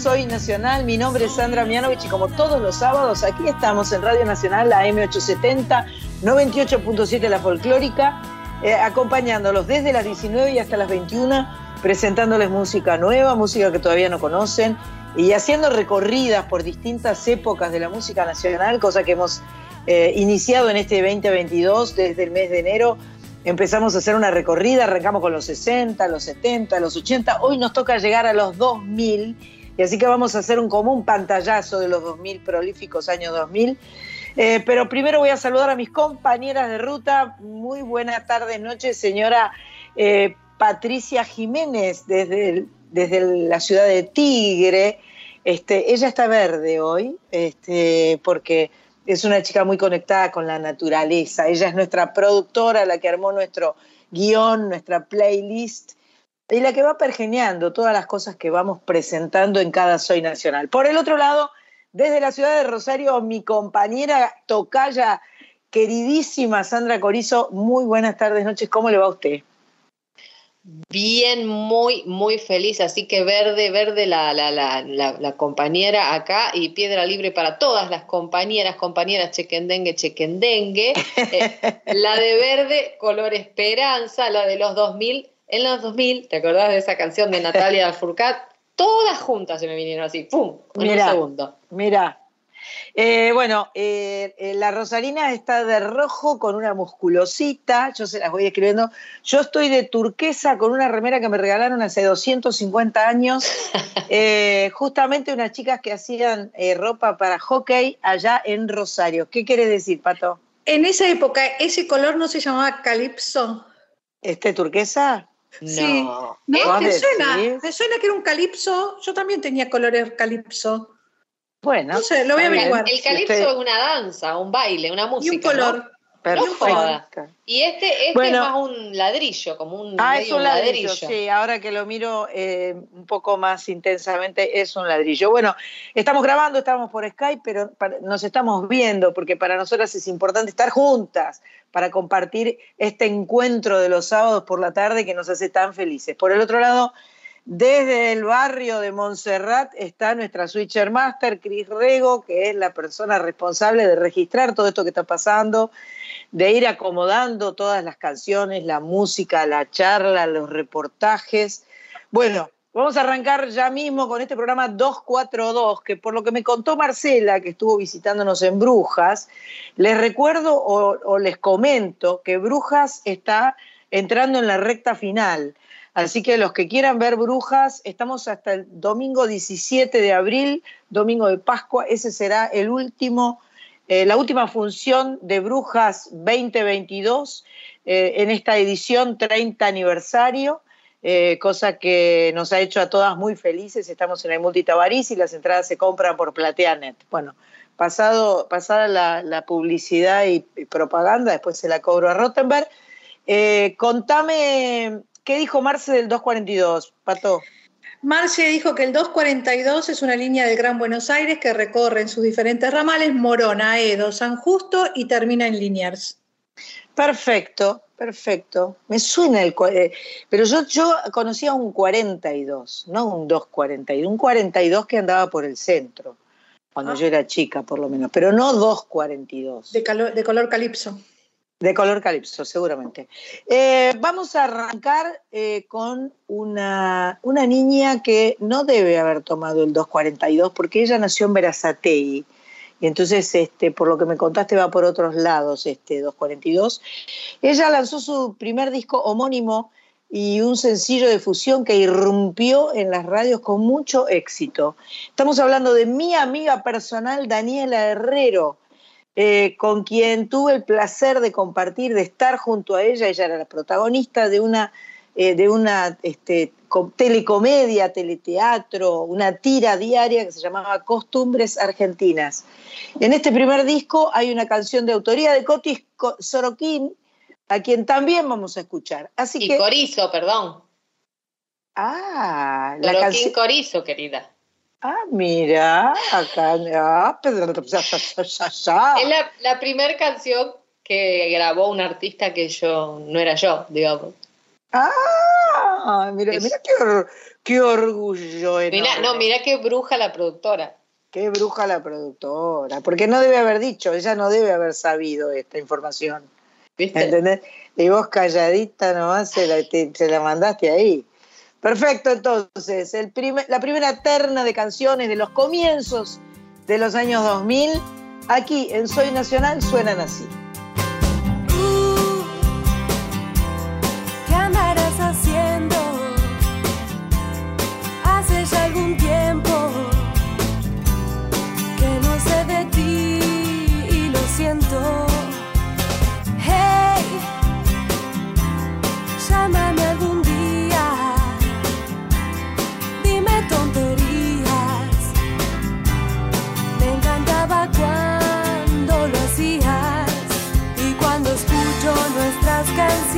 Soy Nacional, mi nombre es Sandra Mianovich y como todos los sábados aquí estamos en Radio Nacional, la M870, 98.7 La Folclórica, eh, acompañándolos desde las 19 y hasta las 21, presentándoles música nueva, música que todavía no conocen y haciendo recorridas por distintas épocas de la música nacional, cosa que hemos eh, iniciado en este 2022 desde el mes de enero. Empezamos a hacer una recorrida, arrancamos con los 60, los 70, los 80, hoy nos toca llegar a los 2000, y así que vamos a hacer un común pantallazo de los 2000, prolíficos años 2000. Eh, pero primero voy a saludar a mis compañeras de ruta. Muy buena tarde, noche, señora eh, Patricia Jiménez, desde, desde la ciudad de Tigre. Este, ella está verde hoy, este, porque es una chica muy conectada con la naturaleza. Ella es nuestra productora, la que armó nuestro guion, nuestra playlist y la que va pergeneando todas las cosas que vamos presentando en cada Soy Nacional. Por el otro lado, desde la ciudad de Rosario, mi compañera tocaya queridísima Sandra Corizo, muy buenas tardes, noches, ¿cómo le va a usted? Bien, muy, muy feliz. Así que verde, verde la, la, la, la, compañera acá y piedra libre para todas las compañeras, compañeras chequendengue, chequendengue. Eh, la de verde, color esperanza, la de los 2000. En los 2000, ¿te acordás de esa canción de Natalia Furcat? Todas juntas se me vinieron así, ¡pum! En Mirá, un segundo. Mira, eh, bueno, eh, eh, la Rosarina está de rojo con una musculosita, yo se las voy escribiendo. Yo estoy de turquesa con una remera que me regalaron hace 250 años, eh, justamente unas chicas que hacían eh, ropa para hockey allá en Rosario. ¿Qué quiere decir, Pato? En esa época, ese color no se llamaba calipso. ¿Este turquesa? Sí. No. No, ¿Vos me suena, me suena que era un calipso. Yo también tenía colores calipso. Bueno, No sé, lo voy a averiguar. El calipso Usted- es una danza, un baile, una Y música. un color. ¿no? Perfecto. No joda. Y este, este Bueno. es más un ladrillo, como un, Ah, medio es un ladrillo, sí, ahora que lo miro eh, un poco más intensamente, es un ladrillo. Bueno, estamos grabando, estamos por Skype, pero para- nos estamos viendo, porque para nosotras es importante estar juntas para compartir este encuentro de los sábados por la tarde que nos hace tan felices. Por el otro lado, desde el barrio de Montserrat está nuestra Switcher Master, Cris Rego, que es la persona responsable de registrar todo esto que está pasando, de ir acomodando todas las canciones, la música, la charla, los reportajes. Bueno, vamos a arrancar ya mismo con este programa 242, que por lo que me contó Marcela, que estuvo visitándonos en Brujas, les recuerdo o, les comento que Brujas está entrando en la recta final. Así que los que quieran ver Brujas, estamos hasta el domingo 17 de abril, domingo de Pascua, ese será el último eh, la última función de Brujas 2022 eh, en esta edición 30 aniversario, eh, cosa que nos ha hecho a todas muy felices. Estamos en el Multitabariz y las entradas se compran por Plateanet. Bueno, pasado, pasada la, publicidad y, propaganda, después se la cobro a Rottenberg. Eh, contame, ¿qué dijo Marce del 242, Pato? Marce dijo que el 242 es una línea del Gran Buenos Aires que recorre en sus diferentes ramales Morona, Edo, San Justo y termina en Liniers. Perfecto, perfecto. Me suena el... eh, pero yo, yo conocía un 42, no un 242, un 42 que andaba por el centro, cuando Ah. yo era chica por lo menos, pero no 242. De, calo- de color calipso. De color calipso, seguramente. Eh, vamos a arrancar eh, con una, una niña que no debe haber tomado el 242 porque ella nació en Verazategui. Y entonces, este, por lo que me contaste, va por otros lados, este 242. Ella lanzó su primer disco homónimo y un sencillo de fusión que irrumpió en las radios con mucho éxito. Estamos hablando de mi amiga personal, Daniela Herrero, eh, con quien tuve el placer de compartir, de estar junto a ella. Ella era la protagonista de una, eh, de una este, telecomedia, teleteatro, una tira diaria que se llamaba Costumbres Argentinas. En este primer disco hay una canción de autoría de Cotis Sorokin, a quien también vamos a escuchar. Así y que, Corizo, perdón. Ah, la canción. Corizo, querida. Ah, mira, acá. Ah, es la, la primera canción que grabó un artista que yo no era yo, digamos. Ah, mira, mira qué, qué orgullo. Mira, no, mira qué bruja la productora. Qué bruja la productora, porque no debe haber dicho, ella no debe haber sabido esta información. ¿Viste? ¿Entendés? Y vos calladita nomás se la, se la mandaste ahí. Perfecto, entonces, el la primera terna de canciones de los comienzos de los años 2000, aquí en Soy Nacional suenan así.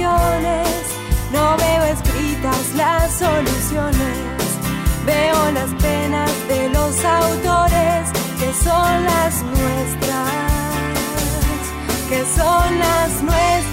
No veo escritas las soluciones, veo las penas de los autores que son las nuestras, que son las nuestras.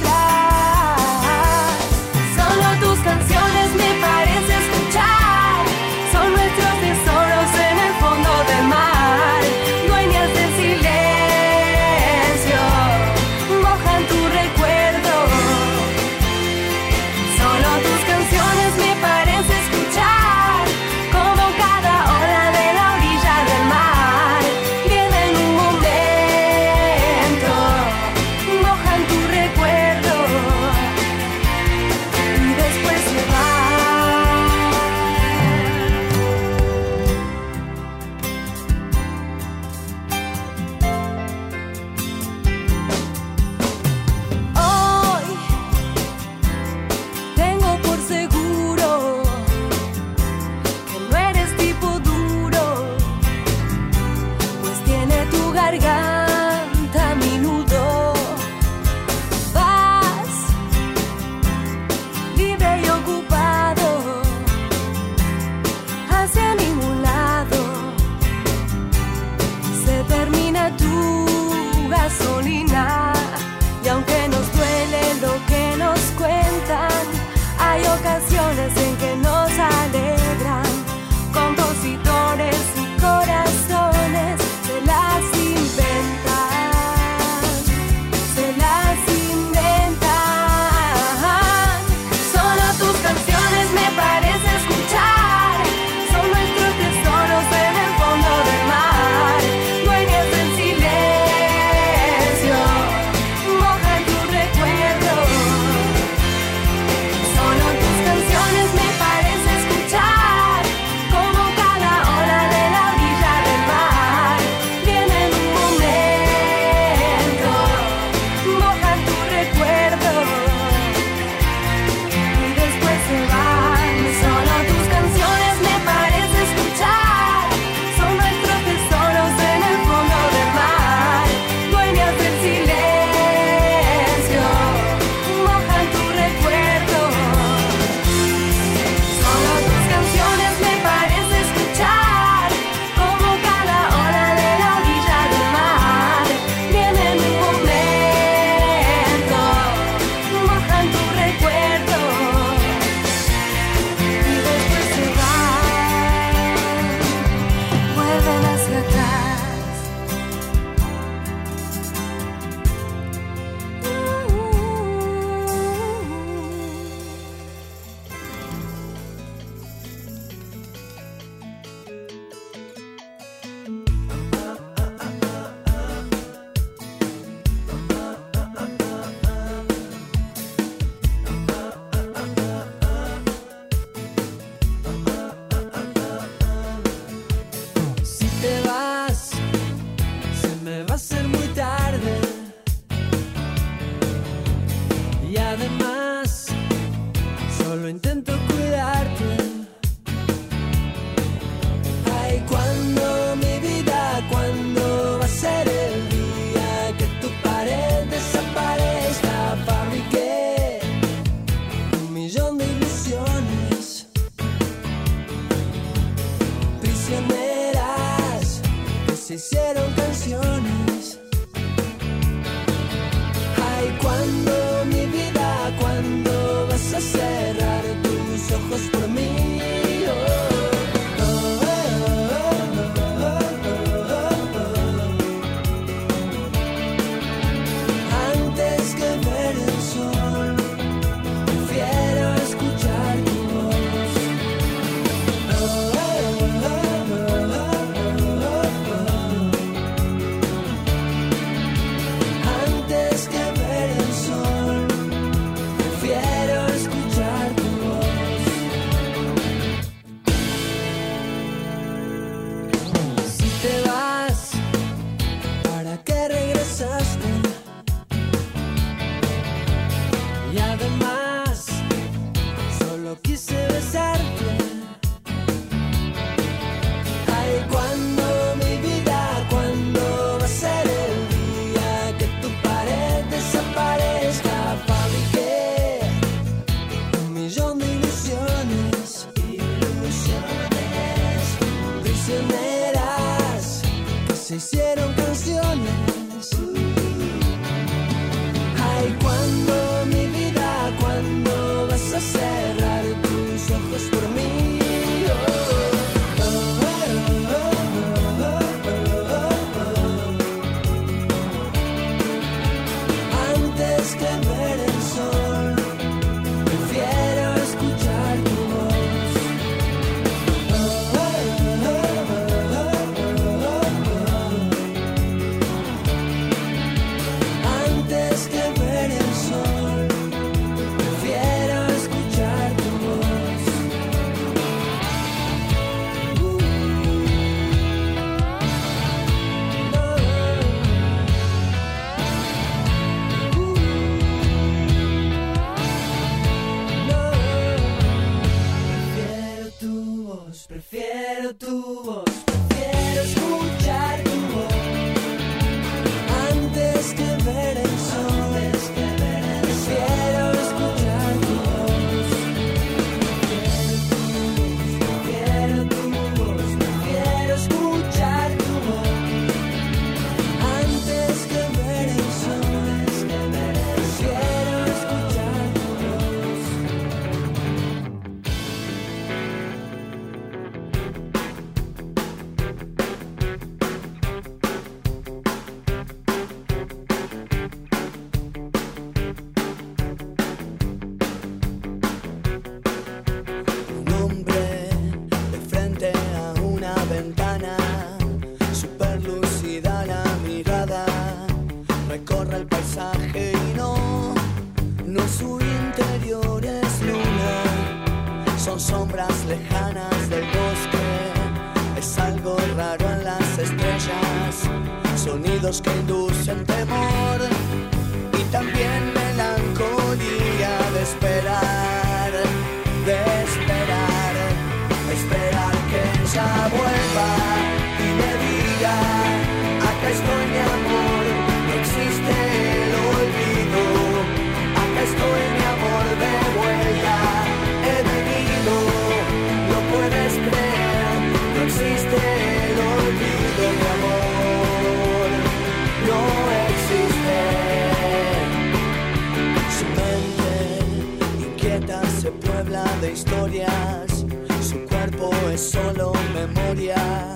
solo memoria,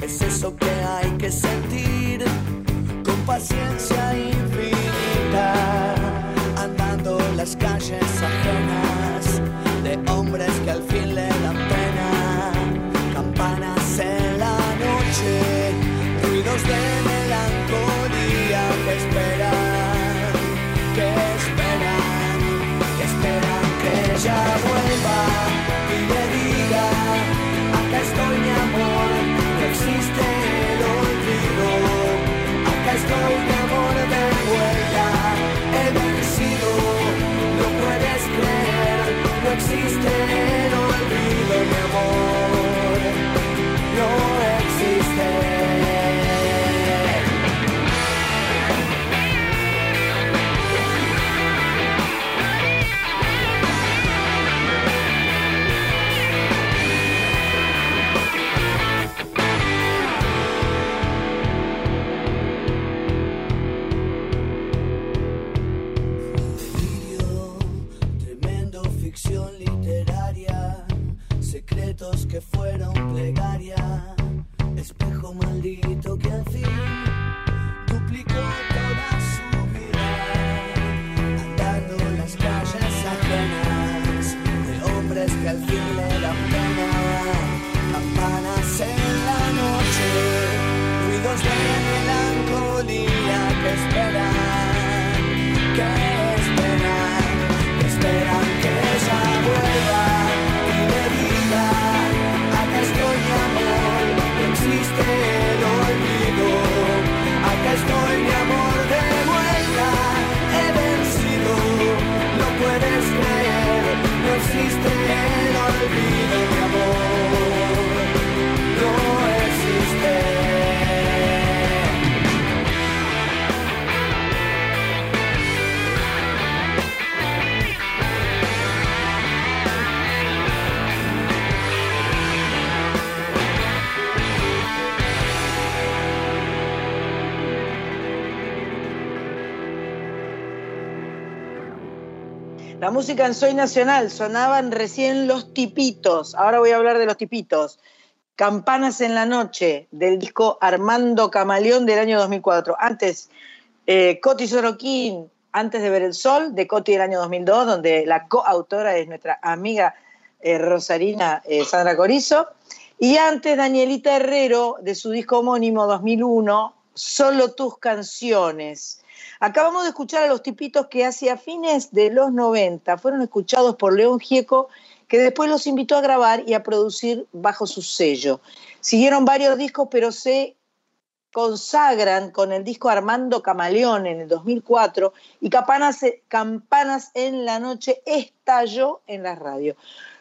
es eso que hay que sentir con paciencia infinita, andando las calles stay La música en Soy Nacional sonaban recién los tipitos. Ahora voy a hablar de los tipitos. Campanas en la noche del disco Armando Camaleón del año 2004. Antes, eh, Coti Soroquín, antes de ver el sol de Coti del año 2002, donde la coautora es nuestra amiga eh, Rosarina eh, Sandra Corizo. Y antes Danielita Herrero de su disco homónimo 2001, Solo tus canciones. Acabamos de escuchar a los tipitos que hacia fines de los 90 fueron escuchados por León Gieco, que después los invitó a grabar y a producir bajo su sello. Siguieron varios discos, pero se consagran con el disco Armando Camaleón en el 2004 y Campanas, Campanas en la Noche estalló en la radio.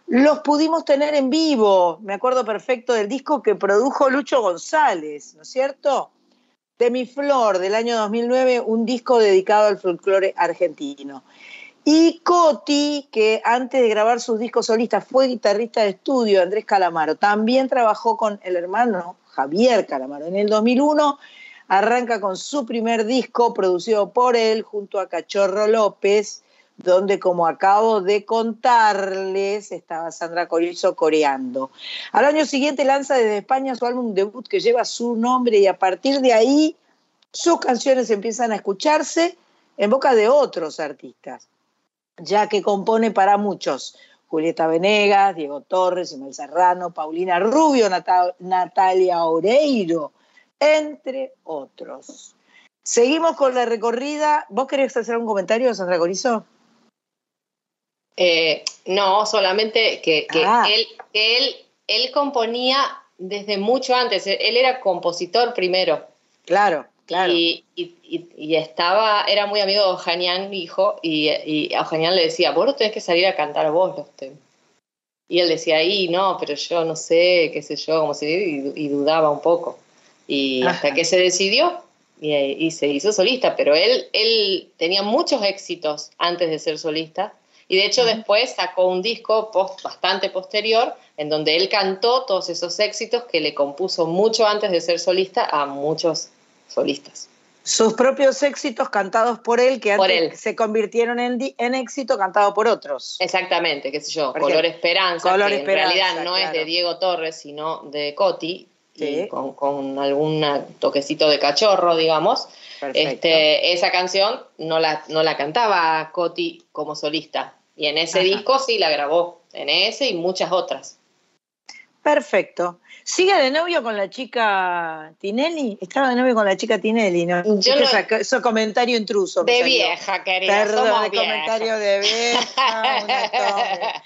Los pudimos tener en vivo, me acuerdo perfecto del disco que produjo Lucho González, ¿no es cierto? Mi flor, del año 2009, un disco dedicado al folclore argentino. Y Coti, que antes de grabar sus discos solistas fue guitarrista de estudio, Andrés Calamaro, también trabajó con el hermano Javier Calamaro. En el 2001 arranca con su primer disco producido por él junto a Cachorro López, donde como acabo de contarles estaba Sandra Corizo coreando. Al año siguiente lanza desde España su álbum debut que lleva su nombre y a partir de ahí sus canciones empiezan a escucharse en boca de otros artistas, ya que compone para muchos. Julieta Venegas, Diego Torres, Ismael Serrano, Paulina Rubio, Nata- Natalia Oreiro, entre otros. Seguimos con la recorrida. ¿Vos querés hacer un comentario, Sandra Corizo? Eh, no, solamente que, que Ah. él, que él, él componía desde mucho antes. Él era compositor primero. Claro, claro. Y, y- y- y estaba, era muy amigo de Ojanian, hijo, y, y a Ojanian le decía, vos no tenés que salir a cantar vos los temas. Y él decía, y no, pero yo no sé, qué sé yo, como si, y, y dudaba un poco. Y Ajá. hasta que se decidió y, y se hizo solista, pero él, él tenía muchos éxitos antes de ser solista. Y de hecho después sacó un disco post, bastante posterior en donde él cantó todos esos éxitos que le compuso mucho antes de ser solista a muchos solistas. Sus propios éxitos cantados por él, que Por antes él. se convirtieron en, en éxito cantado por otros. Exactamente, qué sé yo, Por Color Esperanza, Color que Esperanza, en realidad no es de Diego Torres, sino de Coti, Sí. con, con algún toquecito de cachorro, digamos. Perfecto. Este, esa canción no la, no la cantaba Coti como solista, y en ese Ajá. disco sí la grabó, en ese y muchas otras. Perfecto. ¿Sigue de novio con la chica Tinelli? Estaba de novio con la chica Tinelli, ¿no? Yo no- saca- ese comentario intruso. De vieja, querida, Perdón, somos comentario de vieja.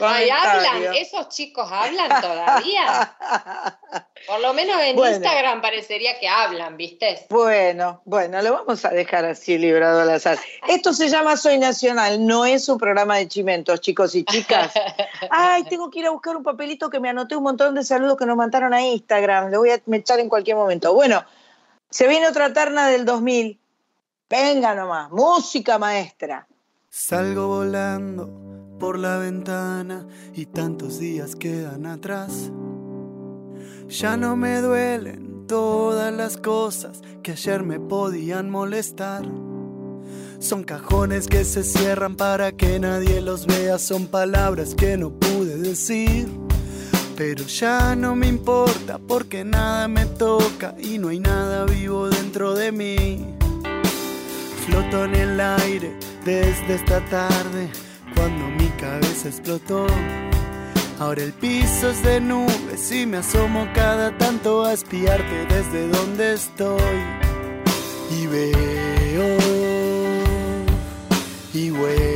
Ay, hablan, esos chicos hablan todavía. Por lo menos en Bueno. Instagram parecería que hablan, ¿viste? Bueno, bueno, lo vamos a dejar así librado al azar. Esto se llama Soy Nacional, no es un programa de chimentos, chicos y chicas. Ay, tengo que ir a buscar un papelito que me anoté un montón de saludos que nos mandaron a Instagram. Lo voy a echar en cualquier momento. Bueno, se viene otra terna del 2000. Venga nomás, música maestra. Salgo volando por la ventana y tantos días quedan atrás. Ya no me duelen todas las cosas que ayer me podían molestar. Son cajones que se cierran para que nadie los vea, son palabras que no pude decir. Pero ya no me importa porque nada me toca y no hay nada vivo dentro de mí. Floto en el aire desde esta tarde cuando mi cabeza explotó. Ahora el piso es de nubes y me asomo cada tanto a espiarte desde donde estoy. Y veo y vuelo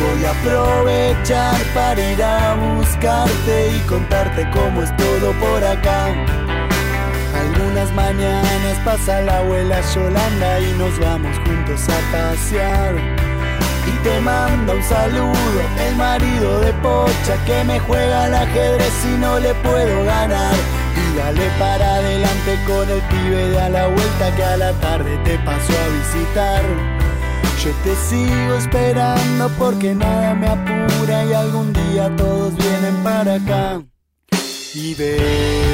Voy a aprovechar para ir a buscarte y contarte cómo es todo por acá. Algunas mañanas pasa la abuela Yolanda y nos vamos juntos a pasear. y te manda un saludo. El marido de Pocha que me juega al ajedrez y no le puedo ganar. Y dale para adelante con el pibe de a la vuelta que a la tarde te pasó a visitar. Yo te sigo esperando porque nada me apura y algún día todos vienen para acá. Y veo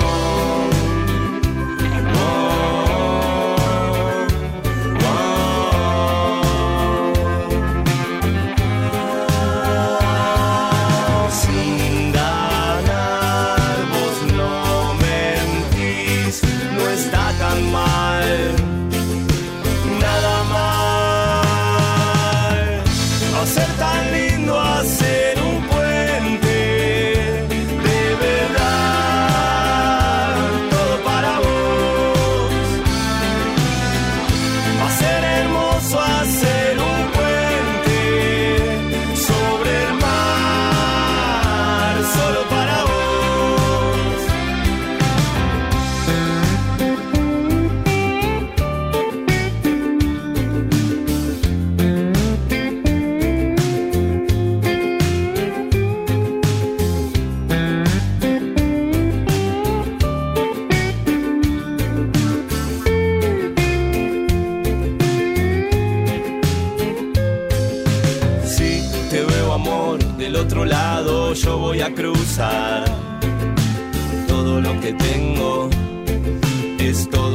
Sin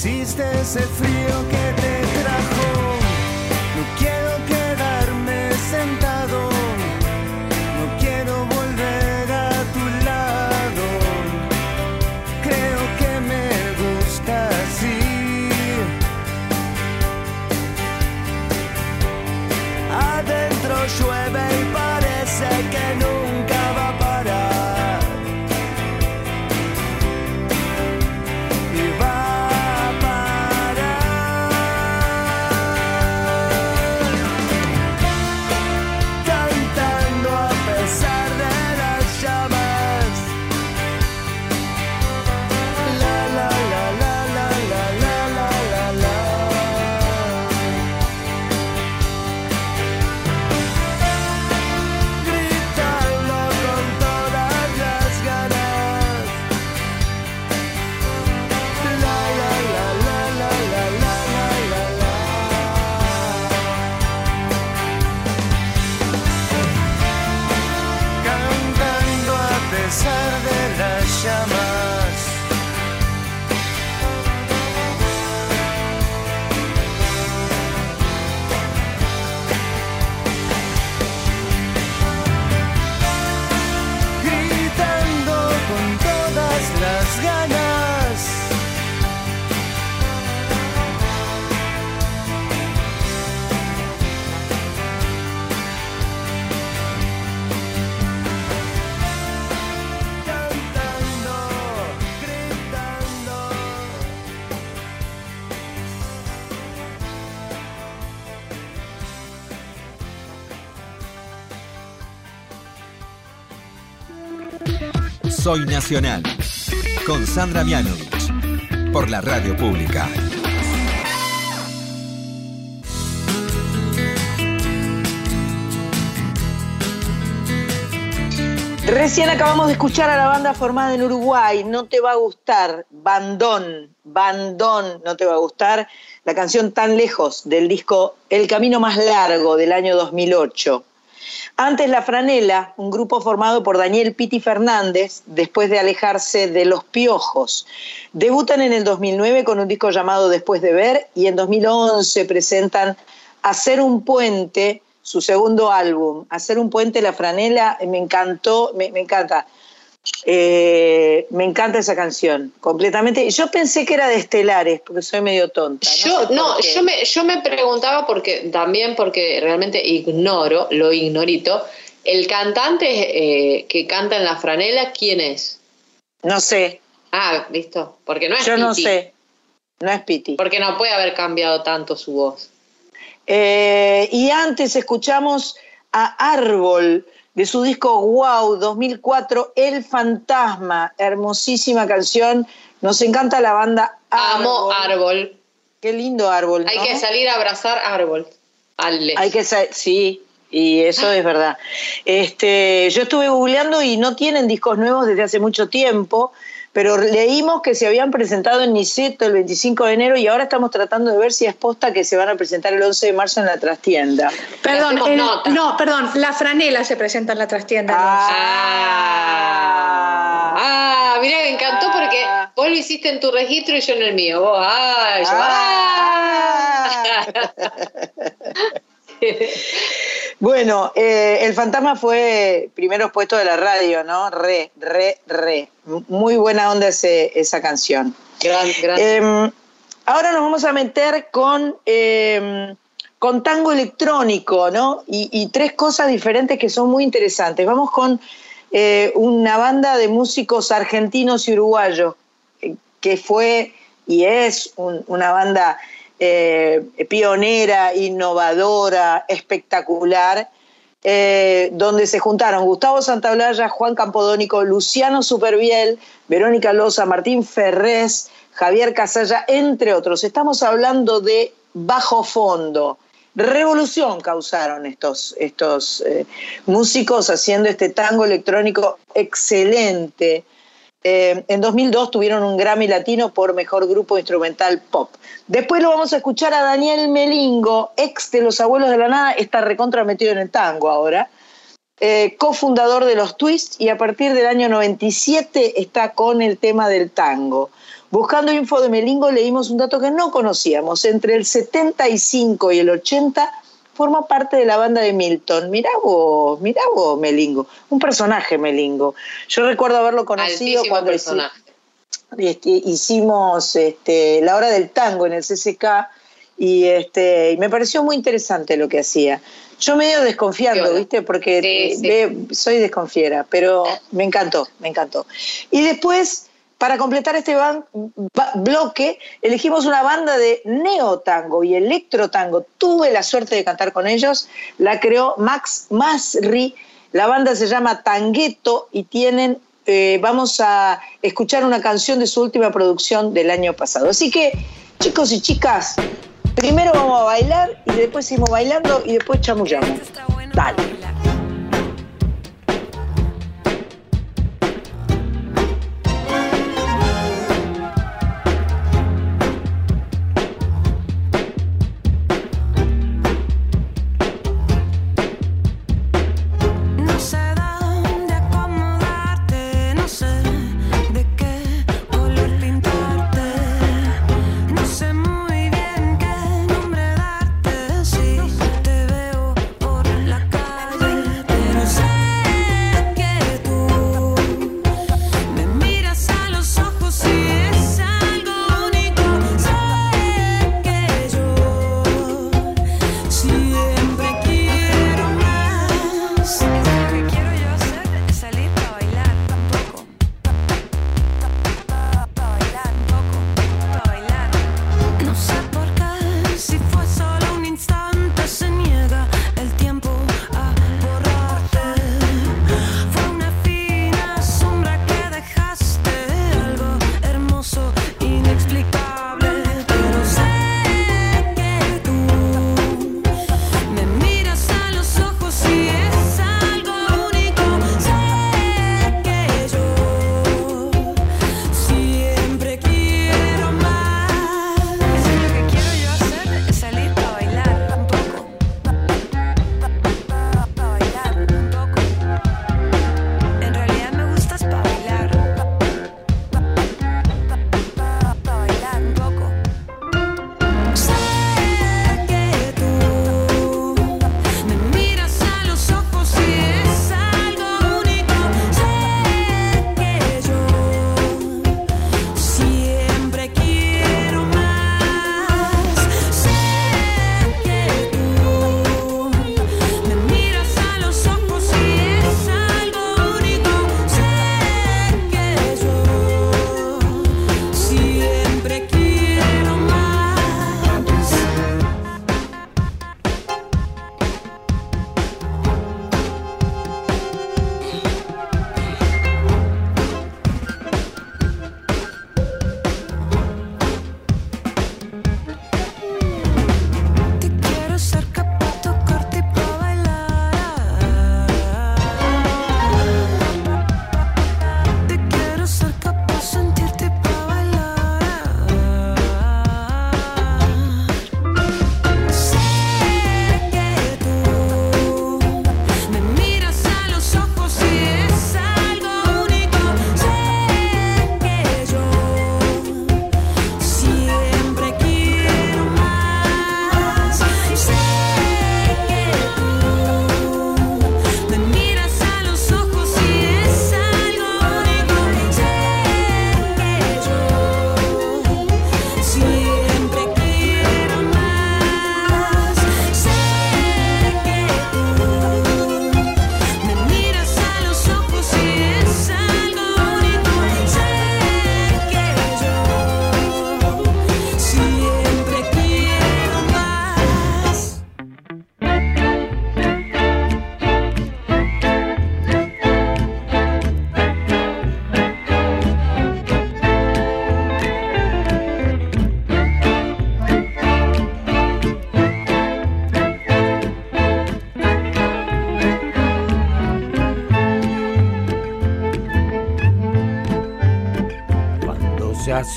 Existe ese frío que Soy Nacional con Sandra Mianovich por la radio pública. Recién acabamos de escuchar a la banda formada en Uruguay, no te va a gustar, Bandón, Bandón, no te va a gustar, la canción tan lejos del disco El Camino Más Largo del año 2008. Antes La Franela, un grupo formado por Daniel Piti Fernández, después de alejarse de Los Piojos. Debutan en el 2009 con un disco llamado Después de Ver y en 2011 presentan Hacer un Puente, su segundo álbum. Hacer un Puente, La Franela, me encantó, me, me encanta. Eh, me encanta esa canción, completamente. Yo pensé que era de Estelares, porque soy medio tonta. Yo, sé por no, yo me, yo me preguntaba porque también porque realmente ignoro, lo ignorito, el cantante eh, que canta en la franela, ¿quién es? No sé, Ah, listo, porque no es yo no sé. No es Piti. Porque no puede haber cambiado tanto su voz. Eh, y antes escuchamos a Árbol de su disco Wow 2004, El Fantasma, hermosísima canción. Nos encanta la banda Árbol. Amo árbol. Qué lindo Árbol. Hay ¿no? que salir a abrazar árbol. Ale. Hay que sí, y eso es verdad. Este, yo estuve googleando y no tienen discos nuevos desde hace mucho tiempo, pero leímos que se habían presentado en Niceto el 25 de enero y ahora estamos tratando de ver si es posta que se van a presentar el 11 de marzo en la trastienda. Perdón, el- no, perdón, la franela se presenta en la trastienda. Ah, ah, mira, me encantó porque vos lo hiciste en tu registro y yo en el mío. Vos, ah, yo, ah. Bueno, eh, El Fantasma fue primeros puesto de la radio, ¿no? Re, re, re. Muy buena onda ese- esa canción. Gran, gran. Eh, ahora nos vamos a meter con, eh, con tango electrónico, ¿no? Y, y tres cosas diferentes que son muy interesantes. Vamos con eh, una banda de músicos argentinos y uruguayos, eh, que fue y es un- una banda eh, pionera, innovadora, espectacular, eh, donde se juntaron Gustavo Santaolalla, Juan Campodónico, Luciano Superviel, Verónica Loza, Martín Ferrés, Javier Casalla, entre otros. Estamos hablando de bajo fondo. Revolución causaron estos, estos eh, músicos haciendo este tango electrónico excelente. Eh, en 2002 tuvieron un Grammy Latino por Mejor Grupo Instrumental Pop. Después lo vamos a escuchar a Daniel Melingo, ex de Los Abuelos de la Nada, está recontra metido en el tango ahora, eh, cofundador de los Twists y a partir del año 97 está con el tema del tango. Buscando info de Melingo leímos un dato que no conocíamos. Entre el 75 y el 80 forma parte de la banda de Milton. Mirá vos, mirá vos, Melingo. Un personaje Melingo. Yo recuerdo haberlo conocido Altísimo cuando personaje. hicimos este, la hora del tango en el CCK y, este, y me pareció muy interesante lo que hacía. Yo medio desconfiando. ¿viste? Porque Sí, sí. ve- soy desconfiera, pero me encantó, me encantó. Y después, para completar este bloque, elegimos una banda de neotango y electrotango. Tuve la suerte de cantar con ellos, la creó Max Masri. La banda se llama Tangueto y tienen eh, vamos a escuchar una canción de su última producción del año pasado. Así que, chicos y chicas, primero vamos a bailar y después seguimos bailando y después chamullamos. Dale.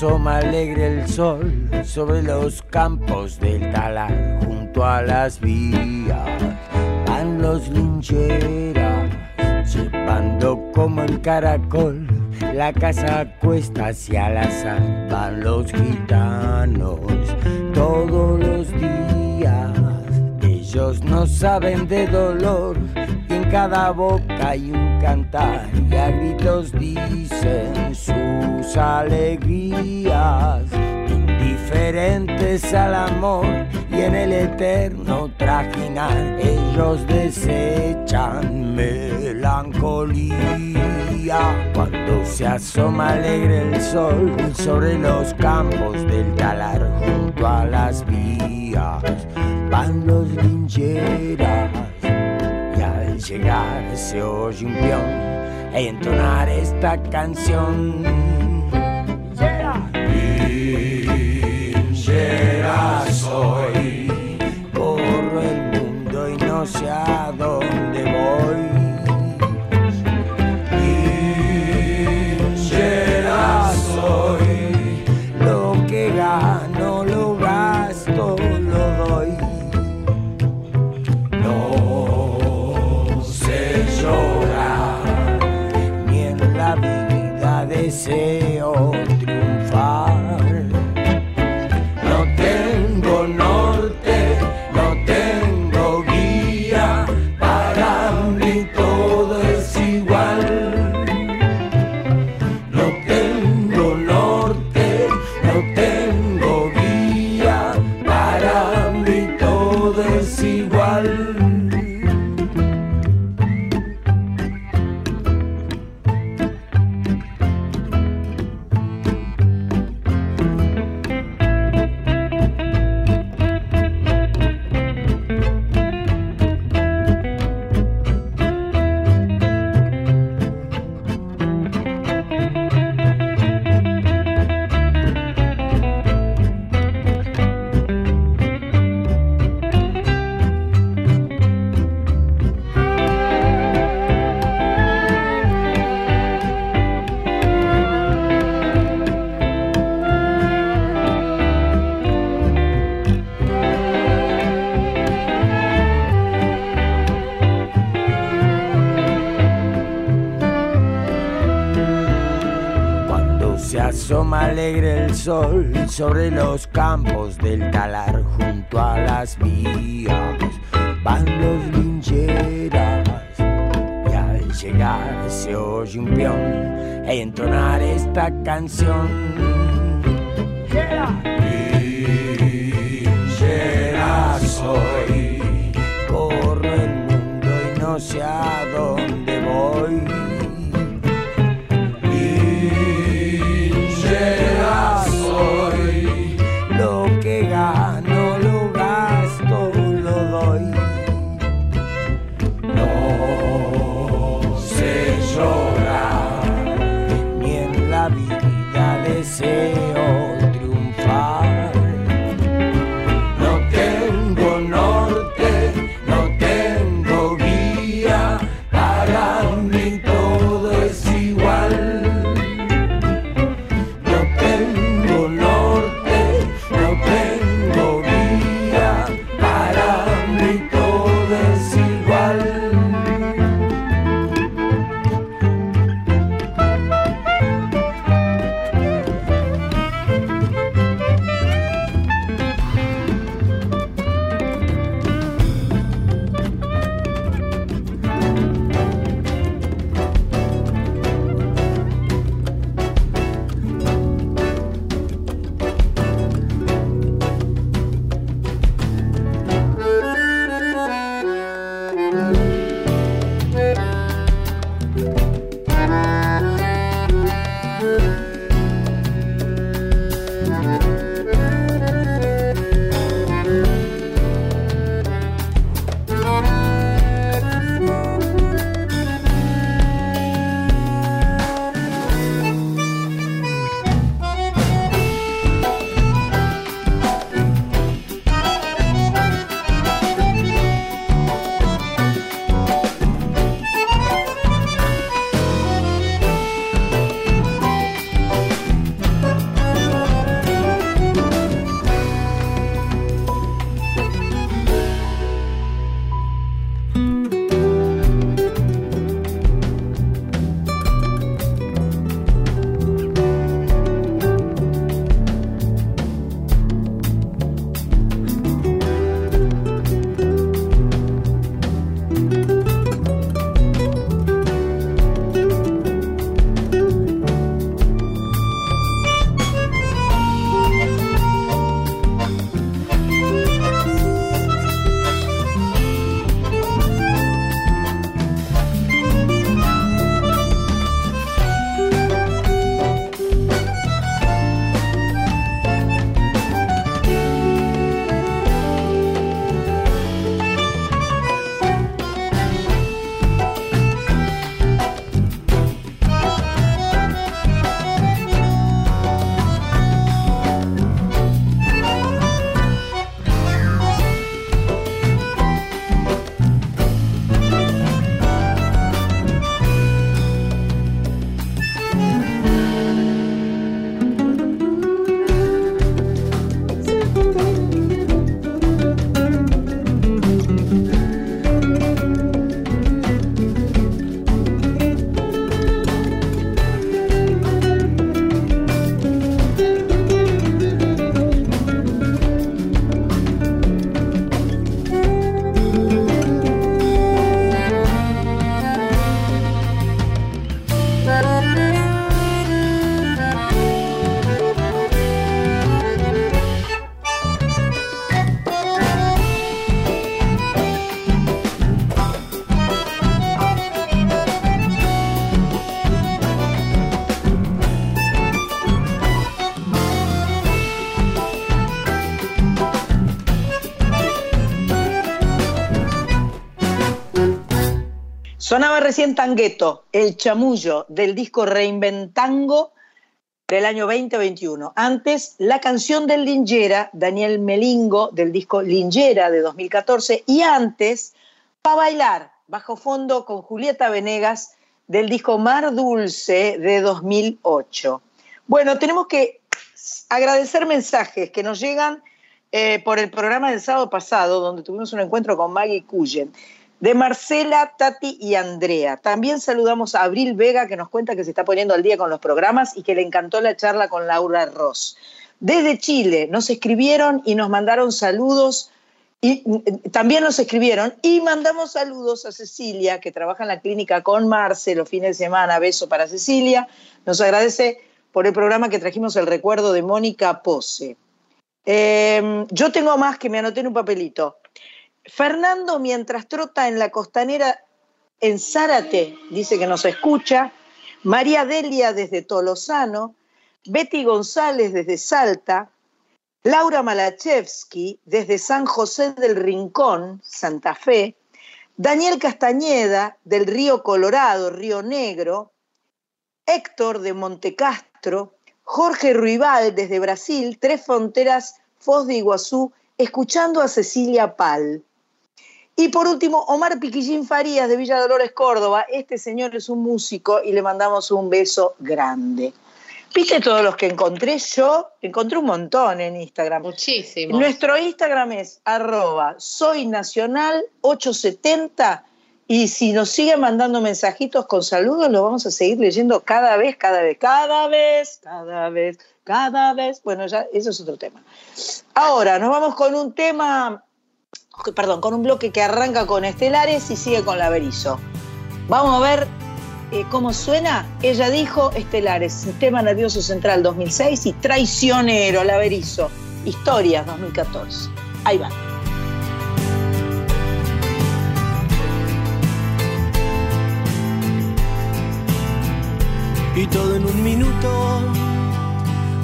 Asoma alegre el sol sobre los campos del talar, junto a las vías, van los lincheras, llevando como el caracol. La casa cuesta hacia el azar, van los gitanos todos los días. Ellos no saben de dolor en cada boca hay un cantar y a gritos dicen alegrías, indiferentes al amor y en el eterno trajinar ellos desechan melancolía. Cuando se asoma alegre el sol sobre los campos del talar junto a las vías, van los lincheras y al llegar se oye un peón entonar esta canción. Sobre los campos del talar junto a las vías, van los lincheras y al llegar se oye un peón entonar esta canción. Tangueto, El Chamullo, del disco Reinventango del año 2021. Antes, la canción del Lingera, Daniel Melingo, del disco Lingera de 2014. Y antes, Pa' Bailar, bajo fondo con Julieta Venegas, del disco Mar Dulce de 2008. Bueno, tenemos que agradecer mensajes que nos llegan eh, por el programa del sábado pasado, donde tuvimos un encuentro con Maggie Cuyen, de Marcela, Tati y Andrea. También saludamos a Abril Vega, que nos cuenta que se está poniendo al día con los programas y que le encantó la charla con Laura Ross. Desde Chile nos escribieron y nos mandaron saludos. Y mm, también nos escribieron y mandamos saludos a Cecilia, que trabaja en la clínica con Marce los fines de semana. Beso para Cecilia. Nos agradece por el programa que trajimos el recuerdo de Mónica Pose. Eh, yo tengo más que me anoté en un papelito. Fernando, mientras trota en la costanera en Zárate, dice que nos escucha. María Delia desde Tolosano. Betty González desde Salta. Laura Malachevsky desde San José del Rincón, Santa Fe. Daniel Castañeda del Río Colorado, Río Negro. Héctor de Montecastro. Jorge Ruibal desde Brasil, Tres Fronteras, Foz de Iguazú, escuchando a Cecilia Pal. Y por último, Omar Piquillín Farías de Villa Dolores, Córdoba. Este señor es un músico y le mandamos un beso grande. ¿Viste todos los que encontré yo? Encontré un montón en Instagram. Muchísimos. Nuestro Instagram es arroba soynacional870 y si nos siguen mandando mensajitos con saludos, los vamos a seguir leyendo cada vez, cada vez, cada vez, cada vez, cada vez. Bueno, ya eso es otro tema. Ahora, nos vamos con un tema, perdón, con un bloque que arranca con Estelares y sigue con Laberizo. Vamos a ver eh, cómo suena. Ella dijo Estelares, Sistema Nervioso Central 2006 y Traicionero, Laberizo, Historias 2014. Ahí va. y todo en un minuto.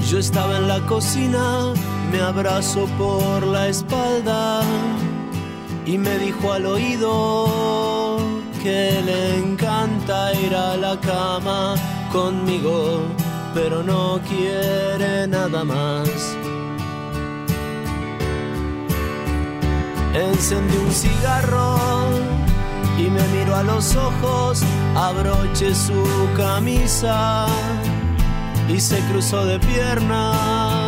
Yo estaba en la cocina, me abrazó por la espalda y me dijo al oído que le encanta ir a la cama conmigo, pero no quiere nada más. Encendí un cigarro y me miró a los ojos, abroché su camisa y se cruzó de piernas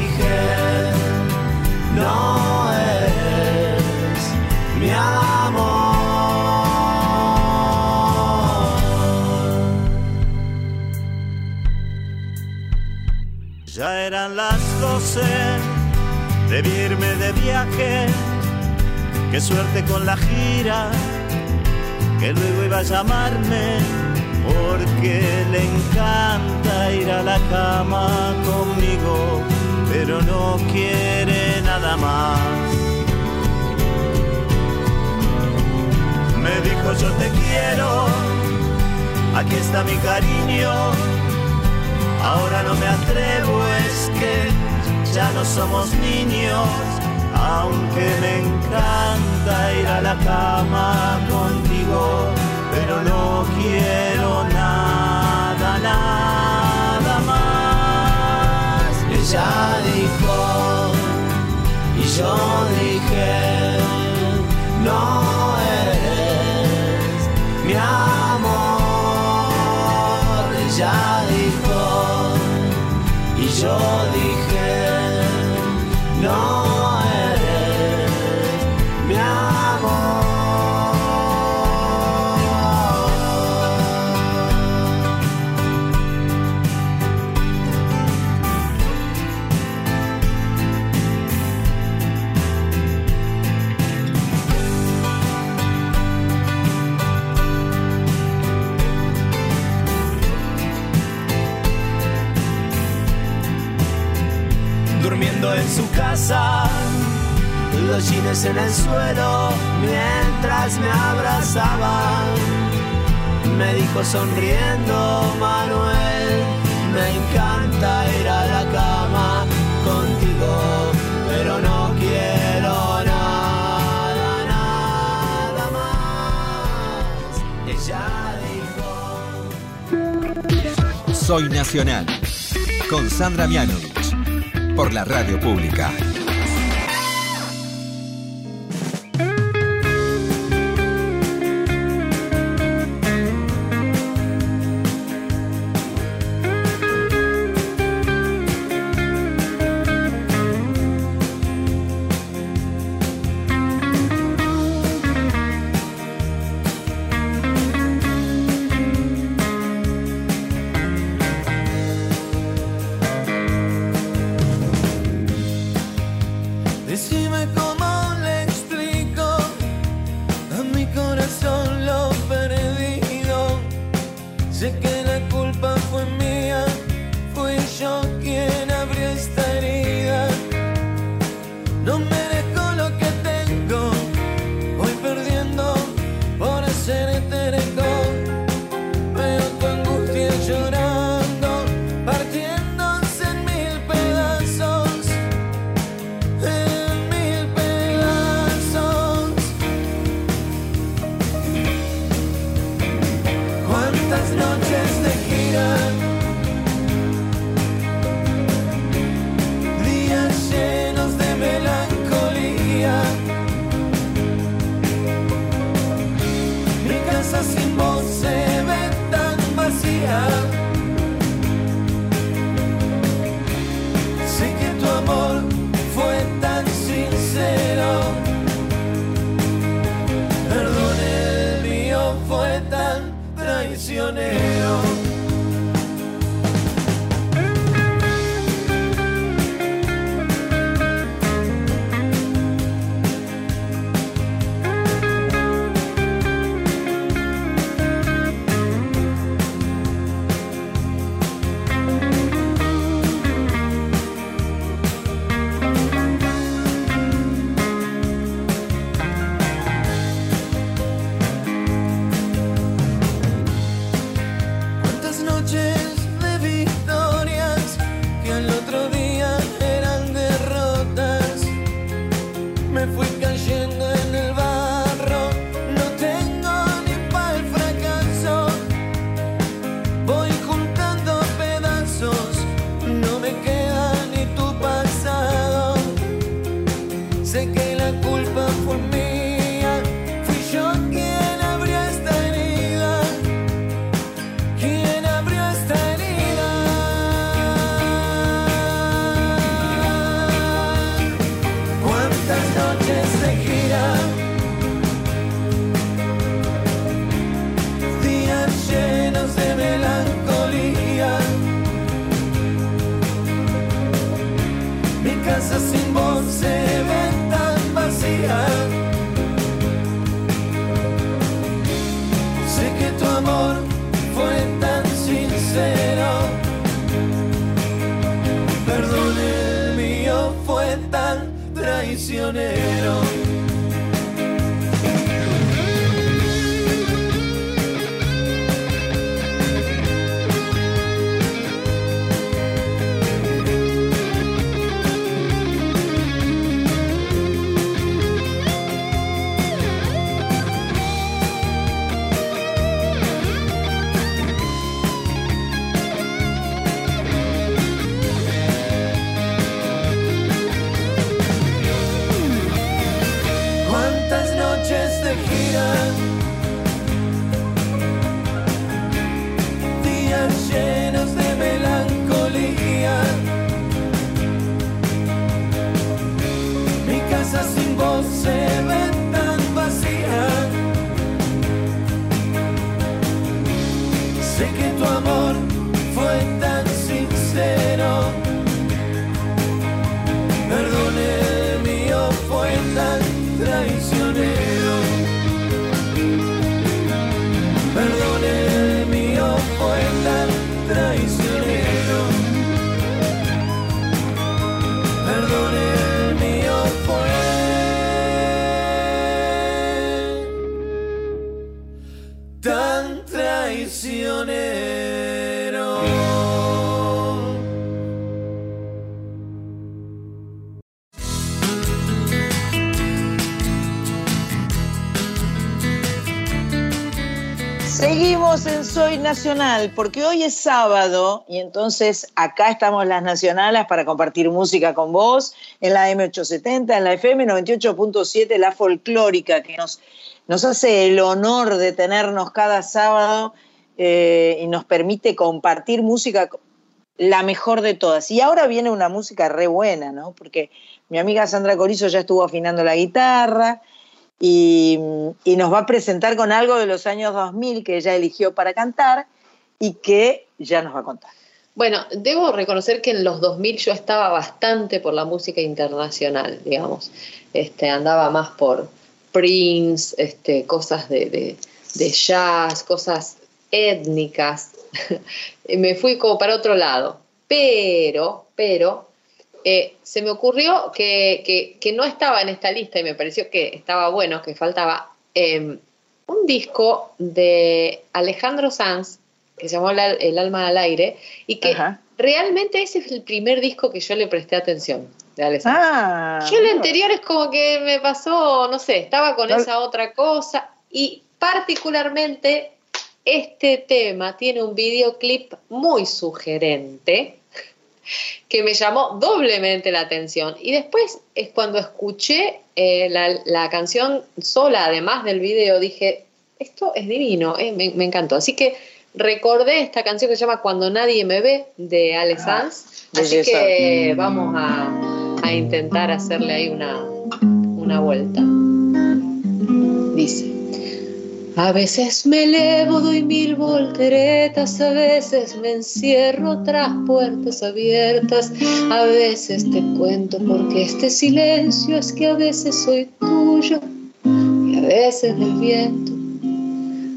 Ya eran las doce, debí irme de viaje, qué suerte con la gira, que luego iba a llamarme porque le encanta ir a la cama conmigo, pero no quiere nada más. Me dijo yo te quiero, aquí está mi cariño, ahora no me atrevo, es que ya no somos niños, aunque me encanta ir a la cama contigo pero no quiero nada, nada más. Ella dijo y yo dije, no eres mi amor. Ella dijo yo dije, no. comiendo en su casa, los jeans en el suelo mientras me abrazaban. Me dijo sonriendo, Manuel, me encanta ir a la cama contigo, pero no quiero nada, nada más. Ella dijo... Soy Nacional, con Sandra Mianovich por la radio pública. tan traicionero. say Nacional, porque hoy es sábado y entonces acá estamos las nacionales para compartir música con vos en la M870, en la FM 98.7, la folclórica, que nos, nos hace el honor de tenernos cada sábado eh, y nos permite compartir música la mejor de todas. Y ahora viene una música re buena, ¿no? Porque mi amiga Sandra Corizo ya estuvo afinando la guitarra y, nos va a presentar con algo de los años 2000 que ella eligió para cantar y que ya nos va a contar. Bueno, debo reconocer que en los 2000 yo estaba bastante por la música internacional, digamos. Este, andaba más por Prince, este, cosas de jazz, cosas étnicas. me fui como para otro lado. Pero, pero, eh, se me ocurrió que, que- que no estaba en esta lista y me pareció que estaba bueno, que faltaba eh, un disco de Alejandro Sanz que se llamó La- El alma al aire y que realmente ese es el primer disco que yo le presté atención de Alejandro. Ah, Yo el anterior es como que me pasó, no sé, estaba con No- esa otra cosa y particularmente este tema tiene un videoclip muy sugerente que me llamó doblemente la atención. Y después es cuando escuché eh, la, la canción sola, además del video, dije, esto es divino, eh, me, me encantó. Así que recordé esta canción que se llama Cuando nadie me ve, de Ale Sanz. Así belleza. que vamos a, a intentar hacerle ahí una, una vuelta. Dice. A veces me elevo, doy mil volteretas, a veces me encierro tras puertas abiertas, a veces te cuento porque este silencio es que a veces soy tuyo y a veces del viento,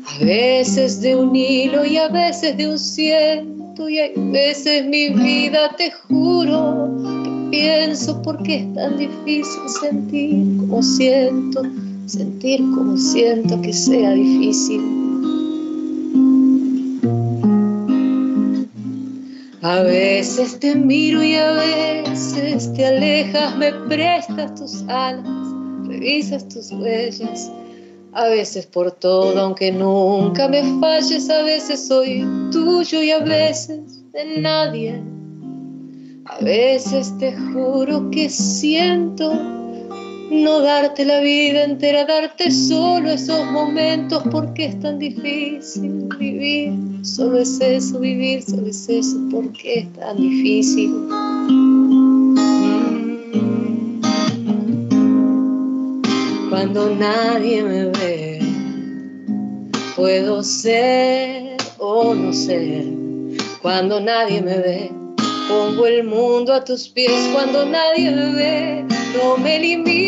a veces de un hilo y a veces de un ciento y hay veces mi vida te juro que pienso porque es tan difícil sentir como siento sentir como siento que sea difícil. A veces te miro y a veces te alejas, me prestas tus alas, revisas tus huellas. A veces por todo, aunque nunca me falles, a veces soy tuyo y a veces de nadie. A veces te juro que siento no darte la vida entera, darte solo esos momentos porque es tan difícil vivir. Solo es eso, vivir, solo es eso porque es tan difícil. Cuando nadie me ve, puedo ser o no ser. Cuando nadie me ve, pongo el mundo a tus pies. Cuando nadie me ve, no me limita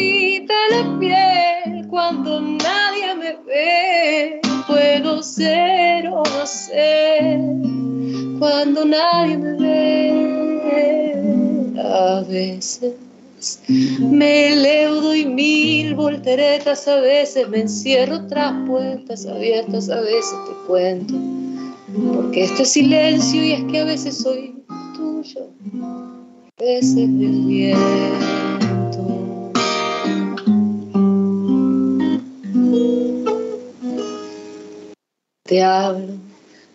Puedo ser o no ser cuando nadie me ve. A veces me elevo, doy mil volteretas, a veces me encierro tras puertas abiertas, a veces te cuento. Porque esto es silencio y es que a veces soy tuyo, a veces del. Te hablo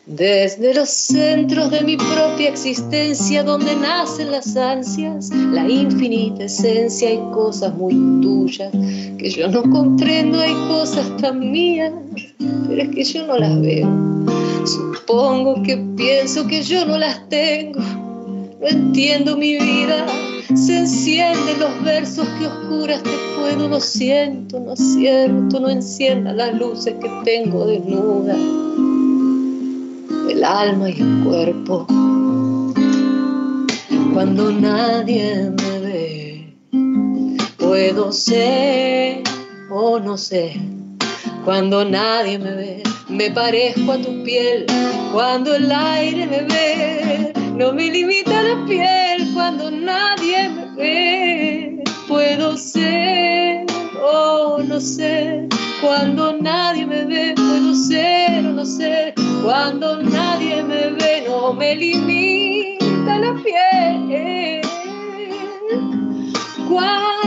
desde los centros de mi propia existencia, donde nacen las ansias, la infinita esencia. Hay cosas muy tuyas que yo no comprendo, hay cosas tan mías, pero es que yo no las veo. Supongo que pienso que yo no las tengo. No entiendo mi vida, se encienden los versos que oscuras te puedo. Lo siento, no es cierto, no encienda las luces que tengo desnudas el alma y el cuerpo. Cuando nadie me ve, puedo ser o no ser. Cuando nadie me ve, me parezco a tu piel. Cuando el aire me ve, no me limita la piel. Cuando nadie me ve, puedo ser o no ser. Cuando nadie me ve, puedo ser o no ser. Cuando nadie me ve, no me limita la piel. Cuando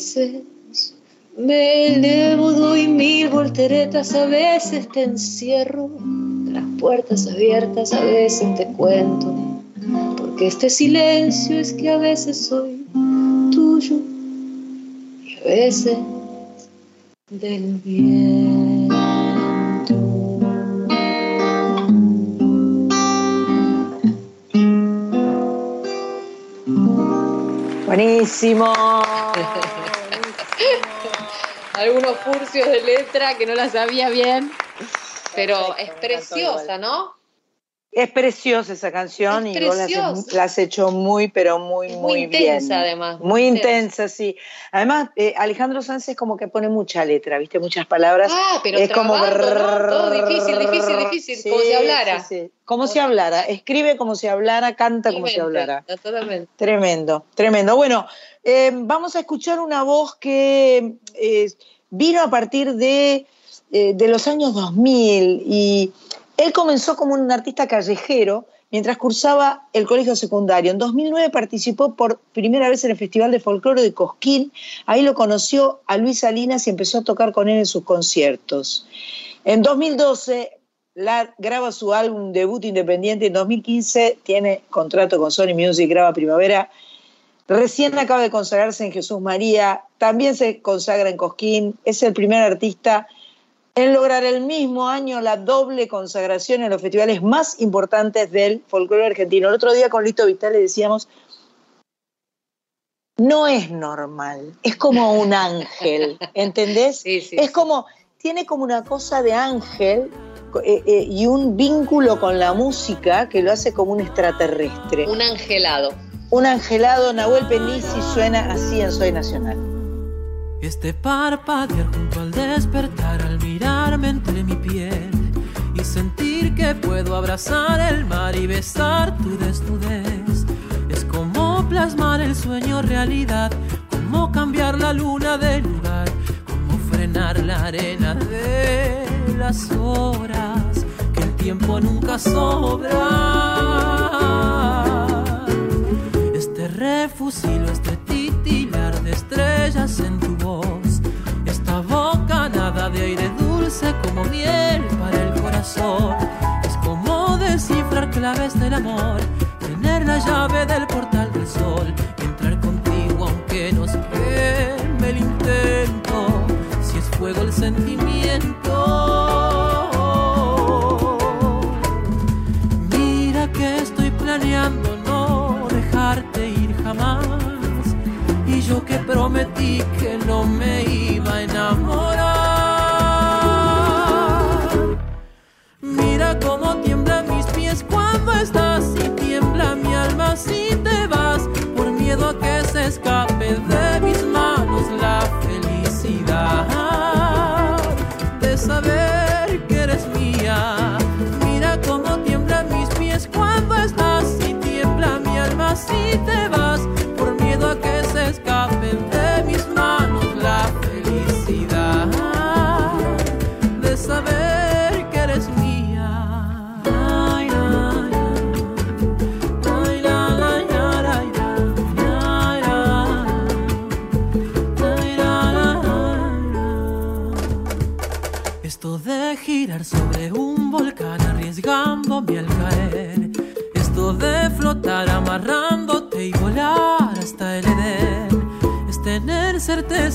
veces me elevo, doy mil volteretas, a veces te encierro, las puertas abiertas, a veces te cuento, porque este silencio es que a veces soy tuyo y a veces del bien. Buenísimo. Algunos furcios de letra que no la sabía bien, pero es preciosa, ¿no? Es preciosa esa canción Es y vos la has, hecho muy, pero muy, muy, muy intensa, bien. además, muy intensa. sí. Además, eh, Alejandro Sanz es como que pone mucha letra, ¿viste? Muchas palabras. Ah, pero es como. Todo difícil, difícil, difícil, como si hablara. sí, sí. Como si hablara. Escribe como si hablara, canta como si hablara. Totalmente. Tremendo, tremendo. Bueno, eh, vamos a escuchar una voz que vino a partir de, eh, de los años 2000 y él comenzó como un artista callejero mientras cursaba el colegio secundario. En 2009 participó por primera vez en el Festival de Folclore de Cosquín. Ahí lo conoció a Luis Salinas y empezó a tocar con él en sus conciertos. En 2012 la- graba su álbum debut independiente. En 2015 tiene contrato con Sony Music, graba Primavera. Recién acaba de consagrarse en Jesús María. También se consagra en Cosquín. Es el primer artista en lograr el mismo año la doble consagración en los festivales más importantes del folclore argentino. El otro día con Lito Vital le decíamos, no es normal, es como un ángel, ¿entendés? Sí, sí, es como, tiene como una cosa de ángel eh, eh, y un vínculo con la música que lo hace como un extraterrestre. Un angelado. Un angelado, Nahuel Penisi suena así en Soy Nacional. Este parpadear junto al despertar, al mirarme entre mi piel y sentir que puedo abrazar el mar y besar tu desnudez. Es como plasmar el sueño realidad, como cambiar la luna de lugar, como frenar la arena de las horas, que el tiempo nunca sobra. Refusilo, este titilar de estrellas en tu voz, esta bocanada de aire dulce como miel para el corazón. Es como descifrar claves del amor, tener la llave del portal del sol, entrar contigo aunque nos queme el intento, si es fuego el sentimiento. Prometí que no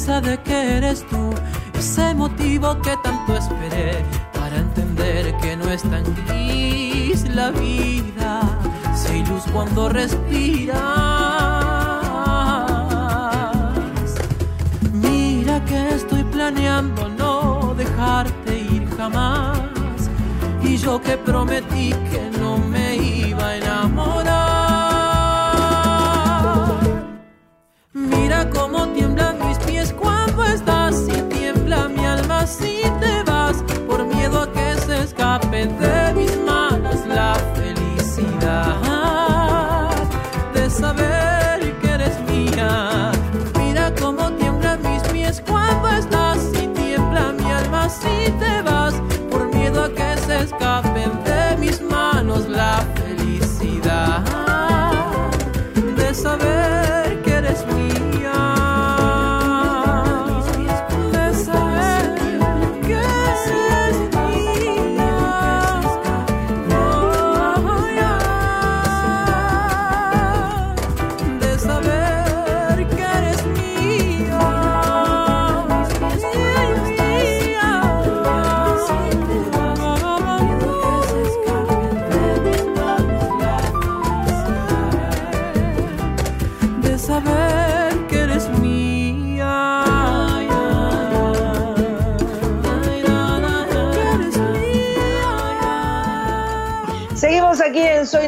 de que eres tú. Ese motivo que tanto esperé para entender que no es tan gris la vida. Si hay luz cuando respiras. Mira que estoy planeando no dejarte ir jamás. Y yo que prometí que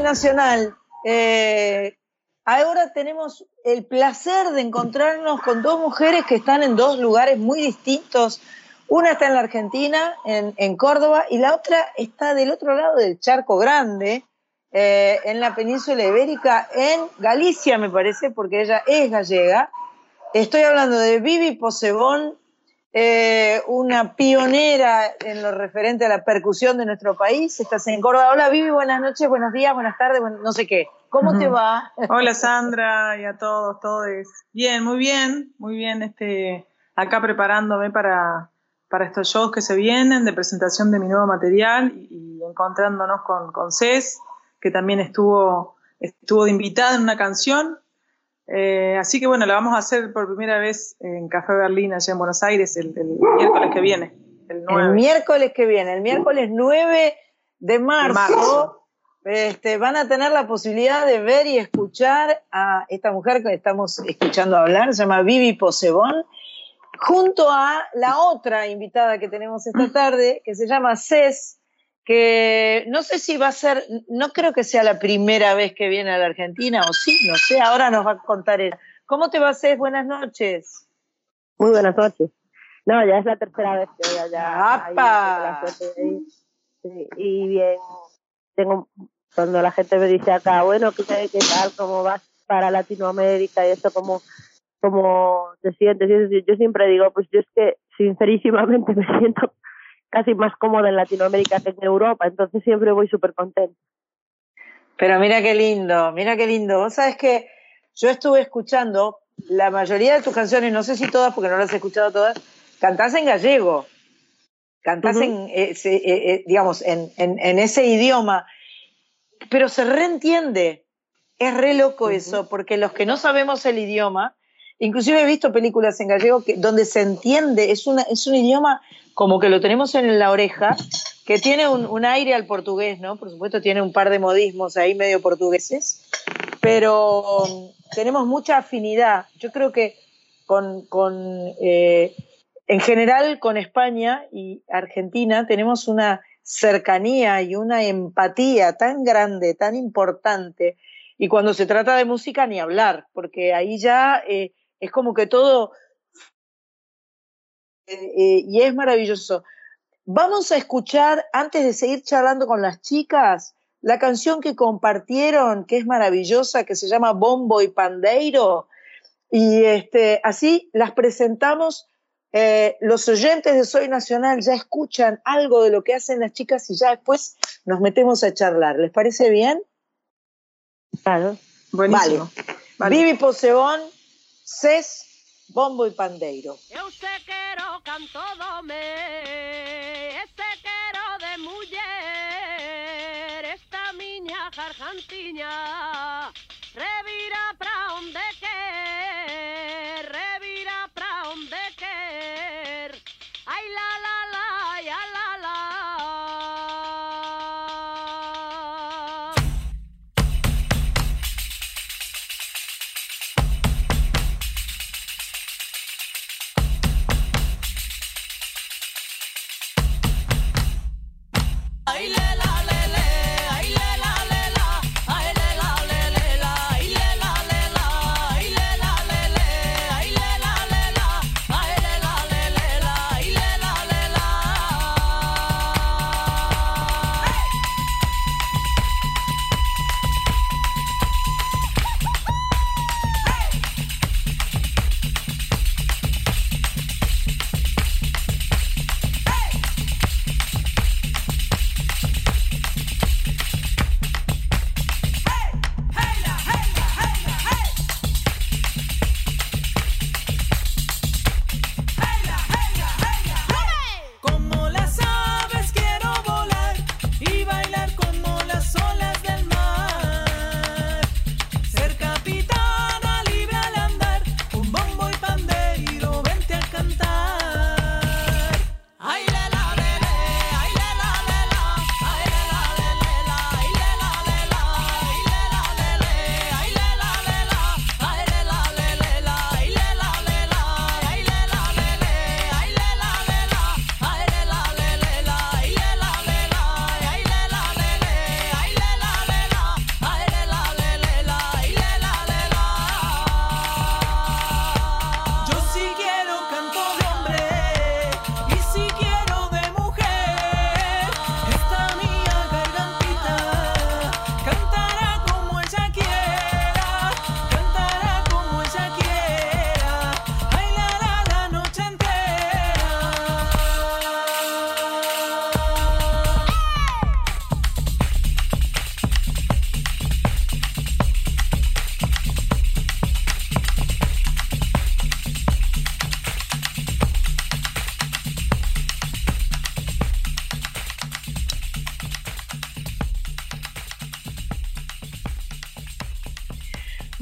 Nacional. Eh, ahora tenemos el placer de encontrarnos con dos mujeres que están en dos lugares muy distintos. Una está en la Argentina, en, Córdoba, y la otra está del otro lado del Charco Grande, eh, en la península ibérica, en Galicia, me parece, porque ella es gallega. Estoy hablando de Vivi Posebón, eh, una pionera en lo referente a la percusión de nuestro país. Estás en Córdoba. Hola Vivi, buenas noches, buenos días, buenas tardes, buen- no sé qué. ¿Cómo te va? Hola Sandra y a todos, todos. Bien, muy bien, muy bien. Este, acá preparándome para, para estos shows que se vienen de presentación de mi nuevo material y, y encontrándonos con, con Cés, que también estuvo, estuvo de invitada en una canción. Eh, así que bueno, la vamos a hacer por primera vez en Café Berlín, allá en Buenos Aires, el, el miércoles que viene, el 9. El miércoles que viene, el miércoles 9 de marzo, marzo. Este, van a tener la posibilidad de ver y escuchar a esta mujer que estamos escuchando hablar, se llama Vivi Posebón, junto a la otra invitada que tenemos esta tarde, que se llama Cés, que no sé si va a ser, no creo que sea la primera vez que viene a la Argentina, o sí, no sé, ahora nos va a contar él. ¿Cómo te va, Cés? Buenas noches. Muy buenas noches. No, ya es la tercera vez que voy allá. ¡Apa! Sí, y bien, tengo, cuando la gente me dice acá, bueno, ¿qué, qué tal? ¿Cómo vas para Latinoamérica? Y esto, ¿cómo, cómo te sientes? Eso, yo siempre digo, pues yo es que sincerísimamente me siento casi más cómoda en Latinoamérica que en Europa, entonces siempre voy súper contenta. Pero mira qué lindo, mira qué lindo. Vos sabés que yo estuve escuchando la mayoría de tus canciones, no sé si todas, porque no las he escuchado todas, cantás en gallego, cantás en, ese, eh, eh, digamos, en, en- en ese idioma, pero se reentiende. Es re loco eso, porque los que no sabemos el idioma, inclusive he visto películas en gallego que, donde se entiende, es, una, es un idioma como que lo tenemos en la oreja, que tiene un, un aire al portugués, ¿no? Por supuesto tiene un par de modismos ahí medio portugueses, pero um, tenemos mucha afinidad. Yo creo que con, con, eh, en general con España y Argentina tenemos una cercanía y una empatía tan grande, tan importante. Y cuando se trata de música, ni hablar, porque ahí ya eh, es como que todo... eh, eh, y es maravilloso. Vamos a escuchar, antes de seguir charlando con las chicas, la canción que compartieron, que es maravillosa, que se llama Bombo y Pandeiro. Y este, así las presentamos. eh, los oyentes de Soy Nacional ya escuchan algo de lo que hacen las chicas y ya después nos metemos a charlar. ¿Les parece bien? Claro. Buenísimo. Vale. Vivi Posebón, Cés, bombo e pandeiro. Eu se quero canto do me, este quero de muller, esta miña gargantiña,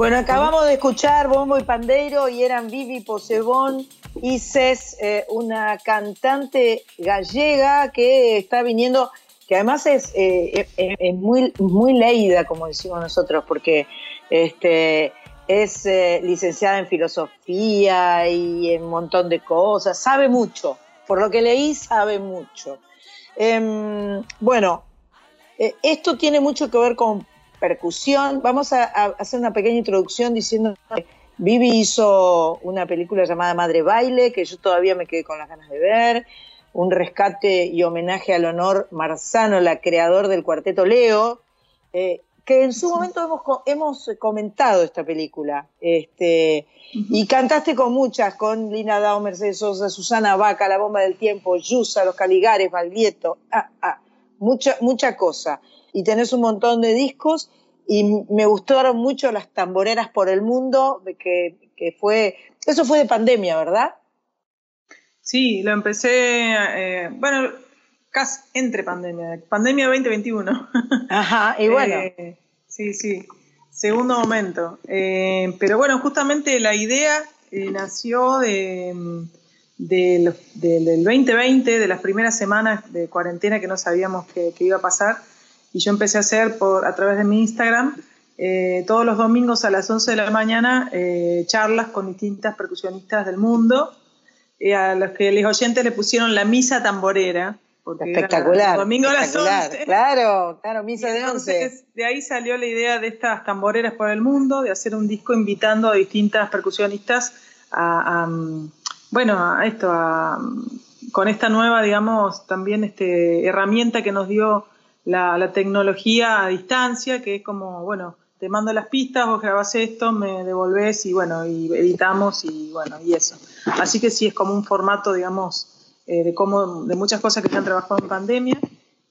Bueno, acabamos de escuchar Bombo y Pandeiro y eran Vivi Posebón y Cés, eh, una cantante gallega que está viniendo, que además es, eh, es- es muy, muy leída, como decimos nosotros, porque este, es eh, licenciada en filosofía y en un montón de cosas, sabe mucho, por lo que leí sabe mucho. Em, bueno, esto tiene mucho que ver con percusión. Vamos a, hacer una pequeña introducción diciendo que Vivi hizo una película llamada Madre Baile, que yo todavía me quedé con las ganas de ver. Un rescate y homenaje al honor Marzano, la creador del cuarteto Leo, eh, que en su momento hemos, hemos comentado esta película. Este, Y cantaste con muchas, con Lina Dao, Mercedes Sosa, Susana Vaca, La Bomba del Tiempo, Yusa, Los Caligares, Valdieto, ah, ah, mucha, mucha cosa. Y tenés un montón de discos y me gustaron mucho las tamboreras por el mundo, que, que fue, eso fue de pandemia, ¿verdad? Sí, lo empecé, eh, bueno, casi entre pandemia, pandemia 2021. Ajá, y bueno. Eh, sí, sí, segundo momento. Eh, pero bueno, justamente la idea nació de, mm, de los- de- del 2020, de las primeras semanas de cuarentena que no sabíamos que, que iba a pasar. Y yo empecé a hacer por, a través de mi Instagram eh, todos los domingos a las 11 de la mañana eh, charlas con distintas percusionistas del mundo, eh, a los que los oyentes le pusieron la misa tamborera. porque era Espectacular. Domingo a las espectacular. 11. Claro, claro, misa de once. Entonces, de ahí salió la idea de estas tamboreras por el mundo, de hacer un disco invitando a distintas percusionistas a, a, bueno, a esto, a, con esta nueva, digamos, también este, herramienta que nos dio la, tecnología a distancia, que es como, bueno, te mando las pistas, vos grabás esto, me devolvés y bueno, y editamos y bueno, y eso. Así que sí, es como un formato, digamos, eh, de, cómo, de muchas cosas que se han trabajado en pandemia.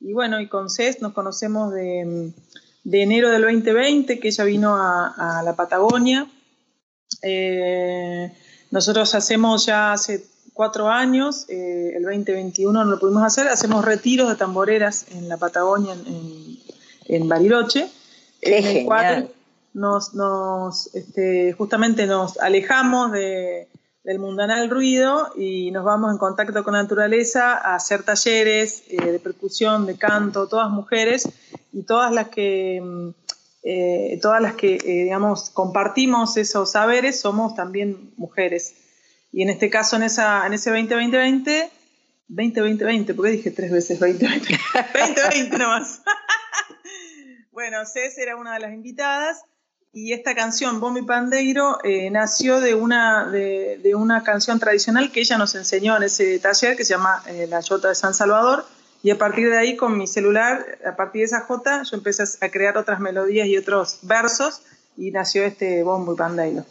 Y bueno, y con CES nos conocemos de, de enero del 2020, que ella vino a, a la Patagonia. Eh, nosotros hacemos ya hace cuatro años, eh, el 2021 no lo pudimos hacer, hacemos retiros de tamboreras en la Patagonia, en, en, en Bariloche, Qué en el cual nos, nos, este, justamente nos alejamos de, del mundanal ruido y nos vamos en contacto con la naturaleza a hacer talleres eh, de percusión, de canto, todas mujeres y todas las que, mm, eh, todas las que eh, digamos, compartimos esos saberes somos también mujeres. Y en este caso, en, esa, en ese 2020, 2020, ¿por qué dije tres veces 2020? 2020 nomás. bueno, Cés era una de las invitadas y esta canción, Bombi Pandeiro, eh, nació de una, de, de una canción tradicional que ella nos enseñó en ese taller que se llama eh, La Jota de San Salvador. Y a partir de ahí, con mi celular, a partir de esa Jota, yo empecé a crear otras melodías y otros versos y nació este Bombo y Pandeiro.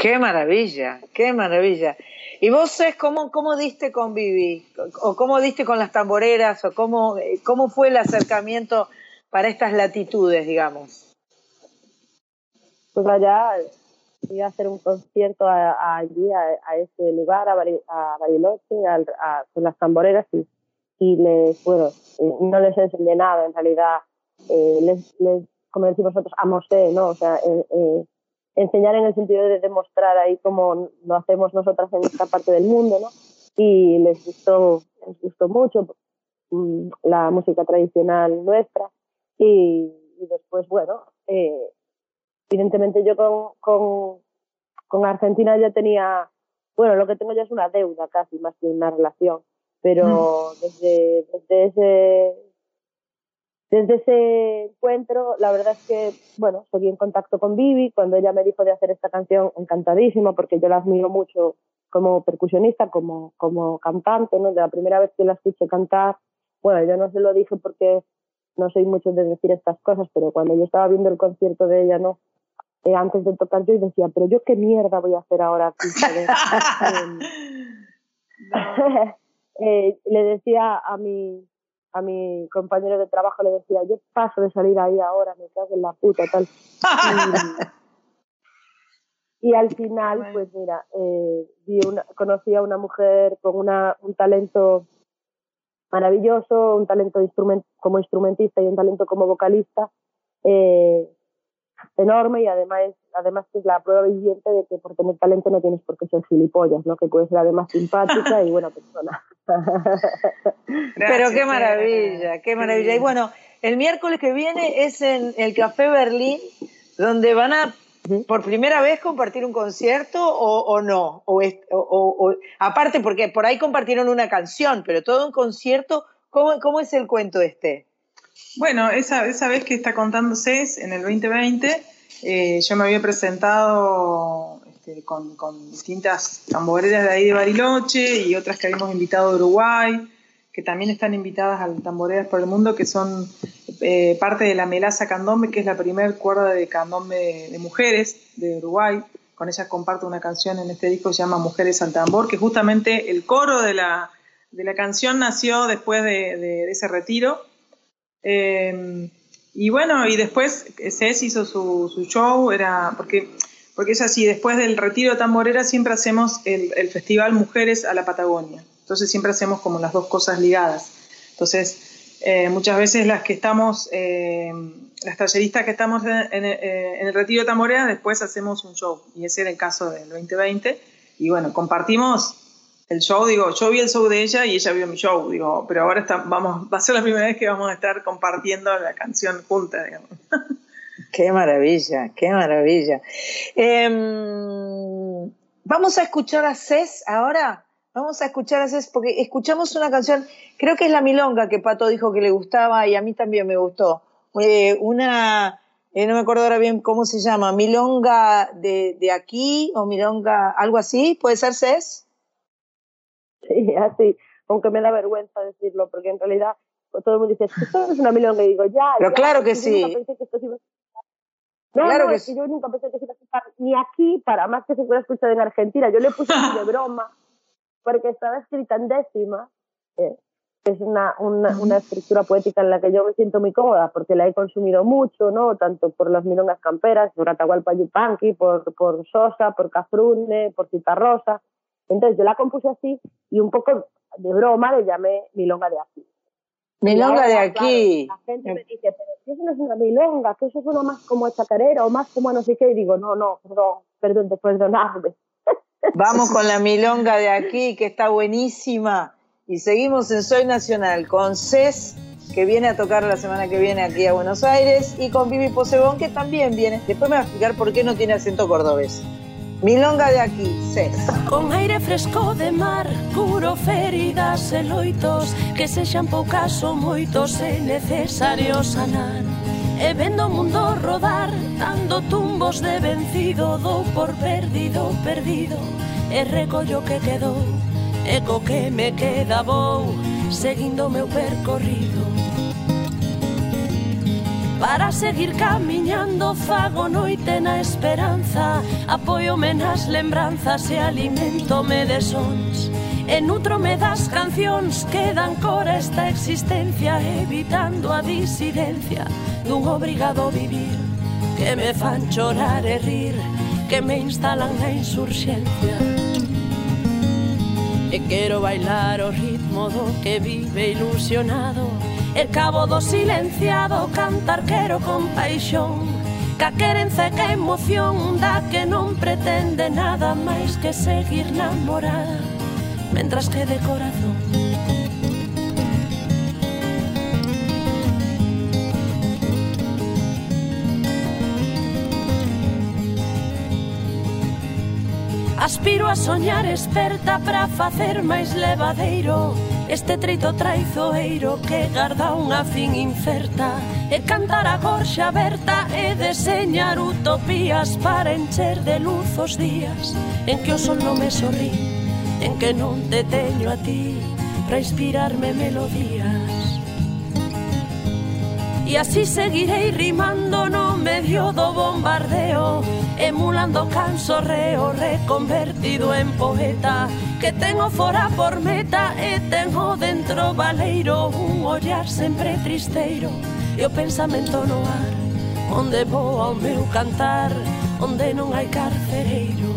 Qué maravilla, qué maravilla. ¿Y vos, Cés, cómo, cómo diste con Vivi? ¿O cómo diste con las tamboreras? ¿O cómo, eh, cómo fue el acercamiento para estas latitudes, digamos? Pues allá iba a hacer un concierto a- a- allí, a, a ese lugar, a, Bari- a Bariloche, con las tamboreras y, les, bueno, no les enseñé nada, en realidad, eh, les, como decimos nosotros, amosé, ¿no? O sea, eh, enseñar en el sentido de demostrar ahí cómo lo hacemos nosotras en esta parte del mundo, ¿no? Y les gustó, les gustó mucho mm, la música tradicional nuestra y, y después, bueno, eh, evidentemente yo con, con, con Argentina ya tenía, bueno, lo que tengo ya es una deuda casi, más que una relación, pero desde, desde ese desde ese encuentro, la verdad es que, bueno, seguí en contacto con Vivi. Cuando ella me dijo de hacer esta canción, encantadísima, porque yo la admiro mucho como percusionista, como, como cantante, ¿no? De la primera vez que la escuché cantar, bueno, yo no se lo dije porque no soy mucho de decir estas cosas, pero cuando yo estaba viendo el concierto de ella, ¿no? Eh, antes de tocar yo y decía, pero yo qué mierda voy a hacer ahora aquí. joder?". Em, eh, le decía a mi, a mi compañero de trabajo, le decía, yo paso de salir ahí ahora, me cago en la puta, tal. Y, y al final, pues mira, eh, vi una, conocí a una mujer con una, un talento maravilloso, un talento de instrument, como instrumentista y un talento como vocalista, eh, enorme y además además que es la prueba viviente de que por tener talento no tienes por qué ser gilipollas, ¿no? Que puedes ser además simpática y buena persona. Pero qué maravilla, qué maravilla. Y bueno, el miércoles que viene es en el Café Berlín, donde van a por primera vez compartir un concierto o, o no. O, aparte, porque por ahí compartieron una canción, pero todo un concierto, ¿cómo, cómo es el cuento este? Bueno, esa, esa vez que está contando CES en el 2020, eh, yo me había presentado este, con, distintas tamboreras de ahí de Bariloche y otras que habíamos invitado de Uruguay, que también están invitadas al Tamboreras por el Mundo, que son eh, parte de la Melaza Candombe, que es la primer cuerda de candombe de mujeres de Uruguay. Con ellas comparto una canción en este disco que se llama Mujeres al Tambor, que justamente el coro de la, de la canción nació después de- ese retiro. Eh, y bueno, y después Cés hizo su, su show, era porque, porque es así, después del retiro de tamborera siempre hacemos el, el festival Mujeres a la Patagonia. Entonces siempre hacemos como las dos cosas ligadas. Entonces, eh, muchas veces las que estamos, eh, las talleristas que estamos en, en- eh, en el retiro de tamborera, después hacemos un show. Y ese era el caso del 2020. Y bueno, compartimos el show, digo, yo vi el show de ella y ella vio mi show, digo, pero ahora está, vamos, va a ser la primera vez que vamos a estar compartiendo la canción juntas, digamos. Qué maravilla, qué maravilla. Em, vamos a escuchar a Cés ahora. Vamos a escuchar a Cés porque escuchamos una canción, creo que es la milonga que Pato dijo que le gustaba y a mí también me gustó. Eh, una, eh, no me acuerdo ahora bien cómo se llama, milonga de, de aquí o milonga, algo así, ¿puede ser Cés? Sí, así, aunque me da vergüenza decirlo, porque en realidad todo el mundo dice, "Es que esto es una milonga, y digo, ya, Pero ya, claro que sí. pensé que esto se iba a escuchar. No, Claro no, que es sí. que yo nunca pensé que se iba a escuchar ni aquí, para más que se fuera escuchado en Argentina. Yo le puse así de broma, porque estaba escrita en décima, eh, que es una, una, una estructura poética en la que yo me siento muy cómoda, porque la he consumido mucho, ¿no? Tanto por las milongas camperas, por Atahualpa Yupanqui, por, por Sosa, por Cafrune, por Citarrosa. Entonces yo la compuse así y un poco de broma le llamé milonga de aquí. Milonga de aquí. claro, la gente me dice, pero si eso no es una milonga, que eso suena más como a chacarera o más como a no sé qué. Y digo, no, no, perdón, perdón, de perdonarme. Vamos con la milonga de aquí, que está buenísima. Y seguimos en Soy Nacional con Cés, que viene a tocar la semana que viene aquí a Buenos Aires, y con Vivi Posebón, que también viene. Después me va a explicar por qué no tiene acento cordobés. Milonga de aquí, ses. Con aire fresco de mar, curo feridas e loitos Que sexan poucas ou moitos e necesario sanar. E vendo o mundo rodar, dando tumbos de vencido Dou por perdido, perdido, e recollo que quedou E co que me queda vou, seguindo meu percorrido. Para seguir camiñando fago noite na esperanza. Apoiome nas lembranzas e alimentome de sons. E nutrome das cancións que dan cor a esta existencia Evitando a disidencia dun obrigado vivir. Que me fan chorar e rir Que me instalan na insurxencia. Eh, e quero bailar o ritmo do que vive ilusionado. E cabo do silenciado cantar quero con paixón. Ca querenza e ca emoción da que non pretende nada máis que seguir namorada Mentras que de corazón Aspiro a soñar esperta para facer máis levadeiro. Este treito traizoeiro que garda unha fin incerta. E cantar a gorxa aberta e deseñar utopías Para encher de luz os días en que o sol non me sorrí En que non te teño a ti para inspirarme melodías. E así seguirei rimando no medio do bombardeo emulando canso reo reconvertido en poeta que tengo fora por meta e tengo dentro valeiro un ollar sempre tristeiro e o pensamento no ar onde vou ao meu cantar onde non hai carcereiro.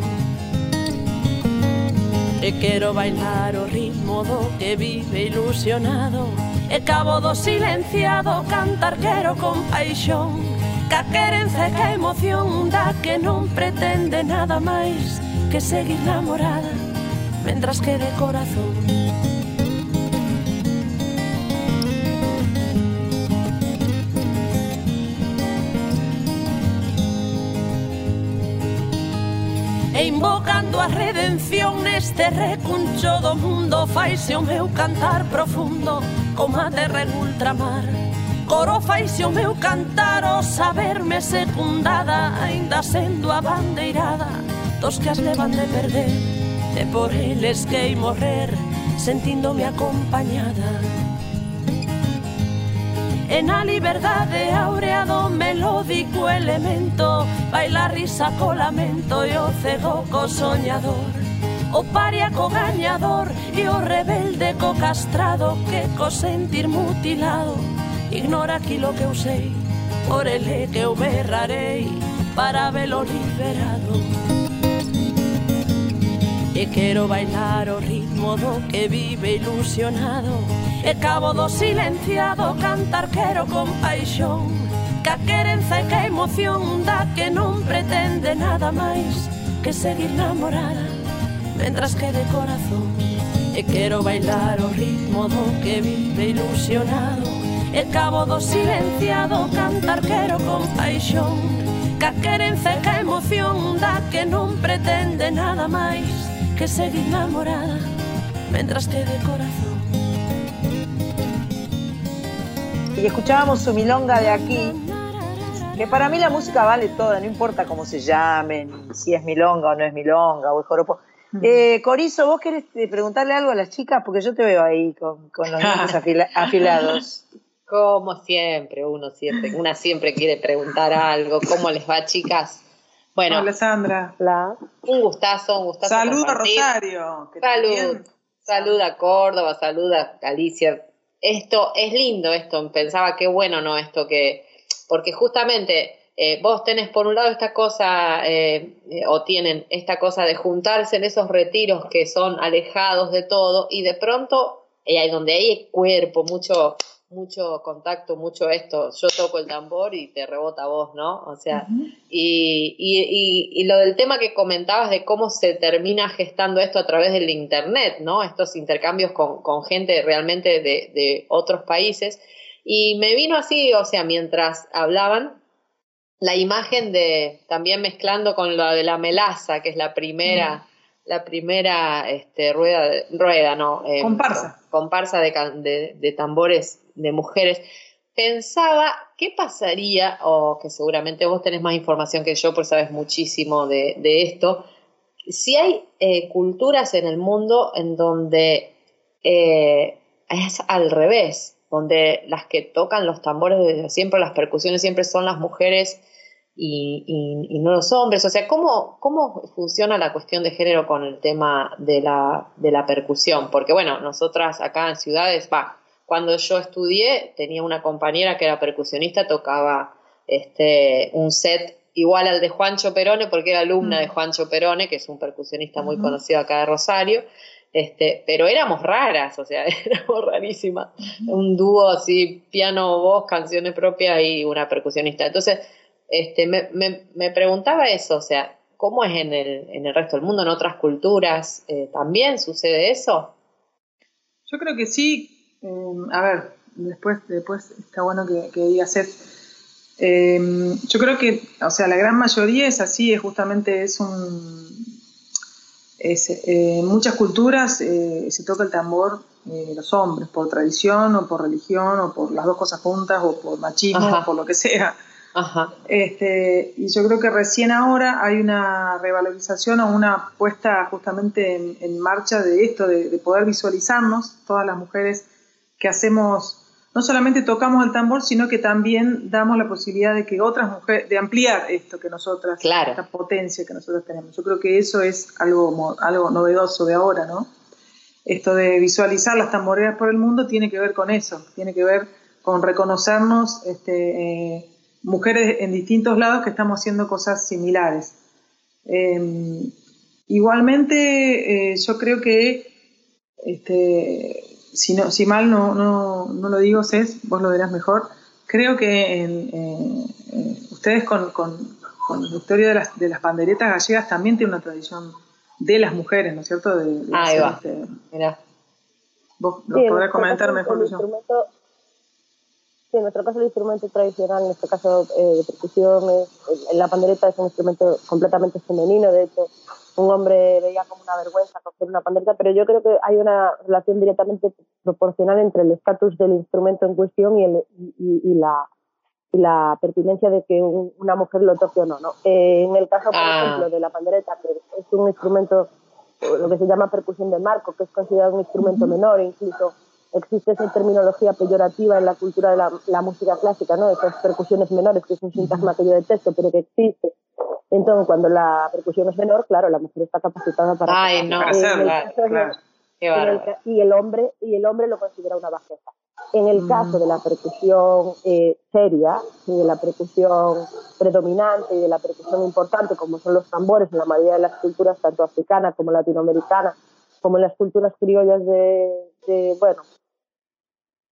E quero bailar o ritmo do que vive ilusionado e cabo do silenciado cantar quero con paixón única querencia que a emoción da que non pretende nada máis que seguir namorada mentras que de corazón. E invocando a redención neste recuncho do mundo Faise o meu cantar profundo como a terra en ultramar coro faise o meu cantar o saberme secundada aínda sendo a bandeirada dos que as levan de perder e por eles que morrer sentíndome acompañada. E na liberdade aurea do melódico elemento Baila risa co lamento e o cego co soñador. O paria co gañador e o rebelde co castrado Que co sentir mutilado Ignora aquilo que eu sei Por ele que eu berrarei Para velo liberado. E quero bailar o ritmo do que vive ilusionado. E cabo do silenciado Cantar quero con paixón Ca querenza e ca emoción Da que non pretende nada máis Que seguir namorada Mentras que de corazón. E quero bailar o ritmo do que vive ilusionado. E cabo do silenciado cantar quero con paixón Ca querenza e ca emoción da que non pretende nada máis Que seguir namorada mentras que de corazón Y escuchábamos su milonga de aquí, que para mí la música vale toda, no importa cómo se llamen, si es milonga o no es milonga, o es joropo. Eh, Corizo, ¿vos querés eh, preguntarle algo a las chicas? Porque yo te veo ahí con, con los dientes afila- afilados. Como siempre, uno siempre, una siempre quiere preguntar algo. ¿Cómo les va, chicas? Bueno, Hola, Sandra. un gustazo, un gustazo. Salud a. Rosario. Salud. Salud a Córdoba, salud a Galicia. Esto es lindo, esto. Pensaba qué bueno, ¿no? Esto que. Porque justamente eh, vos tenés por un lado esta cosa, eh, eh, o tienen esta cosa de juntarse en esos retiros que son alejados de todo, y de pronto, ahí donde hay cuerpo, mucho, mucho contacto, mucho esto. Yo toco el tambor y te rebota vos, ¿no? O sea, y, y, y, y lo del tema que comentabas de cómo se termina gestando esto a través del Internet, ¿no? Estos intercambios con, con gente realmente de, de otros países. Y me vino así, o sea, mientras hablaban, la imagen de, también mezclando con la de la melaza, que es la primera, la primera este, rueda, rueda, ¿no? Eh, Comparsa. Comparsa de, can- de, de tambores de mujeres. Pensaba, ¿qué pasaría? O que seguramente vos tenés más información que yo, pues sabes muchísimo de, esto. Si hay eh, culturas en el mundo en donde eh, es al revés, donde las que tocan los tambores desde siempre, las percusiones siempre son las mujeres y, y- y no los hombres. O sea, ¿cómo, ¿cómo funciona la cuestión de género con el tema de la, de la percusión? Porque bueno, nosotras acá en ciudades, va, cuando yo estudié tenía una compañera que era percusionista, tocaba este, un set igual al de Juancho Perone, porque era alumna de Juancho Perone, que es un percusionista muy conocido acá de Rosario, este, pero éramos raras, o sea, éramos rarísimas. Un dúo así, piano, voz, canciones propias y una percusionista. Entonces, este, me, me, me preguntaba eso, o sea, ¿cómo es en el, en el resto del mundo, en otras culturas? Eh, ¿También sucede eso? Yo creo que sí. Eh, a ver, después, después está bueno que, que digas Seth. Eh, yo creo que, o sea, la gran mayoría es así, es justamente es un. es, eh, en muchas culturas eh, se toca el tambor eh, los hombres, por tradición o por religión o por las dos cosas juntas o por machismo Ajá. o por lo que sea. Ajá. Este, y yo creo que recién ahora hay una revalorización o una puesta justamente en, en marcha de esto, de, de poder visualizarnos, todas las mujeres que hacemos, no solamente tocamos el tambor, sino que también damos la posibilidad de que otras mujeres, de ampliar esto que nosotras, Claro. esta potencia que nosotros tenemos. Yo creo que eso es algo, algo novedoso de ahora, ¿no? Esto de visualizar las tamboreras por el mundo tiene que ver con eso, tiene que ver con reconocernos este, eh, mujeres en distintos lados que estamos haciendo cosas similares. Eh, igualmente, eh, yo creo que, este, si, no, si mal no, no, no lo digo, Cés, vos lo dirás mejor, creo que en, eh, eh, ustedes con, con- con la historia de las, de las panderetas gallegas también tienen una tradición de las mujeres, ¿no es cierto? De, de Ahí hacer va. este- Mirá. vos Sí, lo podrás nuestro comentar caso, mejor el que yo. Sí, en nuestro caso el instrumento tradicional, en este caso eh, de percusión, es- la pandereta es un instrumento completamente femenino, de hecho un hombre veía como una vergüenza coger una pandereta, pero yo creo que hay una relación directamente proporcional entre el estatus del instrumento en cuestión y, el- y- y la, y la pertinencia de que un- una mujer lo toque o no. ¿no? Eh, en el caso, por Ah. ejemplo, de la pandereta, que es un instrumento, lo que se llama percusión de marco, que es considerado un instrumento menor, incluso existe esa terminología peyorativa en la cultura de la, la música clásica, ¿no? Esas percusiones menores, que es un sintagma que yo detesto, pero que existe. Entonces, cuando la percusión es menor, claro, la mujer está capacitada para Ay, no. Claro, el y el hombre y el hombre lo considera una bajeza. En el Mm. caso de la percusión eh, seria, y de la percusión predominante y de la percusión importante, como son los tambores en la mayoría de las culturas, tanto africanas como latinoamericanas, como en las culturas criollas de, de, bueno,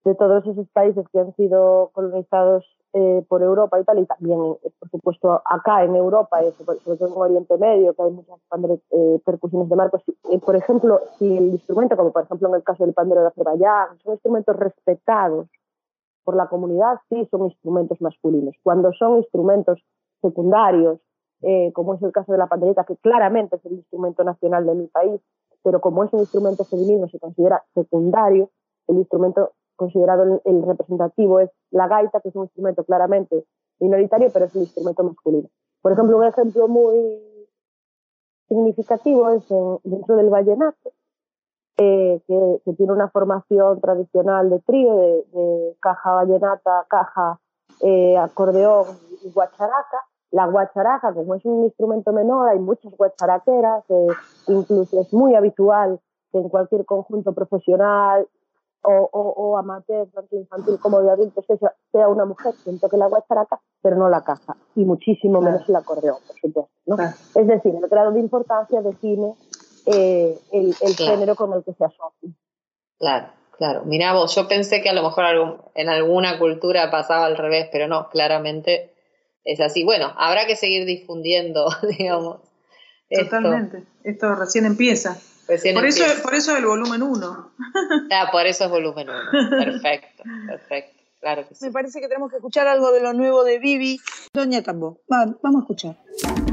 de todos esos países que han sido colonizados eh, por Europa y tal, y también, eh, por supuesto, acá en Europa, y sobre todo en Oriente Medio, que hay muchas pandere- eh, percusiones de marcos. Eh, por ejemplo, si el instrumento, como por ejemplo en el caso del pandero de Azerbaiyán, son instrumentos respetados por la comunidad, sí son instrumentos masculinos. Cuando son instrumentos secundarios, eh, como es el caso de la pandereta, que claramente es el instrumento nacional de mi país, pero como es un instrumento femenino, se considera secundario, el instrumento considerado el, el representativo es la gaita, que es un instrumento claramente minoritario, pero es el instrumento masculino. Por ejemplo, un ejemplo muy significativo es en- dentro del vallenato, eh, que, que tiene una formación tradicional de trío, de, de caja vallenata, caja, eh, acordeón y guacharaca. La guacharaca, como es un instrumento menor, hay muchas guacharaqueras, eh, incluso es muy habitual que en cualquier conjunto profesional o, o, o amateur, tanto infantil como de adultos, que sea, una mujer quien toque la guacharaca, pero no la caja, y muchísimo menos el acordeón, por supuesto. ¿no? Es decir, el grado de importancia define eh, el, el Claro. género con el que se asocia. Claro, claro. Mirá vos, yo pensé que a lo mejor algún- en alguna cultura pasaba al revés, pero no, claramente es así. Bueno, habrá que seguir difundiendo, digamos. esto. Totalmente. Esto recién empieza. Recién por, eso, por eso el volumen 1. Ah, por eso es volumen uno. Perfecto, perfecto. Claro que sí. Me parece que tenemos que escuchar algo de lo nuevo de Vivi. Doña Tambo, Va- vamos a escuchar.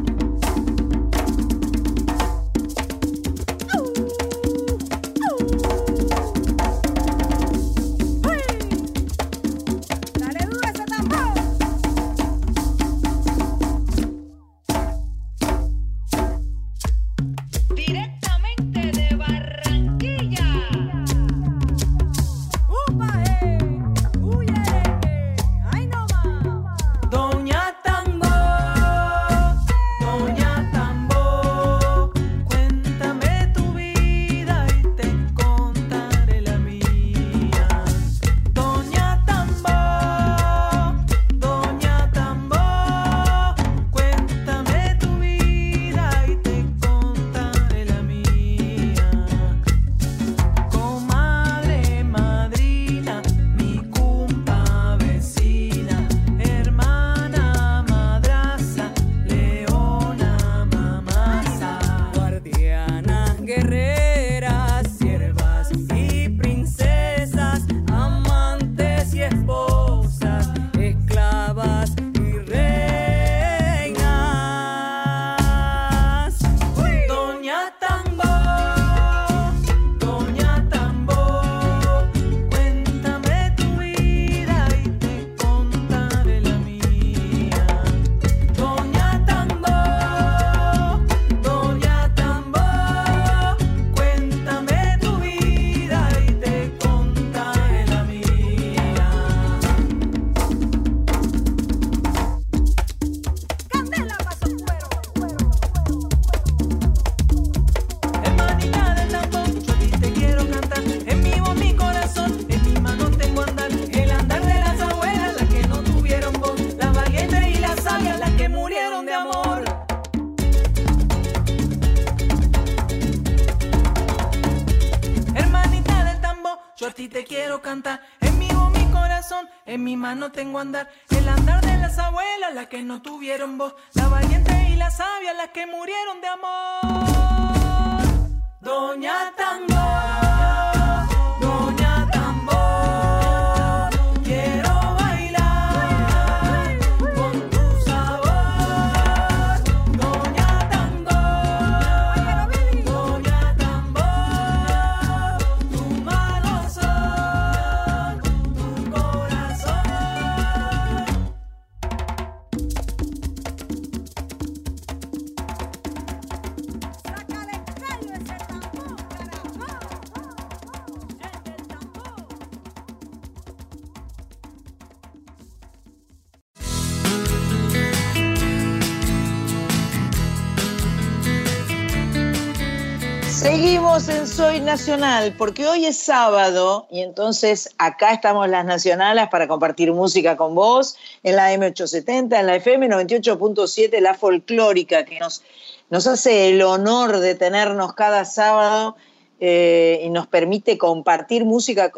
Soy Nacional, porque hoy es sábado y entonces acá estamos las nacionales para compartir música con vos en la M870, en la FM 98.7, la folclórica, que nos, nos hace el honor de tenernos cada sábado eh, y nos permite compartir música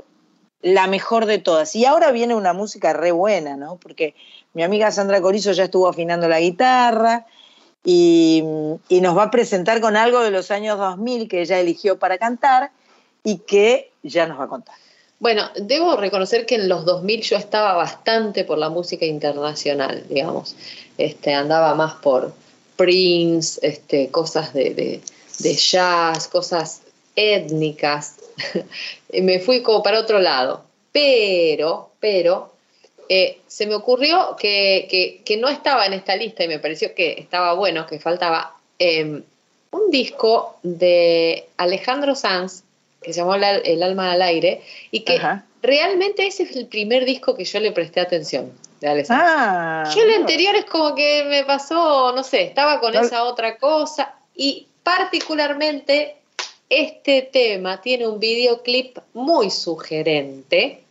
la mejor de todas. Y ahora viene una música re buena, ¿no? Porque mi amiga Sandra Corizo ya estuvo afinando la guitarra y, nos va a presentar con algo de los años 2000 que ella eligió para cantar y que ya nos va a contar. Bueno, debo reconocer que en los 2000 yo estaba bastante por la música internacional, digamos. Este, andaba más por Prince, este, cosas de, jazz, cosas étnicas. Me fui como para otro lado. Pero, pero, eh, se me ocurrió que, que- que no estaba en esta lista y me pareció que estaba bueno, que faltaba eh, un disco de Alejandro Sanz que se llamó La- El alma al aire y que realmente ese es el primer disco que yo le presté atención de Alejandro. Ah, yo el anterior es como que me pasó, no sé, estaba con No- esa otra cosa y particularmente este tema tiene un videoclip muy sugerente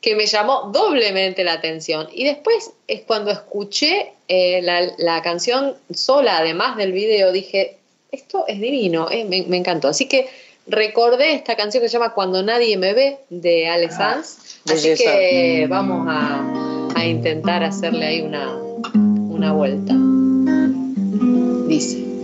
que me llamó doblemente la atención. Y después es cuando escuché eh, la, la canción sola, además del video, dije, esto es divino, eh, me, me encantó. Así que recordé esta canción que se llama Cuando nadie me ve, de Ale Sanz. Así que vamos a, a intentar hacerle ahí una, una vuelta. Dice.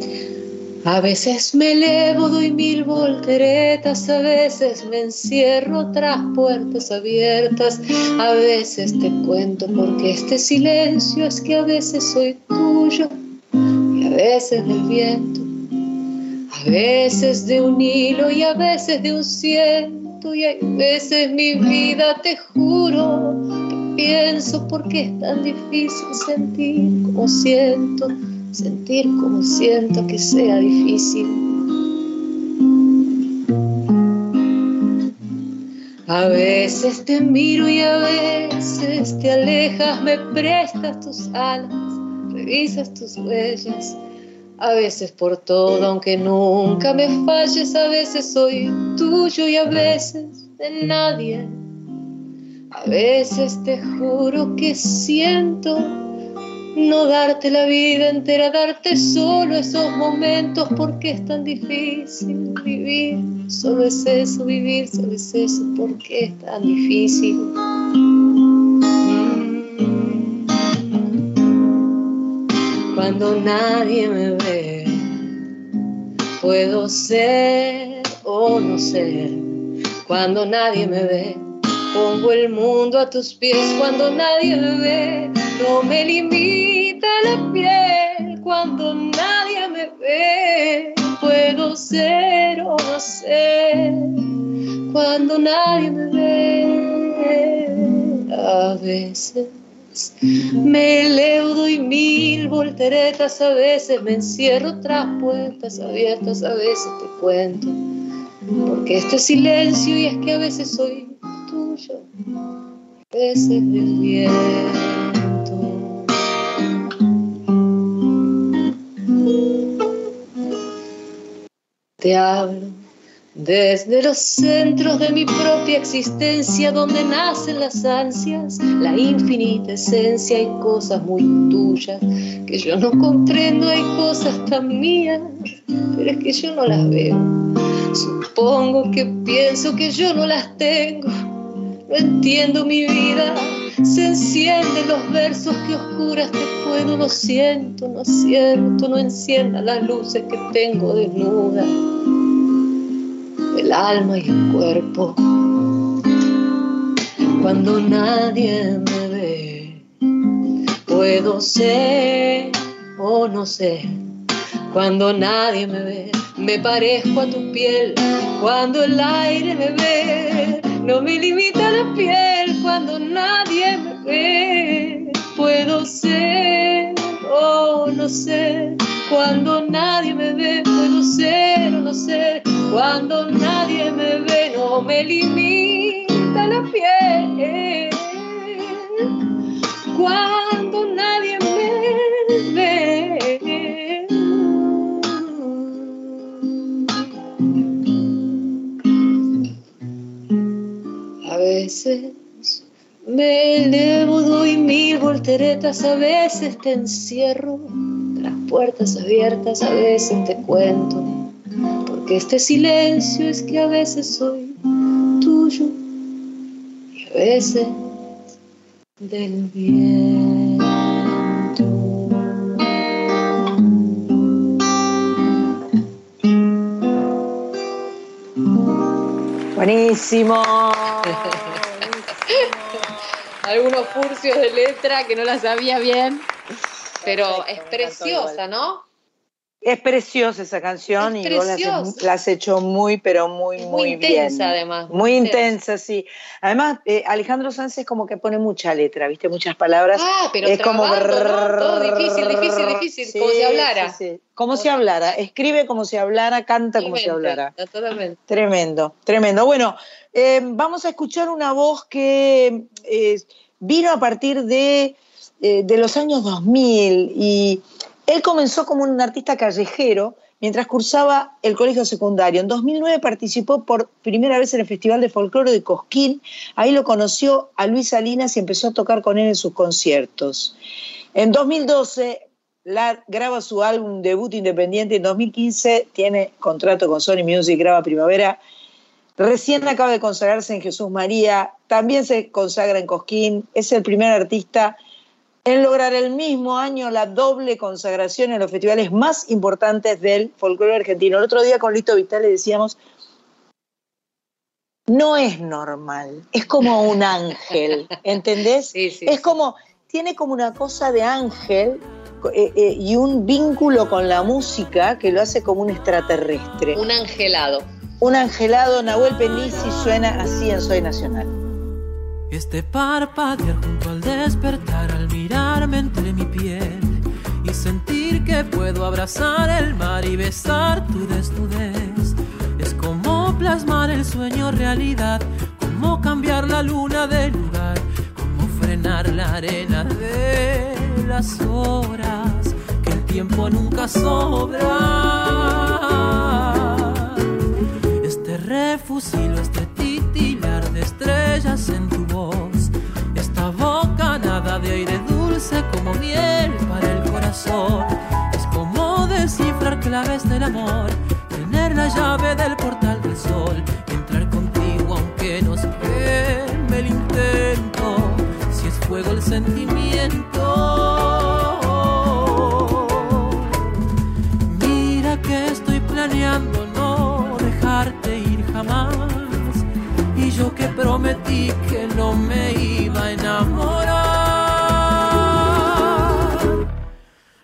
A veces me elevo, doy mil volteretas, a veces me encierro tras puertas abiertas, a veces te cuento porque este silencio es que a veces soy tuyo y a veces del viento, a veces de un hilo y a veces de un ciento y hay veces mi vida te juro que pienso porque es tan difícil sentir como siento sentir como siento que sea difícil. A veces te miro y a veces te alejas, me prestas tus alas, revisas tus huellas. A veces por todo, aunque nunca me falles, a veces soy tuyo y a veces de nadie. A veces te juro que siento no darte la vida entera, darte solo esos momentos porque es tan difícil vivir. Solo es eso, vivir, solo es eso porque es tan difícil. Cuando nadie me ve, puedo ser o no ser. Cuando nadie me ve, pongo el mundo a tus pies. Cuando nadie me ve, no me limita la piel cuando nadie me ve. Puedo ser o no ser cuando nadie me ve. A veces me elevo y mil volteretas, a veces me encierro tras puertas abiertas, a veces te cuento. Porque este silencio y es que a veces soy tuyo, del viento. Te hablo desde los centros de mi propia existencia, donde nacen las ansias, la infinita esencia, hay cosas muy tuyas que yo no comprendo, hay cosas tan mías, pero es que yo no las veo. Supongo que pienso que yo no las tengo. No entiendo mi vida. Se encienden los versos que oscuras te puedo, lo siento, no cierto, no encienda las luces que tengo desnuda, el alma y el cuerpo. Cuando nadie me ve, puedo ser o no sé. Cuando nadie me ve, me parezco a tu piel. Cuando el aire me ve, no me limita la piel. Cuando nadie me ve, puedo ser o no sé. Cuando nadie me ve, puedo ser o no sé. Cuando nadie me ve, no me limita la piel. Me elevo, doy mil volteretas, a veces te encierro, las puertas abiertas, a veces te cuento, porque este silencio es que a veces soy tuyo y a veces del viento. Buenísimo. Algunos furcios de letra que no la sabía bien, pero es preciosa, ¿no? Es preciosa esa canción Es y vos la has, hecho muy, pero muy, muy, muy intensa, bien. además, muy intensa. sí. Además, eh, Alejandro Sanz es como que pone mucha letra, ¿viste? Muchas palabras. Ah, pero es como trabando, ¿no? Todo difícil, difícil, difícil, como si hablara. sí, sí. Como si hablara. Escribe como si hablara, canta como si hablara. Totalmente. Tremendo, tremendo. Bueno, eh, vamos a escuchar una voz que eh, vino a partir de, de los años 2000 y él comenzó como un artista callejero mientras cursaba el colegio secundario. En 2009 participó por primera vez en el Festival de Folclore de Cosquín. Ahí lo conoció a Luis Salinas y empezó a tocar con él en sus conciertos. En 2012 la- graba su álbum debut independiente. En 2015 tiene contrato con Sony Music, graba Primavera. Recién acaba de consagrarse en Jesús María. También se consagra en Cosquín. Es el primer artista en lograr el mismo año la doble consagración en los festivales más importantes del folclore argentino. El otro día con Lito Vital le decíamos, no es normal, es como un ángel, ¿entendés? es como, tiene como una cosa de ángel eh, eh, y un vínculo con la música que lo hace como un extraterrestre. Un angelado. Un angelado, Nahuel Penisi suena así en Soy Nacional. Este parpadear junto al despertar, al mirarme entre mi piel y sentir que puedo abrazar el mar y besar tu desnudez. Es como plasmar el sueño realidad, como cambiar la luna de lugar, como frenar la arena de las horas, que el tiempo nunca sobra. Este refusilo, este de estrellas en tu voz, esta bocanada de aire dulce como miel para el corazón. Es como descifrar claves del amor, tener la llave del portal del sol, entrar contigo aunque nos queme el intento, si es fuego el sentimiento. Mira que estoy planeando no dejarte ir jamás. Yo que prometí que no me iba a enamorar.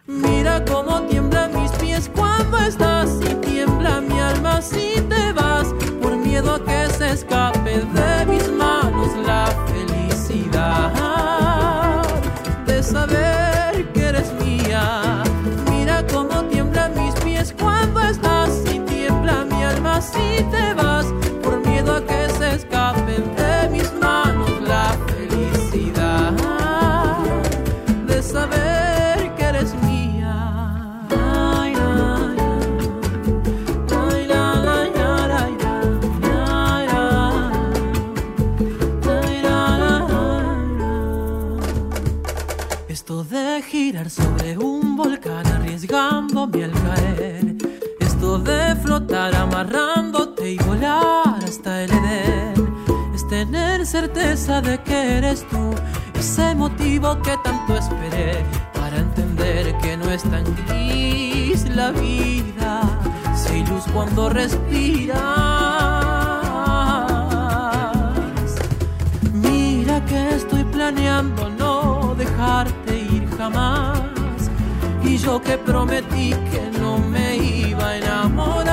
Mira cómo tiemblan mis pies cuando estás y tiembla mi alma si te vas. Por miedo a que se escape de mis manos la felicidad de saber que eres mía. Mira cómo tiemblan mis pies cuando estás y tiembla mi alma si te vas. Arriesgándome al caer. Esto de flotar amarrándote y volar hasta el Edén. Este tener certeza de que eres tú, ese motivo que tanto esperé para entender que no es tan gris la vida, si luz cuando respiras. Mira que estoy planeando no dejarte ir jamás, y yo que prometí que no me iba a enamorar.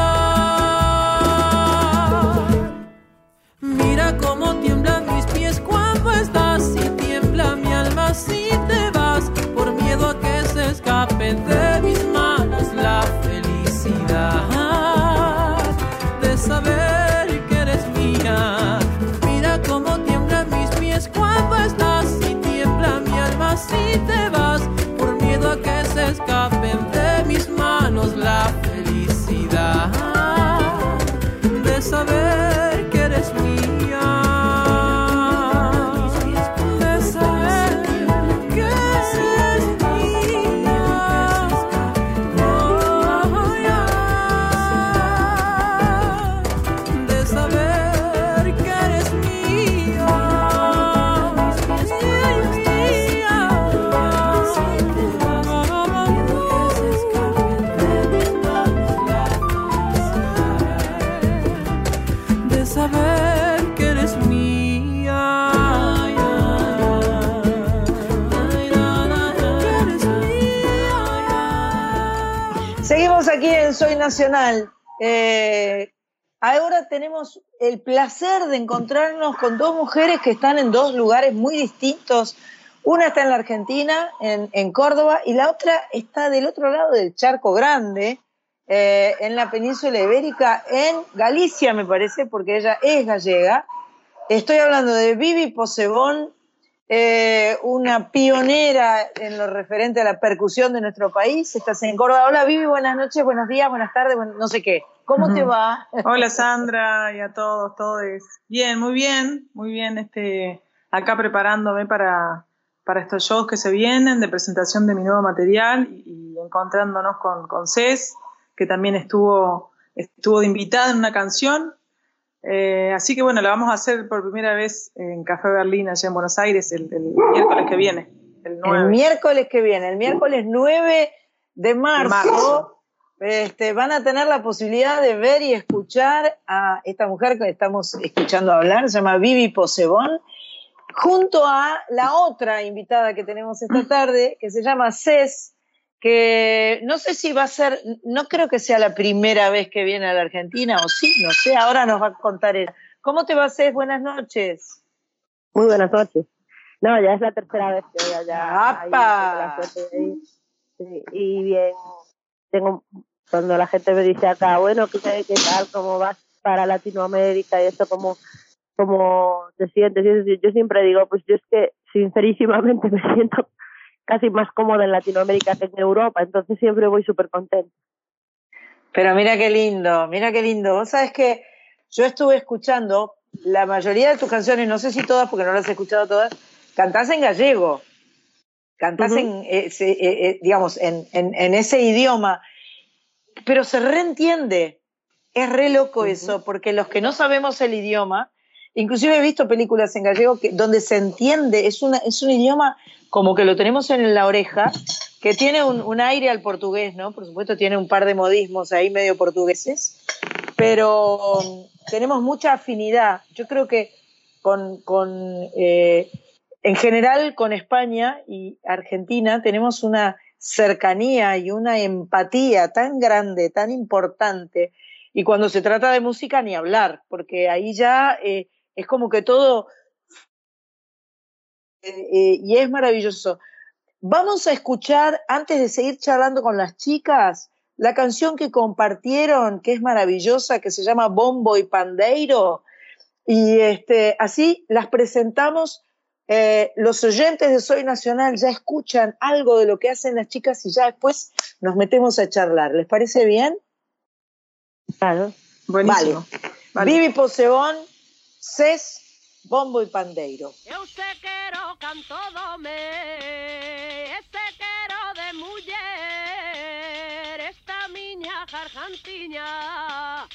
Mira cómo tiemblan mis pies cuando estás y tiembla mi alma si te vas por miedo a que se escape de Nacional. Eh, ahora tenemos el placer de encontrarnos con dos mujeres que están en dos lugares muy distintos. Una está en la Argentina, en, Córdoba, y la otra está del otro lado del Charco Grande, eh, en la península ibérica, en Galicia, me parece, porque ella es gallega. Estoy hablando de Vivi Posebón, eh, una pionera en lo referente a la percusión de nuestro país. Estás en Córdoba. Hola Vivi, buenas noches, buenos días, buenas tardes, buen- no sé qué. ¿Cómo te va? Hola Sandra y a todos, todos. Bien, muy bien, muy bien. Este, acá preparándome para, para estos shows que se vienen de presentación de mi nuevo material y, y encontrándonos con, con Cés, que también estuvo, estuvo de invitada en una canción. Eh, así que bueno, la vamos a hacer por primera vez en Café Berlín, allá en Buenos Aires, el, el miércoles que viene, el 9. El miércoles que viene, el miércoles 9 de marzo, marzo. Este, van a tener la posibilidad de ver y escuchar a esta mujer que estamos escuchando hablar, se llama Vivi Posebón, junto a la otra invitada que tenemos esta tarde, que se llama Cés, que no sé si va a ser, no creo que sea la primera vez que viene a la Argentina, o sí, no sé, ahora nos va a contar él. ¿Cómo te va, Cés? Buenas noches. Muy buenas noches. No, ya es la tercera vez que voy allá. ¡Apa! Sí, y bien, tengo, cuando la gente me dice acá, bueno, ¿qué, qué tal? ¿Cómo vas para Latinoamérica? Y eso, ¿cómo, cómo te sientes? Yo siempre digo, pues yo es que sincerísimamente me siento casi más cómoda en Latinoamérica que en Europa, entonces siempre voy súper contenta. Pero mira qué lindo, mira qué lindo. Vos sabés que yo estuve escuchando la mayoría de tus canciones, no sé si todas, porque no las he escuchado todas, cantás en gallego, cantás Ujú. en, eh, eh, eh, digamos, en, en- en ese idioma, pero se reentiende. Es re loco eso, porque los que no sabemos el idioma, inclusive he visto películas en gallego que, donde se entiende, es, una, es un idioma como que lo tenemos en la oreja, que tiene un, un aire al portugués, ¿no? Por supuesto tiene un par de modismos ahí medio portugueses, pero um, tenemos mucha afinidad. Yo creo que con, con, eh, en general con España y Argentina tenemos una cercanía y una empatía tan grande, tan importante. Y cuando se trata de música, ni hablar, porque ahí ya eh, es como que todo... eh, eh, y es maravilloso. Vamos a escuchar, antes de seguir charlando con las chicas, la canción que compartieron, que es maravillosa, que se llama Bombo y Pandeiro. Y este, así las presentamos. eh, los oyentes de Soy Nacional ya escuchan algo de lo que hacen las chicas y ya después nos metemos a charlar. ¿Les parece bien? Claro. Buenísimo. Vale. Vivi Posebón, Cés, Bombo y Pandeiro. Eu se quero canto dome, ese quero de muller, esta miña gargantiña,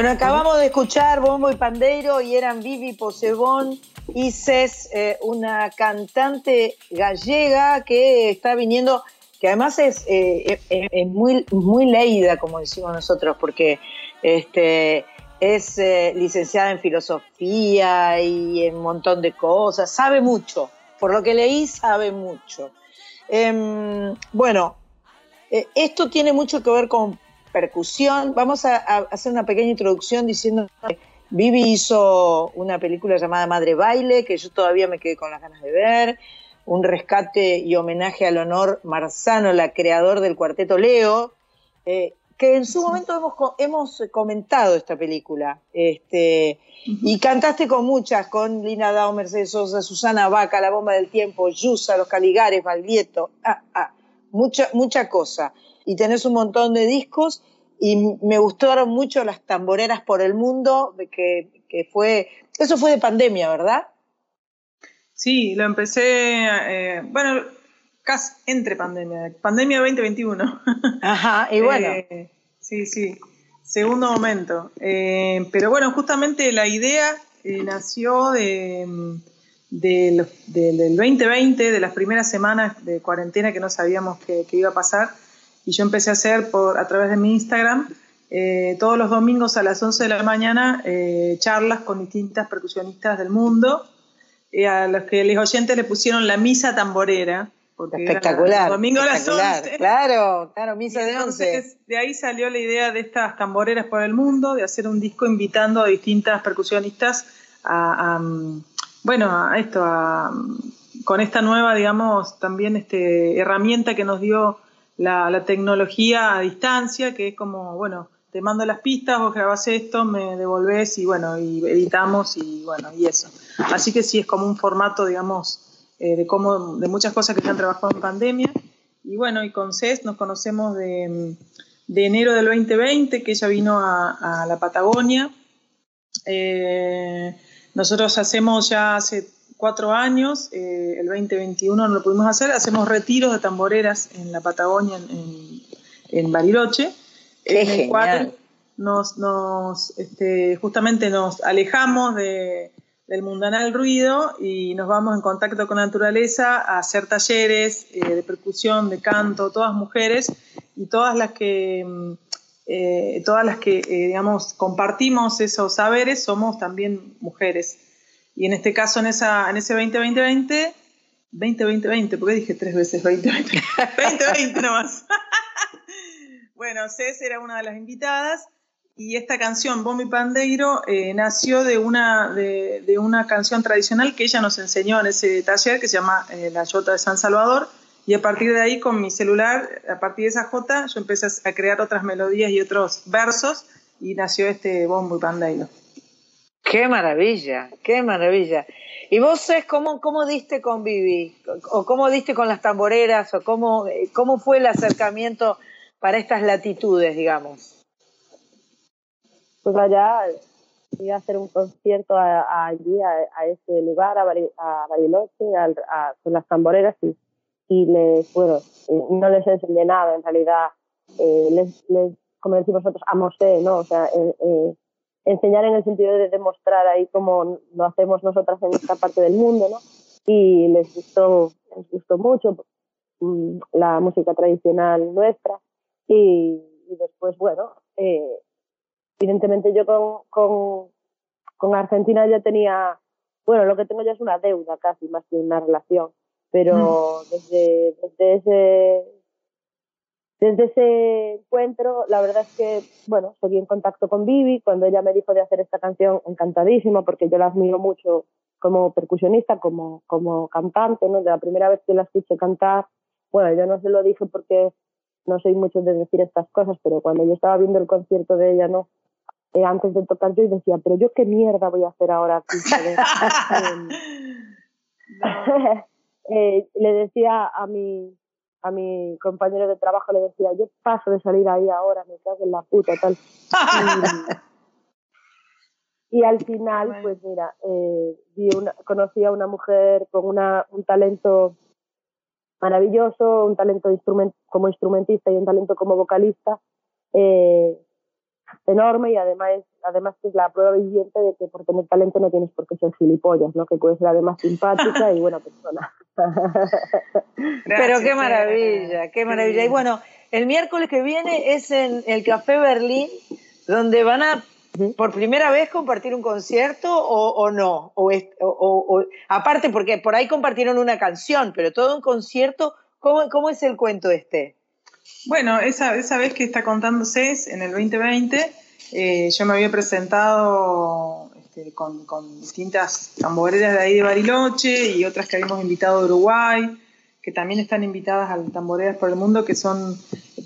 Bueno, acabamos de escuchar Bombo y Pandeiro y eran Vivi Posebón y Cés, eh, una cantante gallega que está viniendo, que además es, eh, es muy, muy leída, como decimos nosotros, porque este, es eh, licenciada en filosofía y en un montón de cosas, sabe mucho, por lo que leí sabe mucho. Em, bueno, esto tiene mucho que ver con percusión. Vamos a, a hacer una pequeña introducción diciendo que Vivi hizo una película llamada Madre Baile, que yo todavía me quedé con las ganas de ver. Un rescate y homenaje al honor Marzano, la creador del cuarteto Leo, eh, que en su momento hemos, hemos comentado esta película. Este, Y cantaste con muchas, con Lina Dao, Mercedes Sosa, Susana Vaca, La Bomba del Tiempo, Yusa, Los Caligares, Valdieto, ah, ah, mucha, mucha cosa. Y tenés un montón de discos y me gustaron mucho las tamboreras por el mundo, que, que fue, eso fue de pandemia, ¿verdad? Sí, lo empecé, eh, bueno, casi entre pandemia, pandemia 2021. Ajá, y bueno. Eh, sí, sí, segundo momento. Eh, pero bueno, justamente la idea nació de, mm, de los- de- del 2020, de las primeras semanas de cuarentena que no sabíamos que, que iba a pasar. Y yo empecé a hacer por, a través de mi Instagram eh, todos los domingos a las 11 de la mañana eh, charlas con distintas percusionistas del mundo, eh, a los que los oyentes le pusieron la misa tamborera. porque Espectacular. domingo a las espectacular. 11. Claro, claro, misa de once. Entonces, de ahí salió la idea de estas tamboreras por el mundo, de hacer un disco invitando a distintas percusionistas a, a, bueno, a esto, a, con esta nueva, digamos, también este, herramienta que nos dio la, tecnología a distancia, que es como, bueno, te mando las pistas, vos grabás esto, me devolvés y bueno, y editamos y bueno, y eso. Así que sí, es como un formato, digamos, eh, de cómo, de muchas cosas que se han trabajado en pandemia. Y bueno, y con CES nos conocemos de, de enero del 2020, que ella vino a, a la Patagonia. Eh, nosotros hacemos ya hace cuatro años, eh, el 2021 no lo pudimos hacer, hacemos retiros de tamboreras en la Patagonia, en, en, en Bariloche, Qué en el cual nos, nos, este, justamente nos alejamos de, del mundanal ruido y nos vamos en contacto con la naturaleza a hacer talleres eh, de percusión, de canto, todas mujeres y todas las que, mm, eh, todas las que eh, digamos, compartimos esos saberes somos también mujeres. Y en este caso, en, esa, en ese 2020, 2020, ¿por qué dije tres veces 2020? 2020 nomás. bueno, Cés era una de las invitadas y esta canción, Bombi Pandeiro, eh, nació de una, de, de una canción tradicional que ella nos enseñó en ese taller que se llama eh, La Jota de San Salvador. Y a partir de ahí, con mi celular, a partir de esa jota, yo empecé a crear otras melodías y otros versos y nació este Bombo y Pandeiro. Qué maravilla, qué maravilla. ¿Y vos, Cés, cómo, cómo diste con Vivi? ¿O cómo diste con las tamboreras? ¿O cómo, cómo fue el acercamiento para estas latitudes, digamos? Pues allá iba a hacer un concierto a- a allí, a, a ese lugar, a, Bari- a Bariloche, con las tamboreras y, y les, bueno, no les enseñé nada, en realidad, eh, les, les, como decimos nosotros, amosé, ¿no? O sea, eh, eh, enseñar en el sentido de demostrar ahí cómo lo hacemos nosotras en esta parte del mundo, ¿no? Y les gustó, les gustó mucho mm, la música tradicional nuestra. Y, y después, bueno, eh, evidentemente yo con, con, con Argentina ya tenía, bueno, lo que tengo ya es una deuda casi, más que una relación, pero desde, desde ese desde ese encuentro, la verdad es que, bueno, seguí en contacto con Vivi. Cuando ella me dijo de hacer esta canción, encantadísima, porque yo la admiro mucho como percusionista, como, como cantante, ¿no? De la primera vez que la escuché cantar, bueno, yo no se lo dije porque no soy mucho de decir estas cosas, pero cuando yo estaba viendo el concierto de ella, ¿no? Eh, antes de tocar yo y decía, pero yo qué mierda voy a hacer ahora aquí. joder?". Em, eh, le decía a mi, a mi compañero de trabajo, le decía, yo paso de salir ahí ahora, me cago en la puta, tal. Y, y al final, pues mira, eh, vi una, conocí a una mujer con una, un talento maravilloso, un talento instrument, como instrumentista y un talento como vocalista, eh, enorme y además además que es la prueba viviente de que por tener talento no tienes por qué ser gilipollas, ¿no? Que puedes ser además simpática y buena persona. Pero qué maravilla, qué maravilla. Y bueno, el miércoles que viene es en el Café Berlín, donde van a por primera vez compartir un concierto o, o no. O, es- o- o- o- aparte, porque por ahí compartieron una canción, pero todo un concierto, ¿cómo, cómo es el cuento este? Bueno, esa, esa vez que está contando CES en el 2020, eh, yo me había presentado este, con, con distintas tamboreras de ahí de Bariloche y otras que habíamos invitado de Uruguay, que también están invitadas al Tamboreras por el Mundo, que son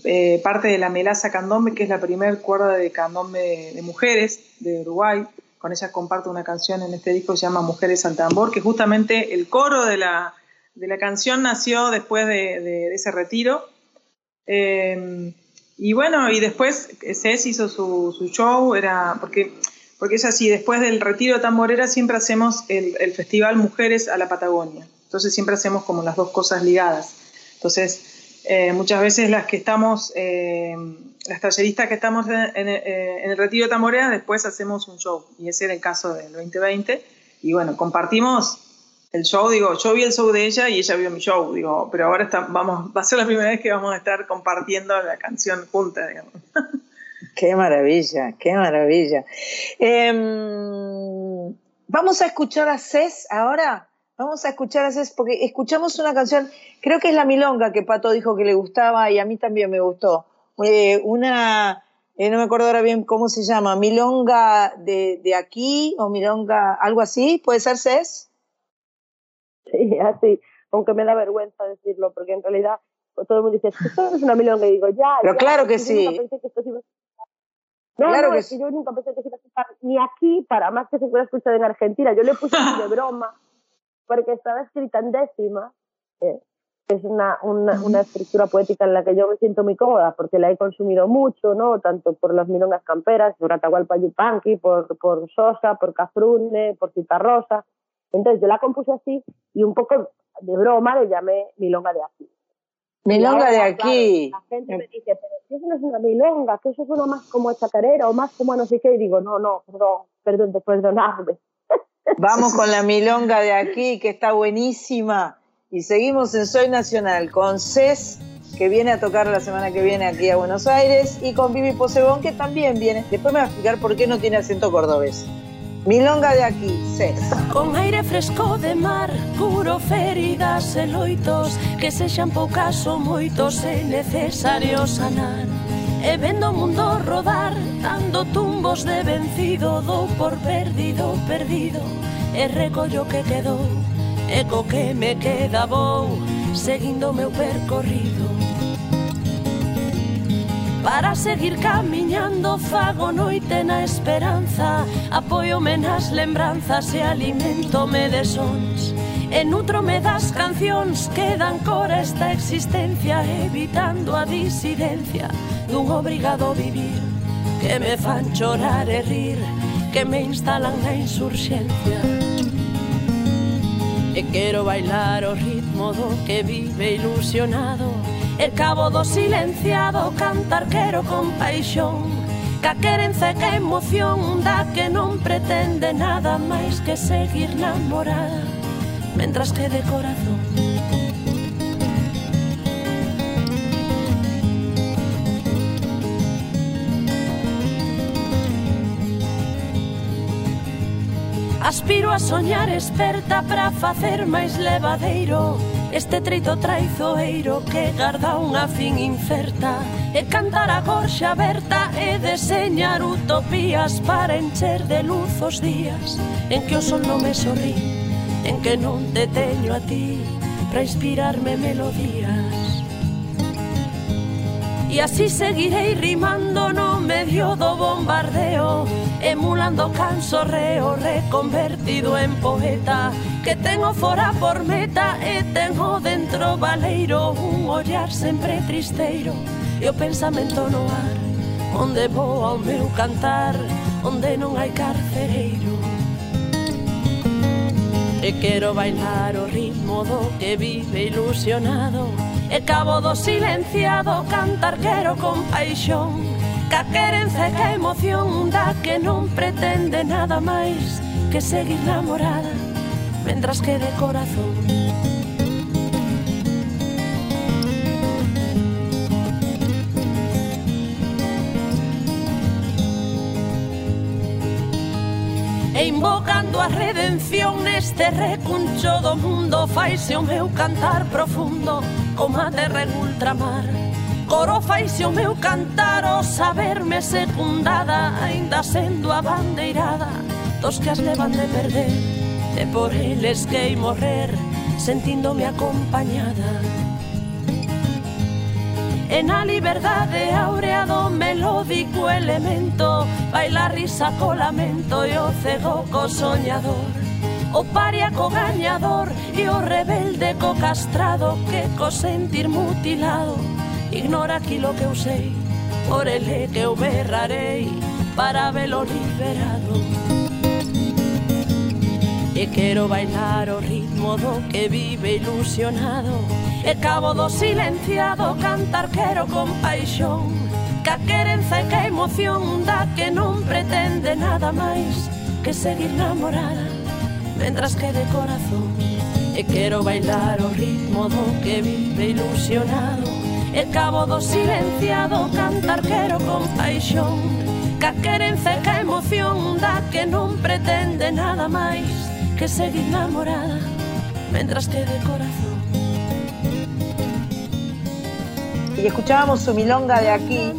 eh, parte de la Melaza Candombe, que es la primer cuerda de candombe de, mujeres de Uruguay. Con ellas comparto una canción en este disco que se llama Mujeres al Tambor, que justamente el coro de la, de la canción nació después de- de- de ese retiro. Eh, y bueno, y después Cés hizo su, su show, era porque, porque es así, después del retiro de tamborera siempre hacemos el, el festival Mujeres a la Patagonia. Entonces siempre hacemos como las dos cosas ligadas. Entonces, eh, muchas veces las que estamos, eh, las talleristas que estamos en, en- eh, en el retiro de tamborera, después hacemos un show. Y ese era el caso del 2020. Y bueno, compartimos el show, digo, yo vi el show de ella y ella vio mi show, digo, pero ahora vamos, va a ser la primera vez que vamos a estar compartiendo la canción juntas, digamos. Qué maravilla, qué maravilla. Em, vamos a escuchar a Cés ahora. Vamos a escuchar a Cés porque escuchamos una canción, creo que es la milonga que Pato dijo que le gustaba y a mí también me gustó. Eh, una, eh, no me acuerdo ahora bien cómo se llama, milonga de, de aquí o milonga, algo así, ¿puede ser Cés? Sí, así, aunque me da vergüenza decirlo, porque en realidad pues, todo el mundo dice, esto no es una milonga, y digo, ya, Pero ya, claro que yo nunca sí. pensé que esto iba a. No, Claro no, que es que yo nunca pensé que se iba a escuchar ni aquí, para más que se fuera escuchado en Argentina. Yo le puse de broma, porque estaba escrita en décima, eh, que es una, una, una estructura poética en la que yo me siento muy cómoda, porque la he consumido mucho, ¿no? Tanto por las milongas camperas, por Atahualpa Yupanqui, por, por Sosa, por Cafrune, por Citarrosa. Entonces yo la compuse así y un poco de broma le llamé milonga de aquí. Milonga de aquí. claro, la gente me dice, pero si eso no es una milonga, que eso suena más como a chacarera o más como a no sé qué. Y digo, no, no, perdón, perdón, perdonadme. Vamos con la milonga de aquí, que está buenísima. Y seguimos en Soy Nacional con Cés, que viene a tocar la semana que viene aquí a Buenos Aires, y con Vivi Posebón, que también viene. Después me va a explicar por qué no tiene acento cordobés. Milonga de aquí, ses. Con aire fresco de mar, curo feridas e loitos Que sexan poucas ou moitos e necesario sanar. E vendo o mundo rodar, dando tumbos de vencido Dou por perdido, perdido, e recollo que quedou E co que me queda vou, seguindo meu percorrido. Para seguir camiñando fago noite na esperanza. Apoiome nas lembranzas e alimentome de sons. E nutrome das cancións que dan cor a esta existencia Evitando a disidencia dun obrigado vivir. Que me fan chorar e rir Que me instalan na insurxencia. Eh, e quero bailar o ritmo do que vive ilusionado. E cabo do silenciado cantar quero con paixón. Ca querenza e emoción da que non pretende nada máis que seguir namorada Mentras que de corazón Aspiro a soñar esperta para facer máis levadeiro. Este treito traizoeiro que garda unha fin inferta E cantar a gorxa aberta e deseñar utopías Para encher de luz os días en que o sol non me sorrí En que non te teño a ti. Para inspirarme melodías E así seguirei rimando no medio do bombardeo Emulando canso reo reconvertido en poeta. Que tengo fora por meta e tengo dentro valeiro Un ollar sempre tristeiro. E o pensamento no ar Onde vou ao meu cantar, onde non hai carcereiro. E quero bailar o ritmo do que vive ilusionado E cabo do silenciado cantar quero con paixón Ca querenza e ca emoción da que non pretende nada máis Que seguir namorada mentras quede corazón. E invocando a redención neste recuncho do mundo Faise o meu cantar profundo como a terra en ultramar. Coro faise o meu cantar o saberme secundada Ainda sendo a bandeirada dos que as levan de perder E por eles que morrer sentíndome acompañada. E na liberdade áurea do melódico elemento Baila risa co lamento e o cego co soñador. O paria co gañador e o rebelde co castrado Que co sentir mutilado ignora aquilo que eu sei Por ele que eu berrarei para velo liberado. E quero bailar o ritmo do que vive ilusionado E cabo do silenciado cantar quero con paixón. Ca querenza e ca emoción da que non pretende nada máis Que seguir namorada Mentras que de corazón E quero bailar o ritmo do que vive ilusionado. E cabo do silenciado cantar quero con paixón. Ca querenza e ca emoción da que non pretende nada máis Que seguir namorada Mentras que de corazón Y escuchábamos su milonga de aquí,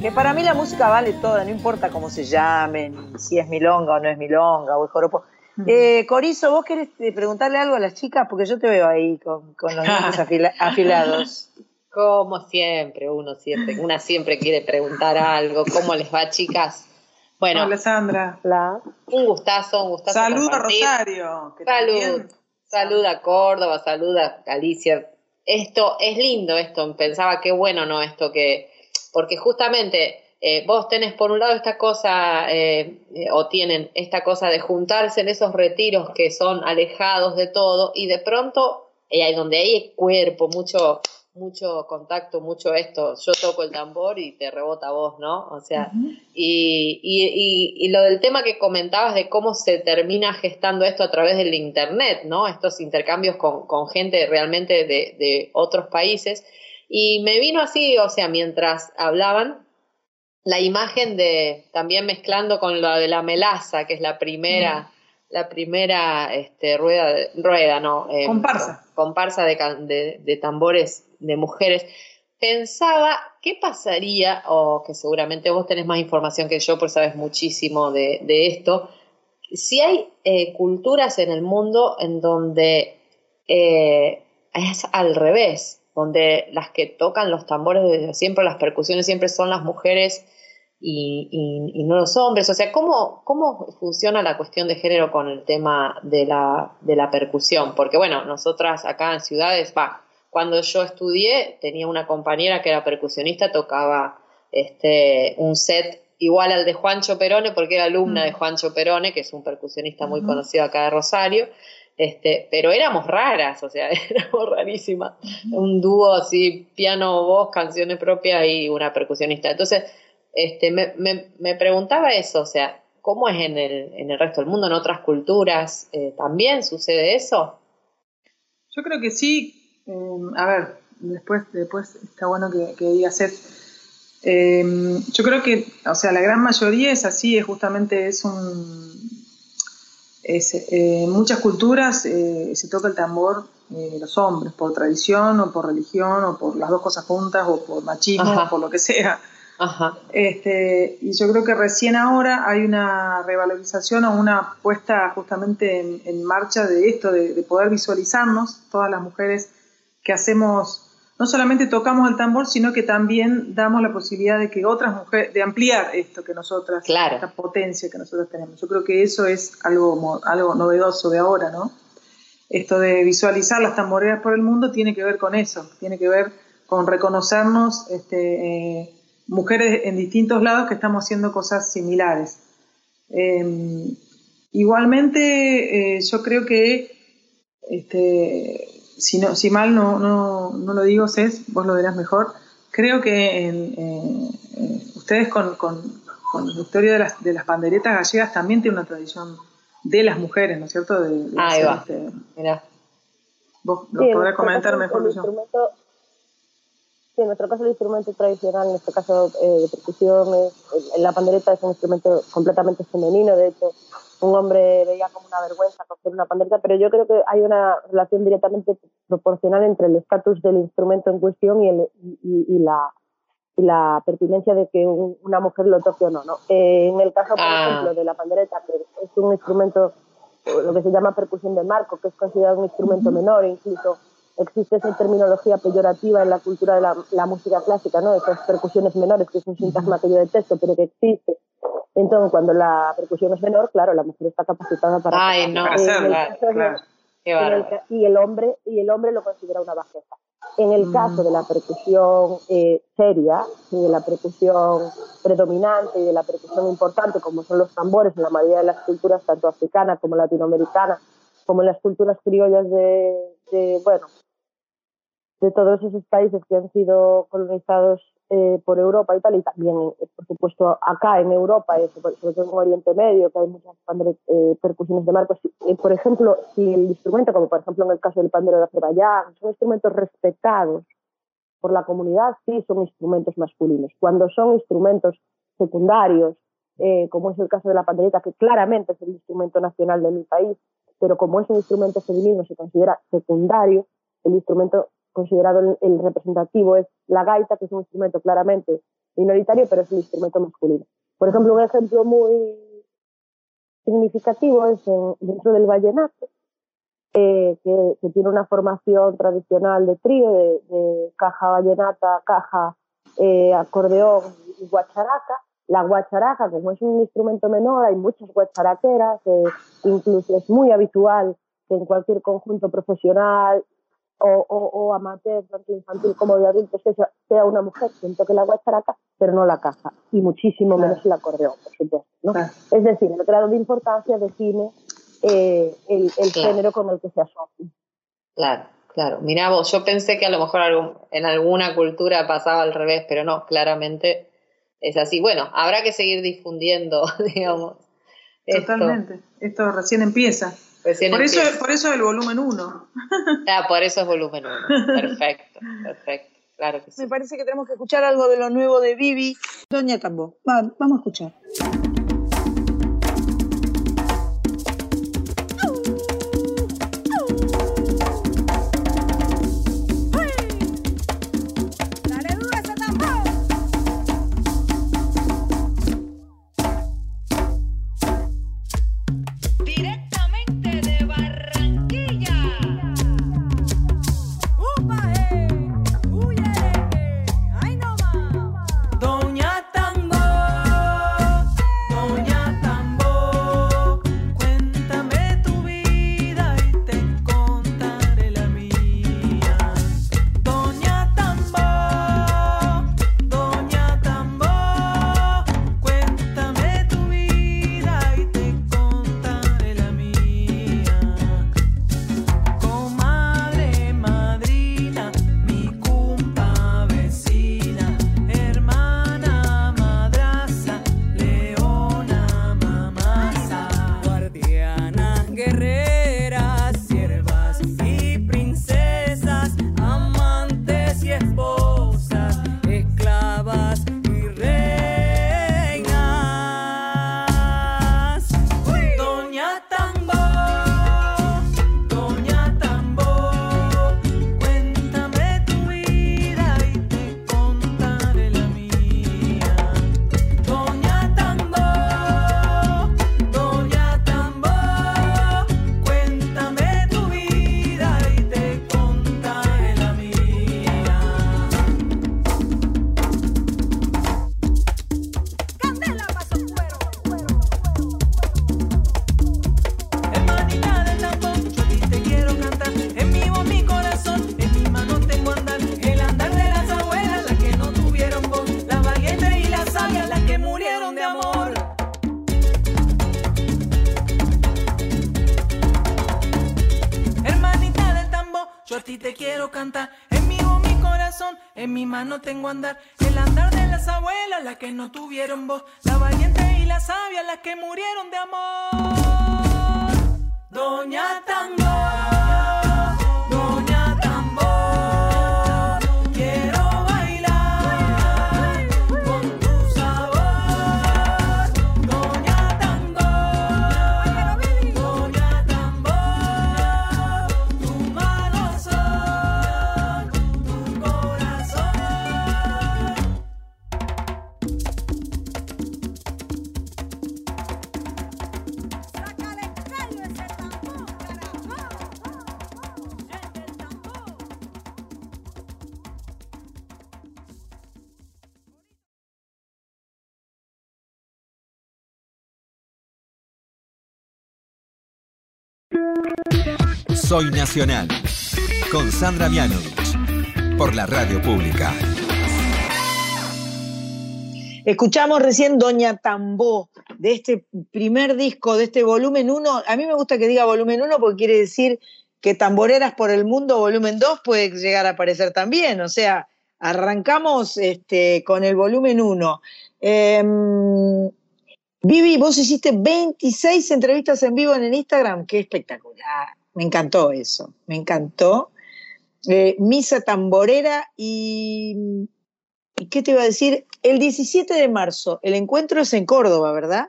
que para mí la música vale toda, no importa cómo se llamen, si es milonga o no es milonga, o es joropo. Eh, Corizo, ¿vos querés eh, preguntarle algo a las chicas? Porque yo te veo ahí con, con los dientes afila- afilados. Como siempre, uno siempre, una siempre quiere preguntar algo. ¿Cómo les va, chicas? Bueno, Hola, Sandra. un gustazo, un gustazo. Salud a. Rosario. que Salud. también- Salud a Córdoba, salud a Galicia. Esto es lindo, esto. Pensaba qué bueno, ¿no? Esto que. Porque justamente eh, vos tenés por un lado esta cosa, eh, eh, o tienen esta cosa de juntarse en esos retiros que son alejados de todo, y de pronto, eh, ahí donde hay cuerpo, mucho, mucho contacto, mucho esto. Yo toco el tambor y te rebota vos, ¿no? O sea, y, y, y, y lo del tema que comentabas de cómo se termina gestando esto a través del Internet, ¿no? Estos intercambios con, con gente realmente de, de otros países. Y me vino así, o sea, mientras hablaban, la imagen de, también mezclando con la de la melaza, que es la primera, la primera este, rueda, rueda, ¿no? Eh, Comparsa. Comparsa de, de, de tambores de mujeres. Pensaba, ¿qué pasaría? O que seguramente vos tenés más información que yo, pues sabes muchísimo de, de esto. Si hay eh, culturas en el mundo en donde eh, es al revés, donde las que tocan los tambores desde siempre, las percusiones siempre son las mujeres y, y- y no los hombres. O sea, ¿cómo, ¿cómo funciona la cuestión de género con el tema de la, de la percusión? Porque bueno, nosotras acá en ciudades, va, cuando yo estudié tenía una compañera que era percusionista, tocaba este, un set igual al de Juancho Perone, porque era alumna de Juancho Perone, que es un percusionista muy conocido acá de Rosario. Este, pero éramos raras, o sea, éramos rarísimas. Un dúo así, piano, voz, canciones propias y una percusionista. Entonces, este, me, me, me preguntaba eso, o sea, ¿cómo es en el, en el resto del mundo, en otras culturas? Eh, ¿También sucede eso? Yo creo que sí. eh, a ver, después, después está bueno que, que digas eso. Eh, yo creo que, o sea, la gran mayoría es así, es justamente es un... es, eh, en muchas culturas eh, se toca el tambor los hombres, por tradición o por religión o por las dos cosas juntas o por machismo Ajá. o por lo que sea. Ajá. Este, y yo creo que recién ahora hay una revalorización o una puesta justamente en, en marcha de esto, de, de poder visualizarnos, todas las mujeres que hacemos, no solamente tocamos el tambor, sino que también damos la posibilidad de que otras mujeres, de ampliar esto que nosotras, Claro. esta potencia que nosotros tenemos. Yo creo que eso es algo, algo novedoso de ahora, ¿no? Esto de visualizar las tamboreras por el mundo tiene que ver con eso, tiene que ver con reconocernos este, eh, mujeres en distintos lados que estamos haciendo cosas similares. Eh, igualmente, eh, yo creo que, este, si, no, si mal no, no, no lo digo, Cés, vos lo verás mejor, creo que en, eh, ustedes con, con- con la historia de las, de las panderetas gallegas también tienen una tradición de las mujeres, ¿no es cierto? De, de Ahí hacer va. este- Mirá. vos Sí, lo podrás comentar mejor el que yo. instrumento- Sí, en nuestro caso el instrumento tradicional, en este caso eh, de percusión, es- la pandereta es un instrumento completamente femenino, de hecho un hombre veía como una vergüenza coger una pandereta, pero yo creo que hay una relación directamente proporcional entre el estatus del instrumento en cuestión y, el- y- y- la, y la pertinencia de que un- una mujer lo toque o no. ¿no? Eh, en el caso, por Ah. ejemplo, de la pandereta, que es un instrumento, lo que se llama percusión de marco, que es considerado un instrumento menor, incluso existe esa terminología peyorativa en la cultura de la, la música clásica, ¿no? Esas percusiones menores, que es un sintagma que yo detesto, pero que existe. Entonces, cuando la percusión es menor, claro, la mujer está capacitada para... Ay, no, el claro, y el hombre y el hombre lo considera una bajeza. En el Mm. caso de la percusión eh, seria y de la percusión predominante y de la percusión importante, como son los tambores en la mayoría de las culturas, tanto africanas como latinoamericanas, como en las culturas criollas de, de, bueno, de todos esos países que han sido colonizados eh, por Europa y tal, y también, eh, por supuesto, acá en Europa, eh, sobre todo en Oriente Medio, que hay muchas pandere- percusiones de marcos. Eh, por ejemplo, si el instrumento, como por ejemplo en el caso del pandero de Azerbaiyán, son instrumentos respetados por la comunidad, sí son instrumentos masculinos. Cuando son instrumentos secundarios, como es el caso de la pandereta, que claramente es el instrumento nacional de mi país, pero como es un instrumento femenino, se considera secundario, el instrumento considerado el, representativo es la gaita, que es un instrumento claramente minoritario, pero es el instrumento masculino. Por ejemplo, un ejemplo muy significativo es en- dentro del vallenato, eh, que, que tiene una formación tradicional de trío, de, de caja vallenata, caja, eh, acordeón y guacharaca. La guacharaca, como es un instrumento menor, hay muchas guacharaqueras, eh, incluso es muy habitual que en cualquier conjunto profesional o, o, o amateur, tanto infantil como de adultos, que sea, sea una mujer quien toque la guacharaca, pero no la caja, y muchísimo menos el acordeón, por supuesto. ¿no? Es decir, el grado de importancia define eh, el, el Claro. género con el que se asocia. Claro, claro. Mirá vos, yo pensé que a lo mejor algún- en alguna cultura pasaba al revés, pero no, claramente es así. Bueno, habrá que seguir difundiendo, digamos. esto. Totalmente. Esto recién empieza. Recién por, eso, por eso el volumen 1. Ah, por eso es volumen 1. Perfecto, perfecto. Claro que sí. Me parece que tenemos que escuchar algo de lo nuevo de Vivi. Doña Tambo, Va- vamos a escuchar. Soy Nacional. Con Sandra Mianovich. Por la radio pública. Escuchamos recién Doña Tambó, de este primer disco, de este volumen 1. A mí me gusta que diga volumen 1 porque quiere decir que Tamboreras por el Mundo, volumen 2, puede llegar a aparecer también. O sea, arrancamos este, con el volumen 1. Em, Vivi, vos hiciste 26 entrevistas en vivo en el Instagram. Qué espectacular. Me encantó eso. Me encantó. Eh, Misa Tamborera y ¿Y qué te iba a decir? El 17 de marzo, el encuentro es en Córdoba, ¿verdad?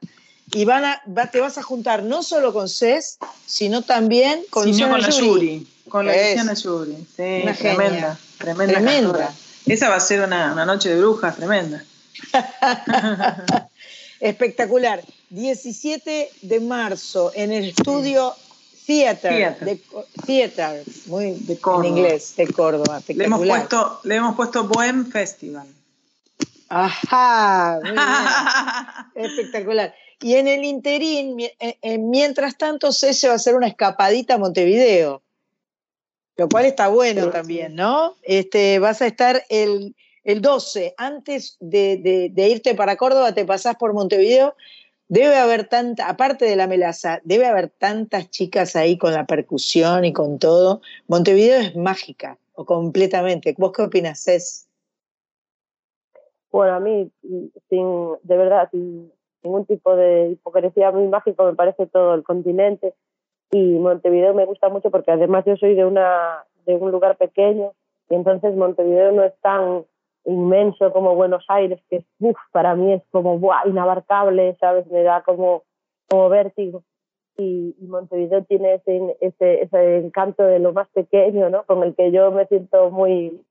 Y van a, va- te vas a juntar no solo con Cés, sino también con Sino Luciana con la Yuri. Yuri, con la Luciana Yuri. Sí, una genia. tremenda, tremenda. Tremenda. Esa va a ser una, una noche de brujas tremenda. Espectacular. 17 de marzo en el estudio Theater, Theater. de Theater, muy Córdoba. en inglés, de Córdoba. Le hemos, puesto, le hemos puesto Bohem Festival. Ajá, muy bien. Espectacular. Y en el interín, eh, eh, mientras tanto, Cese va a hacer una escapadita a Montevideo, lo cual está bueno también, ¿no? Este, vas a estar el, el 12, antes de, de- de irte para Córdoba, te pasás por Montevideo. Debe haber tanta, aparte de la melaza, debe haber tantas chicas ahí con la percusión y con todo. Montevideo es mágica, o completamente. ¿Vos qué opinas, Cés? Bueno, a mí, sin, de verdad, sin ningún tipo de hipocresía, muy mágico me parece todo el continente. Y Montevideo me gusta mucho porque además yo soy de, una, de un lugar pequeño y entonces Montevideo no es tan inmenso como Buenos Aires, que uf, para mí es como ¡buah! inabarcable, ¿sabes? Me da como, como vértigo. Y, y Montevideo tiene ese, ese, ese encanto de lo más pequeño, ¿no? Con el que yo me siento muy,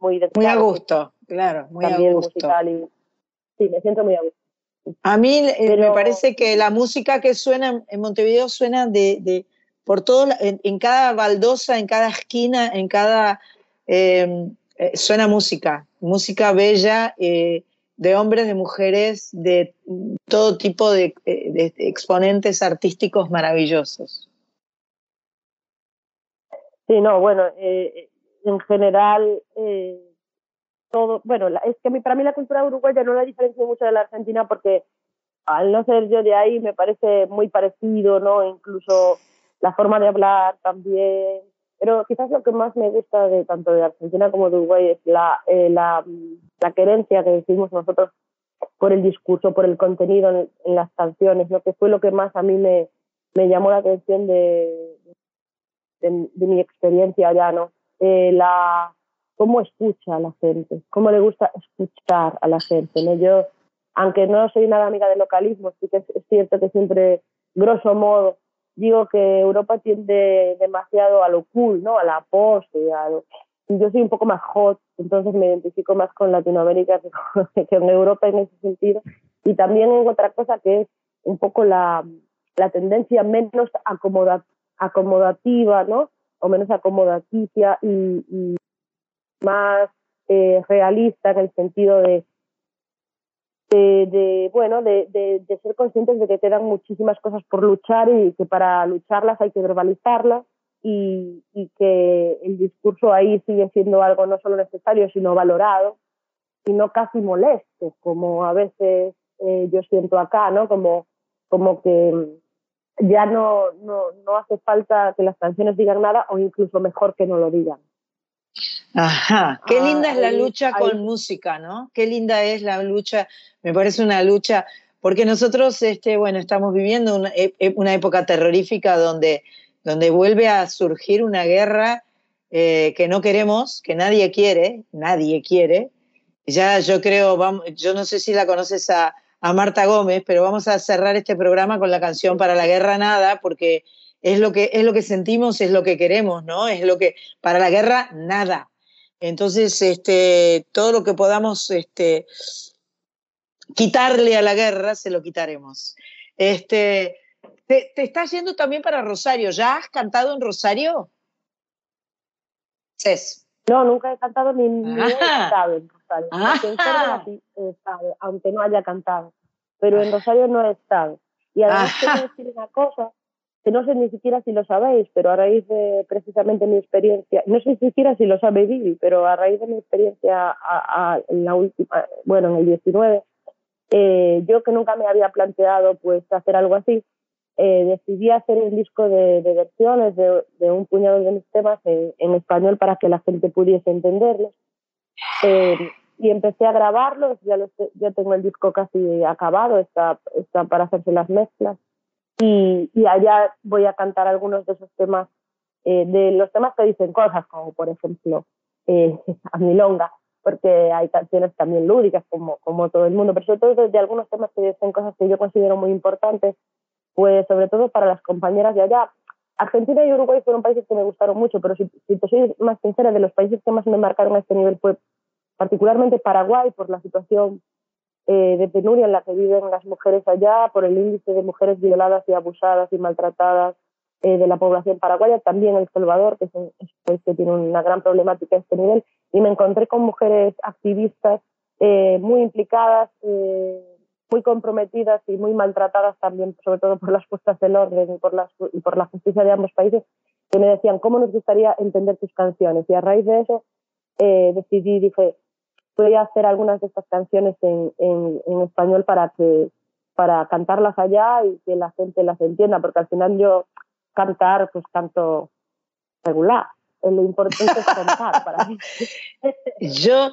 muy Muy a gusto, claro, muy a también gusto. musical y sí, me siento muy a gusto. A mí eh, me Pero- parece que la música que suena en- Montevideo suena de, de por todo, en, en cada baldosa, en cada esquina, en cada eh, eh, suena música, música bella eh, de hombres, de mujeres, de todo tipo de, eh, exponentes artísticos maravillosos. Sí, no, bueno, eh, en general, todo, bueno, es que mí- para mí la cultura uruguaya no la diferencio mucho de la argentina porque al no ser yo de ahí me parece muy parecido, ¿no? Incluso la forma de hablar también. Pero quizás lo que más me gusta de tanto de Argentina como de Uruguay es la, eh, la, la querencia que decimos nosotros por el discurso, por el contenido en, en las canciones, ¿no? Que fue lo que más a mí me, me llamó la atención de, de, de mi experiencia allá, ¿no? Eh, la, cómo escucha a la gente, cómo le gusta escuchar a la gente, ¿no? Yo, aunque no soy nada amiga del localismo, sí que es, es cierto que siempre, grosso modo, digo que Europa tiende demasiado a lo cool, ¿no? A la pose, a lo... yo soy un poco más hot, entonces me identifico más con Latinoamérica que con, que con Europa en ese sentido. Y también en otra cosa que es un poco la, la tendencia menos acomoda, acomodativa, ¿no? O menos acomodaticia y, y más eh, realista en el sentido de, de, de, bueno, de, de, de ser conscientes de que quedan muchísimas cosas por luchar y que para lucharlas hay que verbalizarlas y, y que el discurso ahí sigue siendo algo no solo necesario, sino valorado y no casi molesto, como a veces eh, yo siento acá, ¿no? Como, como que ya no, no, no hace falta que las canciones digan nada o incluso mejor que no lo digan. Ajá, qué Ah, linda es la ahí- lucha ahí- con música, ¿no? Qué linda es la lucha, me parece una lucha, porque nosotros, este, bueno, estamos viviendo una, e- e- una época terrorífica donde, donde vuelve a surgir una guerra eh, que no queremos, que nadie quiere, nadie quiere. Ya yo creo, vamos, yo no sé si la conoces a, a Marta Gómez, pero vamos a cerrar este programa con la canción Para la Guerra Nada, porque es lo que, es lo que sentimos, es lo que queremos, ¿no? Es lo que, para la guerra, nada. Entonces, este, todo lo que podamos este, quitarle a la guerra, se lo quitaremos. Este, te, te estás yendo también para Rosario. ¿Ya has cantado en Rosario? Cés. No, nunca he cantado ni, ni he Ajá. estado en Rosario. Porque en he estado, aunque no haya cantado. Pero en Rosario no he estado. Y además quiero decir una cosa, que no sé ni siquiera si lo sabéis, pero a raíz de precisamente mi experiencia, no sé ni siquiera si lo sabe Vivi, pero a raíz de mi experiencia a- a- en la última, bueno, en el 19, eh, yo que nunca me había planteado pues hacer algo así, eh, decidí hacer un disco de, de versiones de, de un puñado de mis temas en, en español para que la gente pudiese entenderlos. Eh, y empecé a grabarlos, ya, los ya tengo el disco casi acabado, está, está para hacerse las mezclas. Y, y allá voy a cantar algunos de esos temas, eh, de los temas que dicen cosas, como por ejemplo eh, a Milonga, porque hay canciones también lúdicas, como, como todo el mundo, pero sobre todo de, algunos temas que dicen cosas que yo considero muy importantes, pues sobre todo para las compañeras de allá. Argentina y Uruguay fueron países que me gustaron mucho, pero si, si te soy más sincera, de los países que más me marcaron a este nivel fue particularmente Paraguay, por la situación eh, de penuria en la que viven las mujeres allá, por el índice de mujeres violadas y abusadas y maltratadas eh, de la población paraguaya, también El Salvador, que es es un país que tiene una gran problemática a este nivel, y me encontré con mujeres activistas eh, muy implicadas, eh, muy comprometidas y muy maltratadas también, sobre todo por las puestas del orden y por, las, y por la justicia de ambos países, que me decían cómo nos gustaría entender tus canciones. Y a raíz de eso eh, decidí, dije, voy a hacer algunas de estas canciones en, en, en español para que para cantarlas allá y que la gente las entienda, porque al final yo cantar, pues canto regular. Eh, Lo importante es cantar para mí. Yo,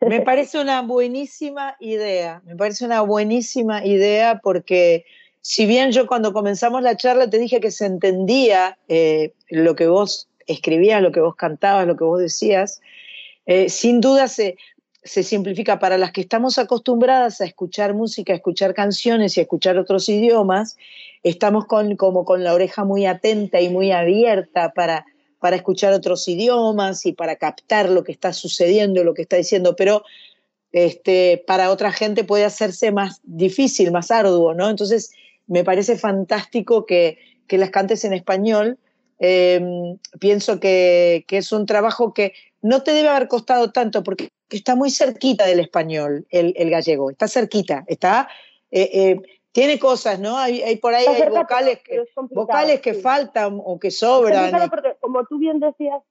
me parece una buenísima idea, me parece una buenísima idea porque si bien yo cuando comenzamos la charla te dije que se entendía eh, lo que vos escribías, lo que vos cantabas, lo que vos decías, eh, sin duda se, se simplifica para las que estamos acostumbradas a escuchar música, a escuchar canciones y a escuchar otros idiomas, estamos con, como con la oreja muy atenta y muy abierta para, para escuchar otros idiomas y para captar lo que está sucediendo, lo que está diciendo, pero este, para otra gente puede hacerse más difícil, más arduo, ¿no? Entonces, me parece fantástico que, que las cantes en español. Eh, pienso que, que es un trabajo que no te debe haber costado tanto porque está muy cerquita del español, el, el gallego, está cerquita, está, eh, eh, tiene cosas, ¿no? Hay, hay por ahí hay vocales, que, vocales que sí. faltan o que sobran. porque, como tú bien decías,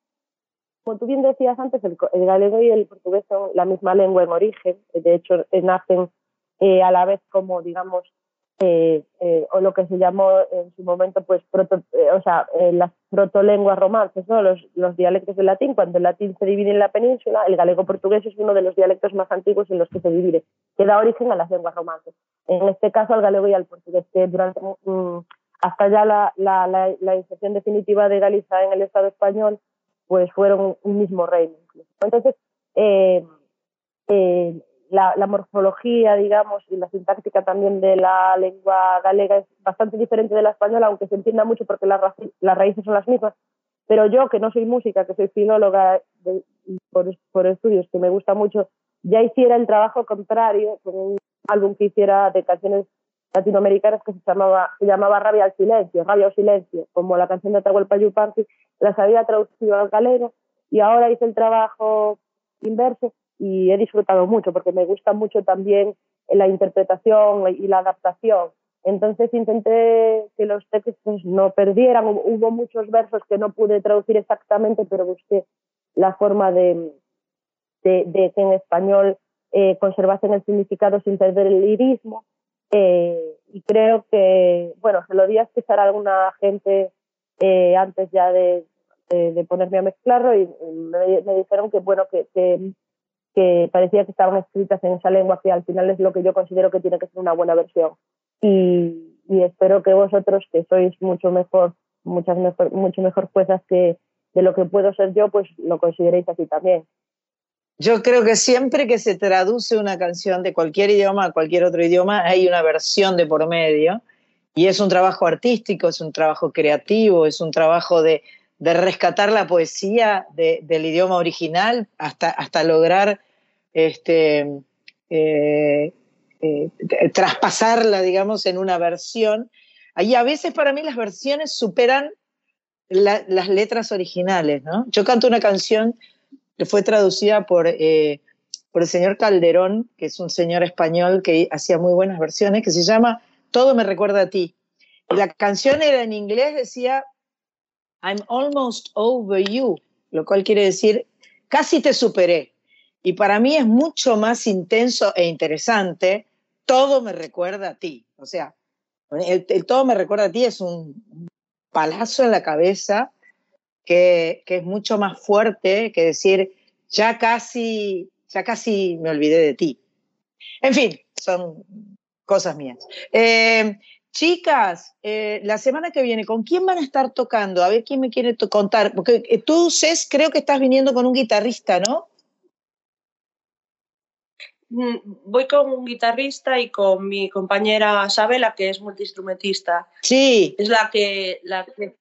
como tú bien decías antes, el, el galego y el portugués son la misma lengua en origen. De hecho, nacen eh, a la vez como, digamos, eh, eh, o lo que se llamó en su momento, pues, proto, eh, o sea, eh, las protolenguas romances, ¿no? Los, los dialectos del latín. Cuando el latín se divide en la península, el galego portugués es uno de los dialectos más antiguos en los que se divide, que da origen a las lenguas romances. En este caso, al galego y al portugués, que durante mm, hasta ya la, la, la, la inserción definitiva de Galicia en el Estado español, pues fueron un mismo reino. Entonces, eh, eh, la, morfología, digamos, y la sintáctica también de la lengua galega es bastante diferente de la española, aunque se entienda mucho porque las, raíces son las mismas. Pero yo, que no soy música, que soy filóloga por, por estudios, que me gusta mucho, ya hiciera el trabajo contrario con un álbum que hiciera de canciones latinoamericanas que se llamaba, se llamaba Rabia al Silencio, Rabia o Silencio, como la canción de Atahualpa Yupanqui, las había traducido al galego y ahora hice el trabajo inverso y he disfrutado mucho porque me gusta mucho también la interpretación y la adaptación. Entonces intenté que los textos no perdieran, Hubo- muchos versos que no pude traducir exactamente, pero busqué la forma de, de, de que en español eh, conservasen el significado sin perder el lirismo. Eh, y creo que, bueno, se lo di a escuchar a alguna gente eh, antes ya de de, ponerme a mezclarlo y me, me dijeron que, bueno, que, que, que parecía que estaban escritas en esa lengua que al final es lo que yo considero que tiene que ser una buena versión. Y, y espero que vosotros, que sois mucho mejor, muchas mejor, mucho mejor juezas que de lo que puedo ser yo, pues lo consideréis así también. Yo creo que siempre que se traduce una canción de cualquier idioma a cualquier otro idioma, hay una versión de por medio. Y es un trabajo artístico, es un trabajo creativo, es un trabajo de, de rescatar la poesía de- del idioma original hasta, hasta lograr este, eh, eh, traspasarla, digamos, en una versión. Ahí a veces para mí las versiones superan la- las letras originales, ¿no? Yo canto una canción que fue traducida por, eh, por el señor Calderón, que es un señor español que hacía muy buenas versiones, que se llama Todo me recuerda a ti. Y la canción era en inglés, decía I'm almost over you, lo cual quiere decir casi te superé. Y para mí es mucho más intenso e interesante, todo me recuerda a ti. O sea, el, todo me recuerda a ti es un palazo en la cabeza que, que es mucho más fuerte que decir, ya casi, ya casi me olvidé de ti. En fin, son cosas mías. Eh, chicas, eh, la semana que viene, ¿con quién van a estar tocando? A ver quién me quiere contar. Porque eh, tú, Cés, creo que estás viniendo con un guitarrista, ¿no? Mm, Voy con un guitarrista y con mi compañera Sabela, que es multiinstrumentista. Sí. Es la que, la que,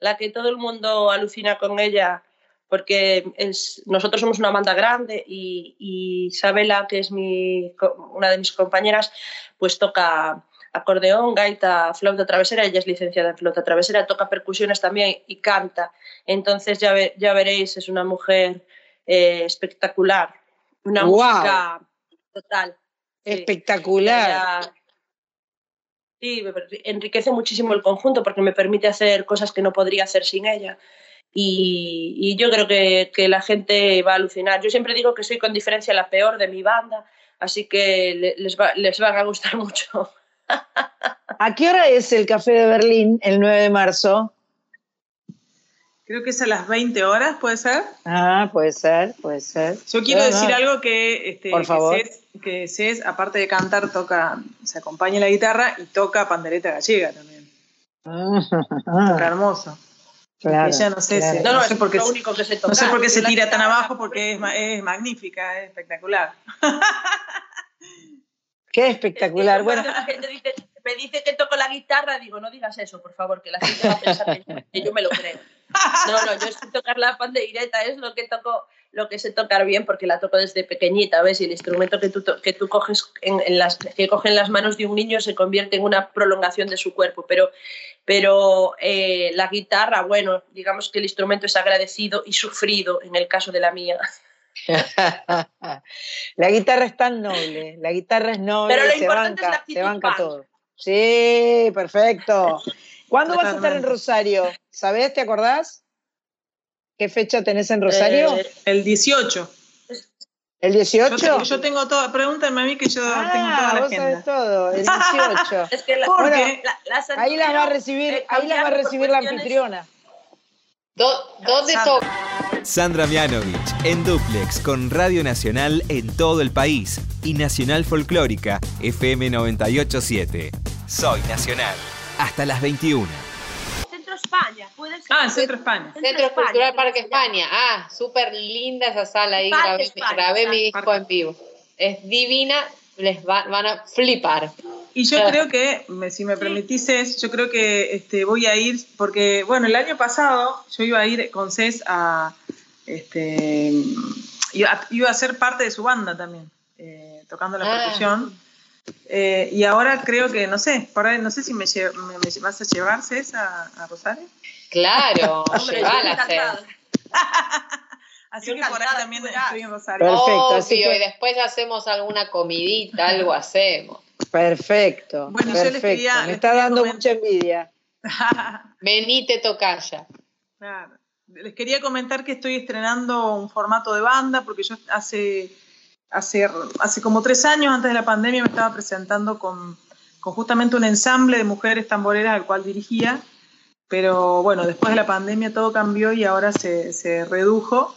la que todo el mundo alucina con ella, porque es, nosotros somos una banda grande y, y Sabela, que es mi, una de mis compañeras, pues toca acordeón, gaita, flauta travesera, ella es licenciada en flauta travesera, toca percusiones también y canta. Entonces ya, ve- ya veréis, es una mujer eh, espectacular, una ¡Guau! música total. Sí. Espectacular. Ella- Sí, enriquece muchísimo el conjunto porque me permite hacer cosas que no podría hacer sin ella. Y, y yo creo que, que la gente va a alucinar. Yo siempre digo que soy con diferencia la peor de mi banda, así que le- les, va, les van a gustar mucho. ¿A qué hora es el Café de Berlín el 9 de marzo? Creo que es a las 20 horas, ¿puede ser? Ah, puede ser, puede ser. Yo quiero No, decir no. algo que, este, Por que favor. Cés- que Cés, aparte de cantar, toca, se acompaña la guitarra y toca pandereta gallega también. Toca hermoso. Claro, Ella no sé, claro. si- No, no, no sé es por qué, lo único que sé no sé por qué se tira tan abajo porque es, es magnífica, es espectacular. Qué espectacular. Es que Bueno, la gente dice- me dice que toco la guitarra, digo, no digas eso, por favor, que la gente va a pensar que yo, me lo creo. No, no, yo sé tocar la pandereta, es lo que toco, lo que sé tocar bien, porque la toco desde pequeñita, ¿ves? Y el instrumento que tú, que tú coges en, en las, que coge en las manos de un niño se convierte en una prolongación de su cuerpo, pero, pero eh, la guitarra, bueno, digamos que el instrumento es agradecido y sufrido en el caso de la mía. la guitarra es tan noble, la guitarra es noble, Pero lo se importante es la banca, actitud se banca todo. Sí, perfecto. ¿Cuándo vas a estar en. Rosario? ¿Sabés? ¿Te acordás? ¿Qué fecha tenés en Rosario? Eh, el 18. ¿El 18? Yo, yo tengo todo, pregúntame a mí que yo tengo toda Ah, la vos agenda. todo, el 18. Es que la, ¿Por Bueno, qué? la- las Ahí las va a recibir, ahí las va a recibir la anfitriona. ¿Dónde toca? Sandra Mianovich en Duplex con Radio Nacional en todo el país y Nacional Folclórica FM 987. Soy Nacional. Hasta las 21. Centro España, puede ser. Ah, en Centro España. Centro España, Cultural Parque. España. Ah, súper linda esa sala ahí. Parque Grabé, España, grabé mi disco en vivo. Es divina, les va- van a flipar. Y yo Claro. creo que, me- si me permitís, Cés, yo creo que este, voy a ir, porque, bueno, el año pasado yo iba a ir con Cés a, este, iba, iba a ser parte de su banda también, eh, tocando la Ah. percusión. Eh, y ahora creo que, no sé, por ahí, no sé si me, lle- me- me vas a llevar, Cés, a, a Rosario. Claro, Hombre. Así Yo que por ahí también estoy en Rosario. Perfecto, Obvio, así que- y después hacemos alguna comidita, algo hacemos. Perfecto, Bueno, yo les quería- Me les está quería dando comentar- mucha envidia. Venite tocaya. Claro. Les quería comentar que estoy estrenando un formato de banda porque yo hace, hace, hace como tres años antes de la pandemia me estaba presentando con, con justamente un ensamble de mujeres tamboreras al cual dirigía, pero bueno, después de la pandemia todo cambió y ahora se, se redujo.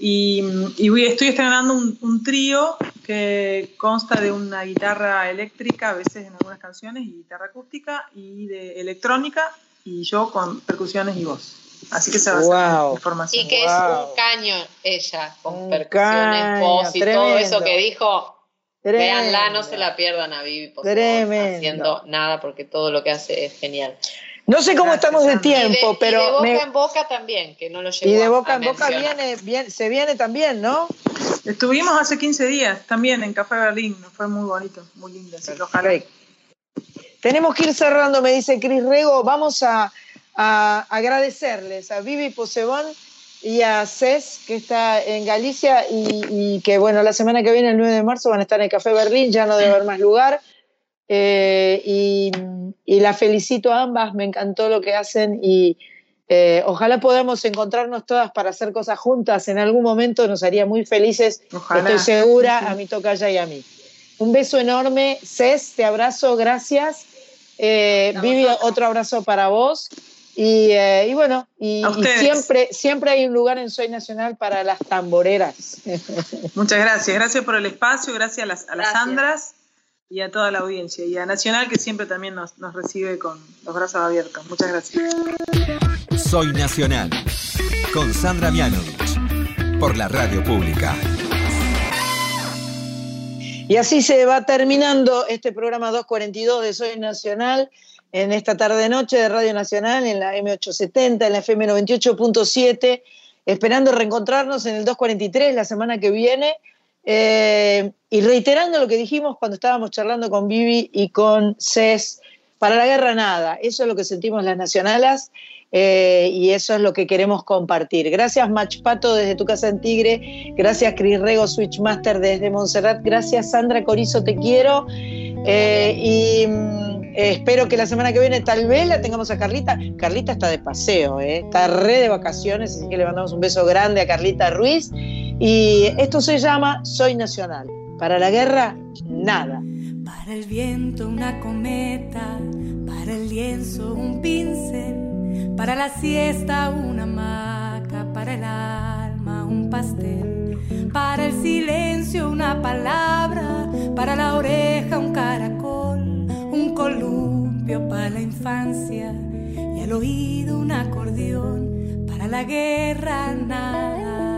Y, y estoy estrenando un, un trío que consta de una guitarra eléctrica, a veces en algunas canciones, y guitarra acústica, y de electrónica, y yo con percusiones y voz. Así que se va a hacer información. Y que es un caño ella, con percusiones, caño, voz y todo eso que dijo. Tremendo. Véanla, no se la pierdan a Vivi por favor, haciendo nada porque todo lo que hace es genial. No sé cómo estamos de tiempo, y de, pero y de boca me- en boca también, que no lo llevó y de boca a en boca viene, viene, se viene también, ¿no? Estuvimos hace 15 días también en Café Berlín, nos fue muy bonito, muy lindo. Así que ojalá. Tenemos que ir cerrando, me dice Cris Rego. Vamos a, a agradecerles a Vivi Posebón y a Cés, que está en Galicia, y, y que, bueno, la semana que viene, el 9 de marzo, van a estar en el Café Berlín, ya no debe haber más lugar. Eh, y, y la felicito a ambas, me encantó lo que hacen y eh, ojalá podamos encontrarnos todas para hacer cosas juntas en algún momento, nos haría muy felices, Ojalá. estoy segura, a mi tocaya y a mí. Un beso enorme, Cés, te abrazo, gracias. Eh, Vivi, otro abrazo para vos. Y, eh, y bueno, y, siempre, siempre hay un lugar en Soy Nacional para las tamboreras. Muchas gracias, gracias por el espacio, gracias a las, a las Gracias. Sandras y a toda la audiencia y a Nacional que siempre también nos, nos recibe con los brazos abiertos. Muchas gracias. Soy Nacional. Con Sandra Mianovich. Por la radio pública. Y así se va terminando este programa 242 de Soy Nacional en esta tarde-noche de Radio Nacional, en la M870, en la FM 98.7, esperando reencontrarnos en el 243 la semana que viene. eh, y reiterando lo que dijimos cuando estábamos charlando con Vivi y con Cés, para la guerra nada, eso es lo que sentimos las nacionalas eh, y eso es lo que queremos compartir. Gracias Machpato desde tu casa en Tigre, gracias Cris Rego Switchmaster desde Montserrat, gracias Sandra Corizo, te quiero eh, y mm, espero que la semana que viene tal vez la tengamos a Carlita. Carlita está de paseo, eh, está re de vacaciones, así que le mandamos un beso grande a Carlita Ruiz y esto se llama Soy Nacional. Para la guerra, nada. Para el viento una cometa, para el lienzo un pincel, para la siesta una hamaca, para el alma un pastel, para el silencio una palabra, para la oreja un caracol, un columpio para la infancia. Y al oído un acordeón, para la guerra nada.